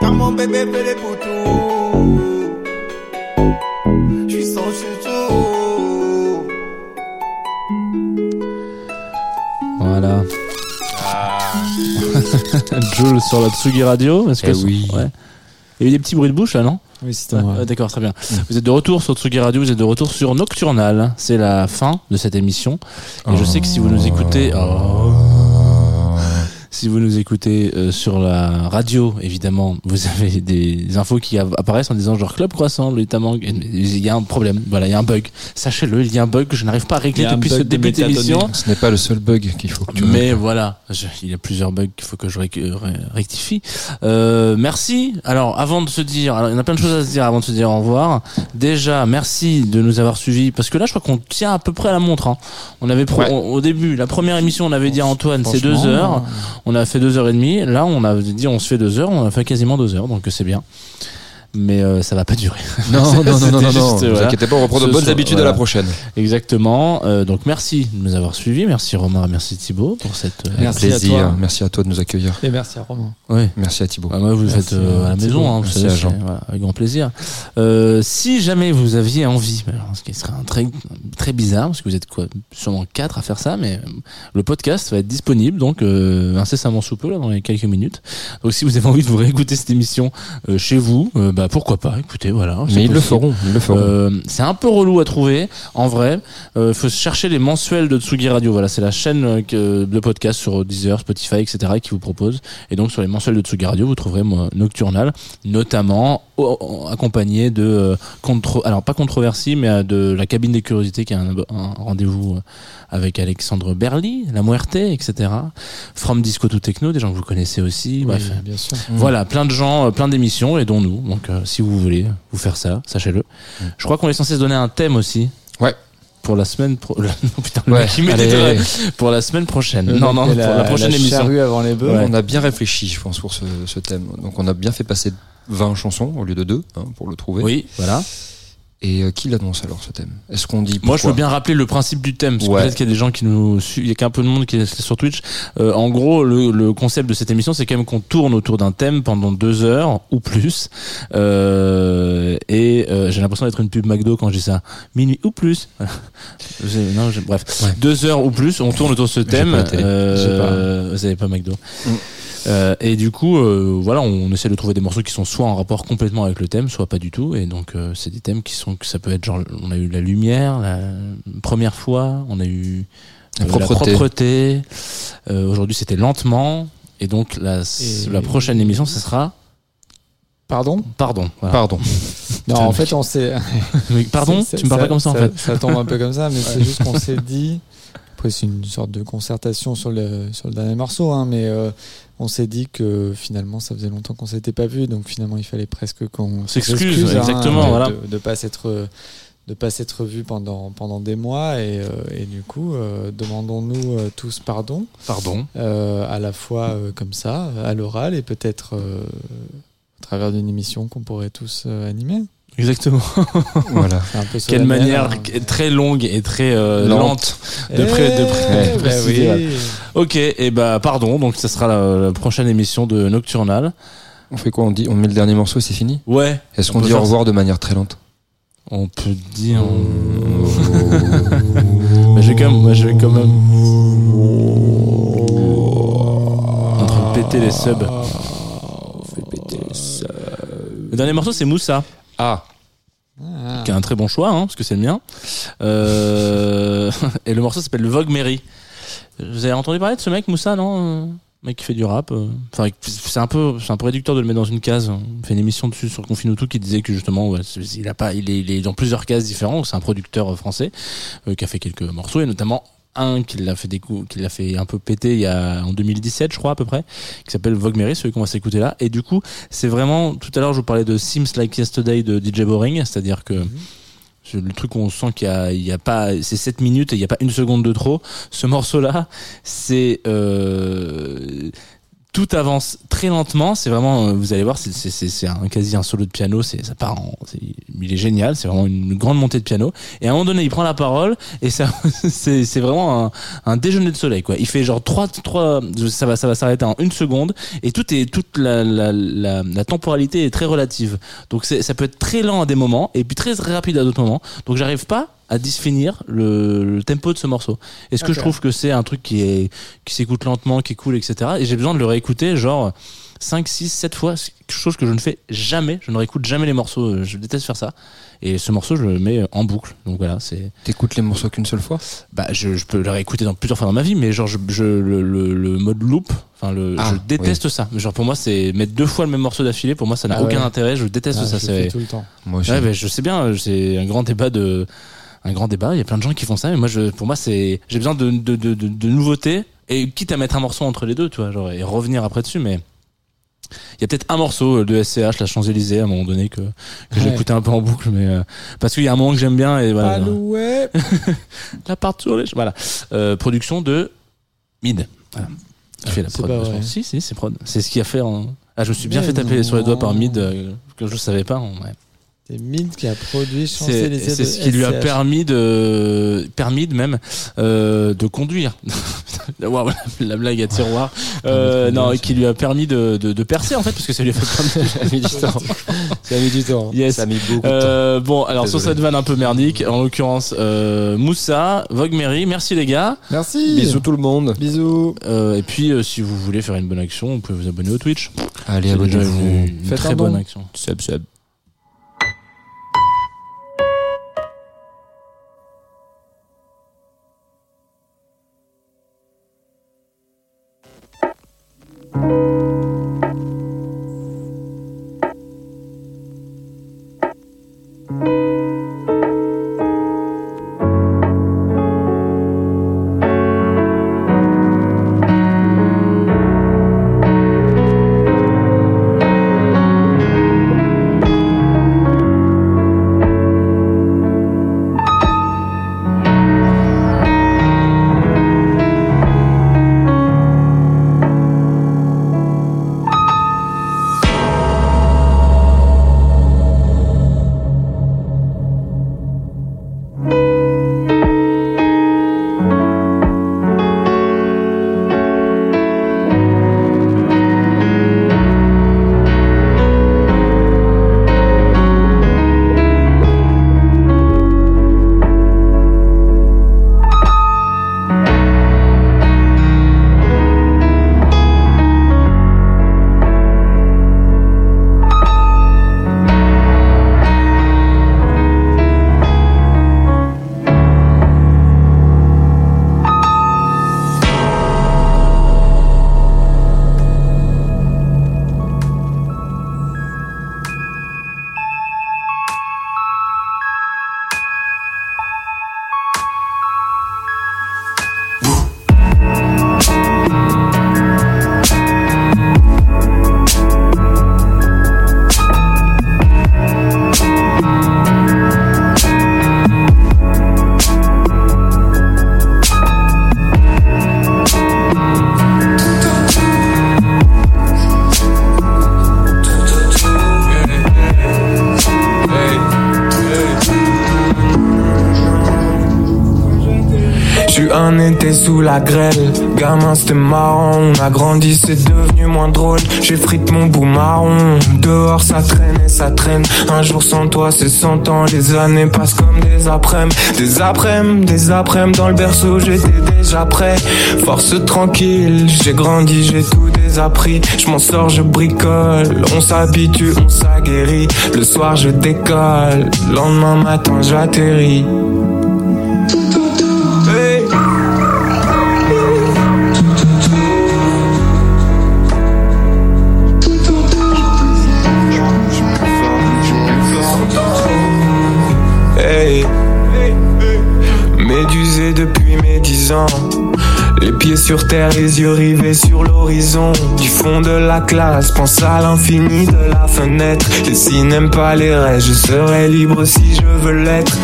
Car mon bébé fait des poutous. Je suis son chouchou. Voilà. Jules sur la Tsugi Radio. Est-ce que Eh c'est- oui. ouais. Il y a eu des petits bruits de bouche là, non Oui, moi. ouais, D'accord, très bien. Vous êtes de retour sur Tsugi Radio, vous êtes de retour sur Nocturnal. C'est la fin de cette émission. Et je sais que si vous nous écoutez... Oh. Si vous nous écoutez euh, sur la radio, évidemment, vous avez des infos qui apparaissent en disant genre Club Croissant, le Tamang, il y a un problème, voilà, il y a un bug. Sachez-le, il y a un bug que je n'arrive pas à régler depuis bug ce de début d'émission. Ce n'est pas le seul bug qu'il faut que tu Mais voilà, je- il y a plusieurs bugs qu'il faut que je ré- ré- rectifie. Euh, merci. Alors, avant de se dire, alors, il y en a plein de choses à se dire avant de se dire au revoir. Déjà, merci de nous avoir suivis parce que là, je crois qu'on tient à peu près à la montre. hein. On avait pro- Ouais. on- au début, la première émission, on avait dit à Antoine, c'est deux heures. On a fait deux heures et demie. Là, on a dit on se fait deux heures. On a fait quasiment deux heures, donc c'est bien. Mais euh, ça va pas durer. Non, non, non, non, C'était non, non, juste, non. Vous voilà. inquiétez pas, on reprend de bonnes soir, habitudes à voilà. la prochaine. Exactement. Euh, donc merci de nous avoir suivis. Merci Romain, merci Thibaut pour cette. euh, Merci à plaisir. toi. Merci à toi de nous accueillir. Et merci à Romain. Ouais. Merci à Thibaut. Ah, moi, vous Merci, faites euh, à la maison, hein, vous Merci savez, à Jean. voilà, avec grand plaisir. Euh, si jamais vous aviez envie, ce qui serait un très très bizarre, parce que vous êtes quoi, sûrement quatre à faire ça, mais euh, le podcast va être disponible donc euh, incessamment sous peu là dans les quelques minutes. Donc si vous avez envie de vous réécouter cette émission euh, chez vous, euh, bah pourquoi pas. Écoutez, voilà. c'est Mais ils le feront, ils le feront. Euh, c'est un peu relou à trouver, en vrai. Il faut chercher les mensuels de Tsugi Radio. Voilà, c'est la chaîne euh, de podcast sur Deezer, Spotify, etc. qui vous propose. Et donc sur les mensuels de Tsugi Radio, vous trouverez moi, Nocturnal, notamment accompagné de euh, alors pas controversie, mais euh, de la cabine des curiosités, qui est un, un rendez-vous euh, avec Alexandre Berly, La Muerte, etc. From Disco to Techno, des gens que vous connaissez aussi. Bref, Oui, bien sûr. voilà, plein de gens, plein d'émissions, et dont nous. Donc, euh, si vous voulez vous faire ça, sachez-le. Je crois qu'on est censé se donner un thème aussi. Ouais. Pour la semaine pro... non, putain, le Ouais, mec, il allez. pour la semaine prochaine. Le non, non, met pour la, prochaine la émission. avant les bœufs. Ouais. On a bien réfléchi, je pense, pour ce, ce thème. Donc on a bien fait passer 20 chansons au lieu de 2 pour le trouver. Oui, voilà. Et euh, qui l'annonce alors ce thème? Est-ce qu'on dit Moi, je veux bien rappeler le principe du thème, parce que Ouais. peut-être qu'il y a des gens qui nous suivent, il y a qu'un peu de monde qui est sur Twitch. Euh, en gros, le, le concept de cette émission, c'est quand même qu'on tourne autour d'un thème pendant deux heures ou plus. Euh, et j'ai l'impression d'être une pub McDo quand je dis ça. Minuit ou plus. Non, bref, deux heures ou plus, on tourne autour de ce thème. pas la télé. Euh, Vous avez pas McDo. Euh, et du coup, euh, voilà, on essaie de trouver des morceaux qui sont soit en rapport complètement avec le thème, soit pas du tout. Et donc, euh, c'est des thèmes qui sont, que ça peut être genre, on a eu la lumière, la première fois, on a eu La propreté. propreté. Euh, Aujourd'hui, c'était lentement. Et donc, la, Et- la prochaine émission, ce sera. Pardon? Pardon. voilà. Pardon. Non, en fait, on s'est. Pardon? C'est- Tu me parles pas comme ça, en fait Ça tombe un peu comme ça, mais c'est juste qu'on s'est dit. Après, c'est une sorte de concertation sur le, sur le dernier morceau, hein, mais euh, on s'est dit que finalement, ça faisait longtemps qu'on s'était pas vu, donc finalement, il fallait presque qu'on S'excuse, hein, exactement, de, voilà. de, de pas s'être de pas s'être vu pendant pendant des mois et, euh, et du coup euh, demandons-nous euh, tous pardon Pardon. à la fois comme ça à l'oral et peut-être à travers d'une émission qu'on pourrait tous animer Exactement. Voilà. C'est un peu Quelle manière hein. très longue et très euh, Lente. lente de, pré- de, pré- Eh, de bah oui. Ok, et bah pardon, donc ça sera la, la prochaine émission de Nocturnal. On fait quoi? On dit, on met le dernier morceau et c'est fini? Ouais. Est-ce On qu'on dit au revoir de manière très lente? On peut dire. Mais je vais quand même. moi, je vais quand même. En train de péter les subs. Le dernier morceau, c'est Moussa. Ah Ah. Qui un très bon choix, hein, parce que c'est le mien. Euh, Et le morceau s'appelle le Vogue Mary. Vous avez entendu parler de ce mec, Moussa, non? Mec qui fait du rap. euh. Enfin, c'est un peu, c'est un peu réducteur de le mettre dans une case. On fait une émission dessus sur Confine tout qui disait que justement, il a pas, il est, il est dans plusieurs cases différentes. C'est un producteur euh, français euh, qui a fait quelques morceaux et notamment un qui l'a fait des coups, qui l'a fait un peu péter il y a en 2017, je crois à peu près, qui s'appelle Vogue Mary, celui qu'on va s'écouter là. Et du coup, c'est vraiment tout à l'heure, je vous parlais de Sims Like Yesterday de DJ Boring, c'est-à-dire que c'est le truc où on sent qu'il y a, il y a pas, c'est 7 minutes et il n'y a pas une seconde de trop. Ce morceau-là, c'est euh, tout avance très lentement. C'est vraiment, euh, vous allez voir, c'est- un quasi un solo de piano. C'est ça part. En, il est génial. C'est vraiment une grande montée de piano. Et à un moment donné, il prend la parole et ça, c'est vraiment un, un déjeuner de soleil quoi. Il fait genre trois trois. Ça va ça va s'arrêter en une seconde et tout est toute la la, temporalité est très relative. Donc ça peut être très lent à des moments et puis très rapide à d'autres moments. Donc j'arrive pas à disfinir le, le tempo de ce morceau. Est-ce que je trouve que c'est un truc qui est qui s'écoute lentement, qui est cool, etc. Et j'ai besoin de le réécouter genre 5, 6, 7 fois, c'est quelque chose que je ne fais jamais. Je ne réécoute jamais les morceaux. Je déteste faire ça. Et ce morceau, je le mets en boucle. Donc voilà, c'est. T'écoutes les morceaux qu'une seule fois? Bah, je, je peux le réécouter dans plusieurs fois dans ma vie, mais genre, je, je- le, le, le mode loop, enfin, le, Ah, je déteste ça. Genre, pour moi, c'est mettre deux fois le même morceau d'affilée. Pour moi, ça n'a Ah aucun ouais. intérêt. Je déteste Ah, ça. je le fais C'est tout le temps. Moi aussi. Ouais, ben, je sais bien, c'est un grand débat de, un grand débat. Il y a plein de gens qui font ça, mais moi, je, pour moi, c'est, j'ai besoin de, de, de, nouveautés et quitte à mettre un morceau entre les deux, tu vois, genre, et revenir après dessus, mais il y a peut-être un morceau de SCH, la Champs-Élysées, à un moment donné, que, que Ouais. écouté un peu en boucle, mais, euh, parce qu'il y a un moment que j'aime bien et voilà. Alouette. la part sur les, voilà. Euh, production de Mid. Voilà. Qui fait la prod. pas. Si, si, c'est prod. C'est ce qui a fait en, ah, je me suis bien Mais fait taper sur les doigts par. Mid, euh, que je savais pas, ouais. C'est Mid qui a produit C'est Champs-Élysées c'est ce qui lui a permis de, permis de même, euh, de conduire. Waouh, la, la blague à tiroir. Euh, non, qui lui a permis de, de, de percer en fait, parce que ça lui a fait plein de. Ça a mis du temps. Ça a mis du temps. Yes. Ça a mis beaucoup de temps. Euh, bon, alors sur cette vanne un peu merdique, en l'occurrence, euh, Moussa, Vogue Mary, merci les gars. Merci. Bisous tout le monde. Bisous. Euh, et puis, euh, si vous voulez faire une bonne action, vous pouvez vous abonner au Twitch. Allez, abonnez-vous. Faites très un bonne action. Sub sub. J'suis la grêle, gamin c'était marrant, on a grandi c'est devenu moins drôle, j'ai frite mon bout marron, dehors ça traîne et ça traîne, un jour sans toi c'est cent ans, les années passent comme des après-midi, des après-midi, des après-midi dans le berceau j'étais déjà prêt, force tranquille, j'ai grandi, j'ai tout désappris, je m'en sors, je bricole, on s'habitue, on s'aguerrit, le soir je décolle, lendemain matin j'atterris. Sur terre, les yeux rivés sur l'horizon. Du fond de la classe, pense à l'infini de la fenêtre. Et s'ils n'aiment pas les rêves, je serai libre si je veux l'être.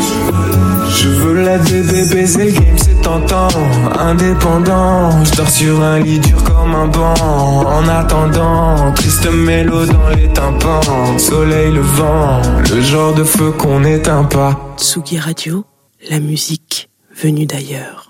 Je veux la bébé baiser le game, c'est tentant. Indépendant, je dors sur un lit dur comme un banc. En attendant, triste mélo dans les tympans. Soleil, le vent, le genre de feu qu'on n'éteint pas. Tsugi Radio, la musique venue d'ailleurs.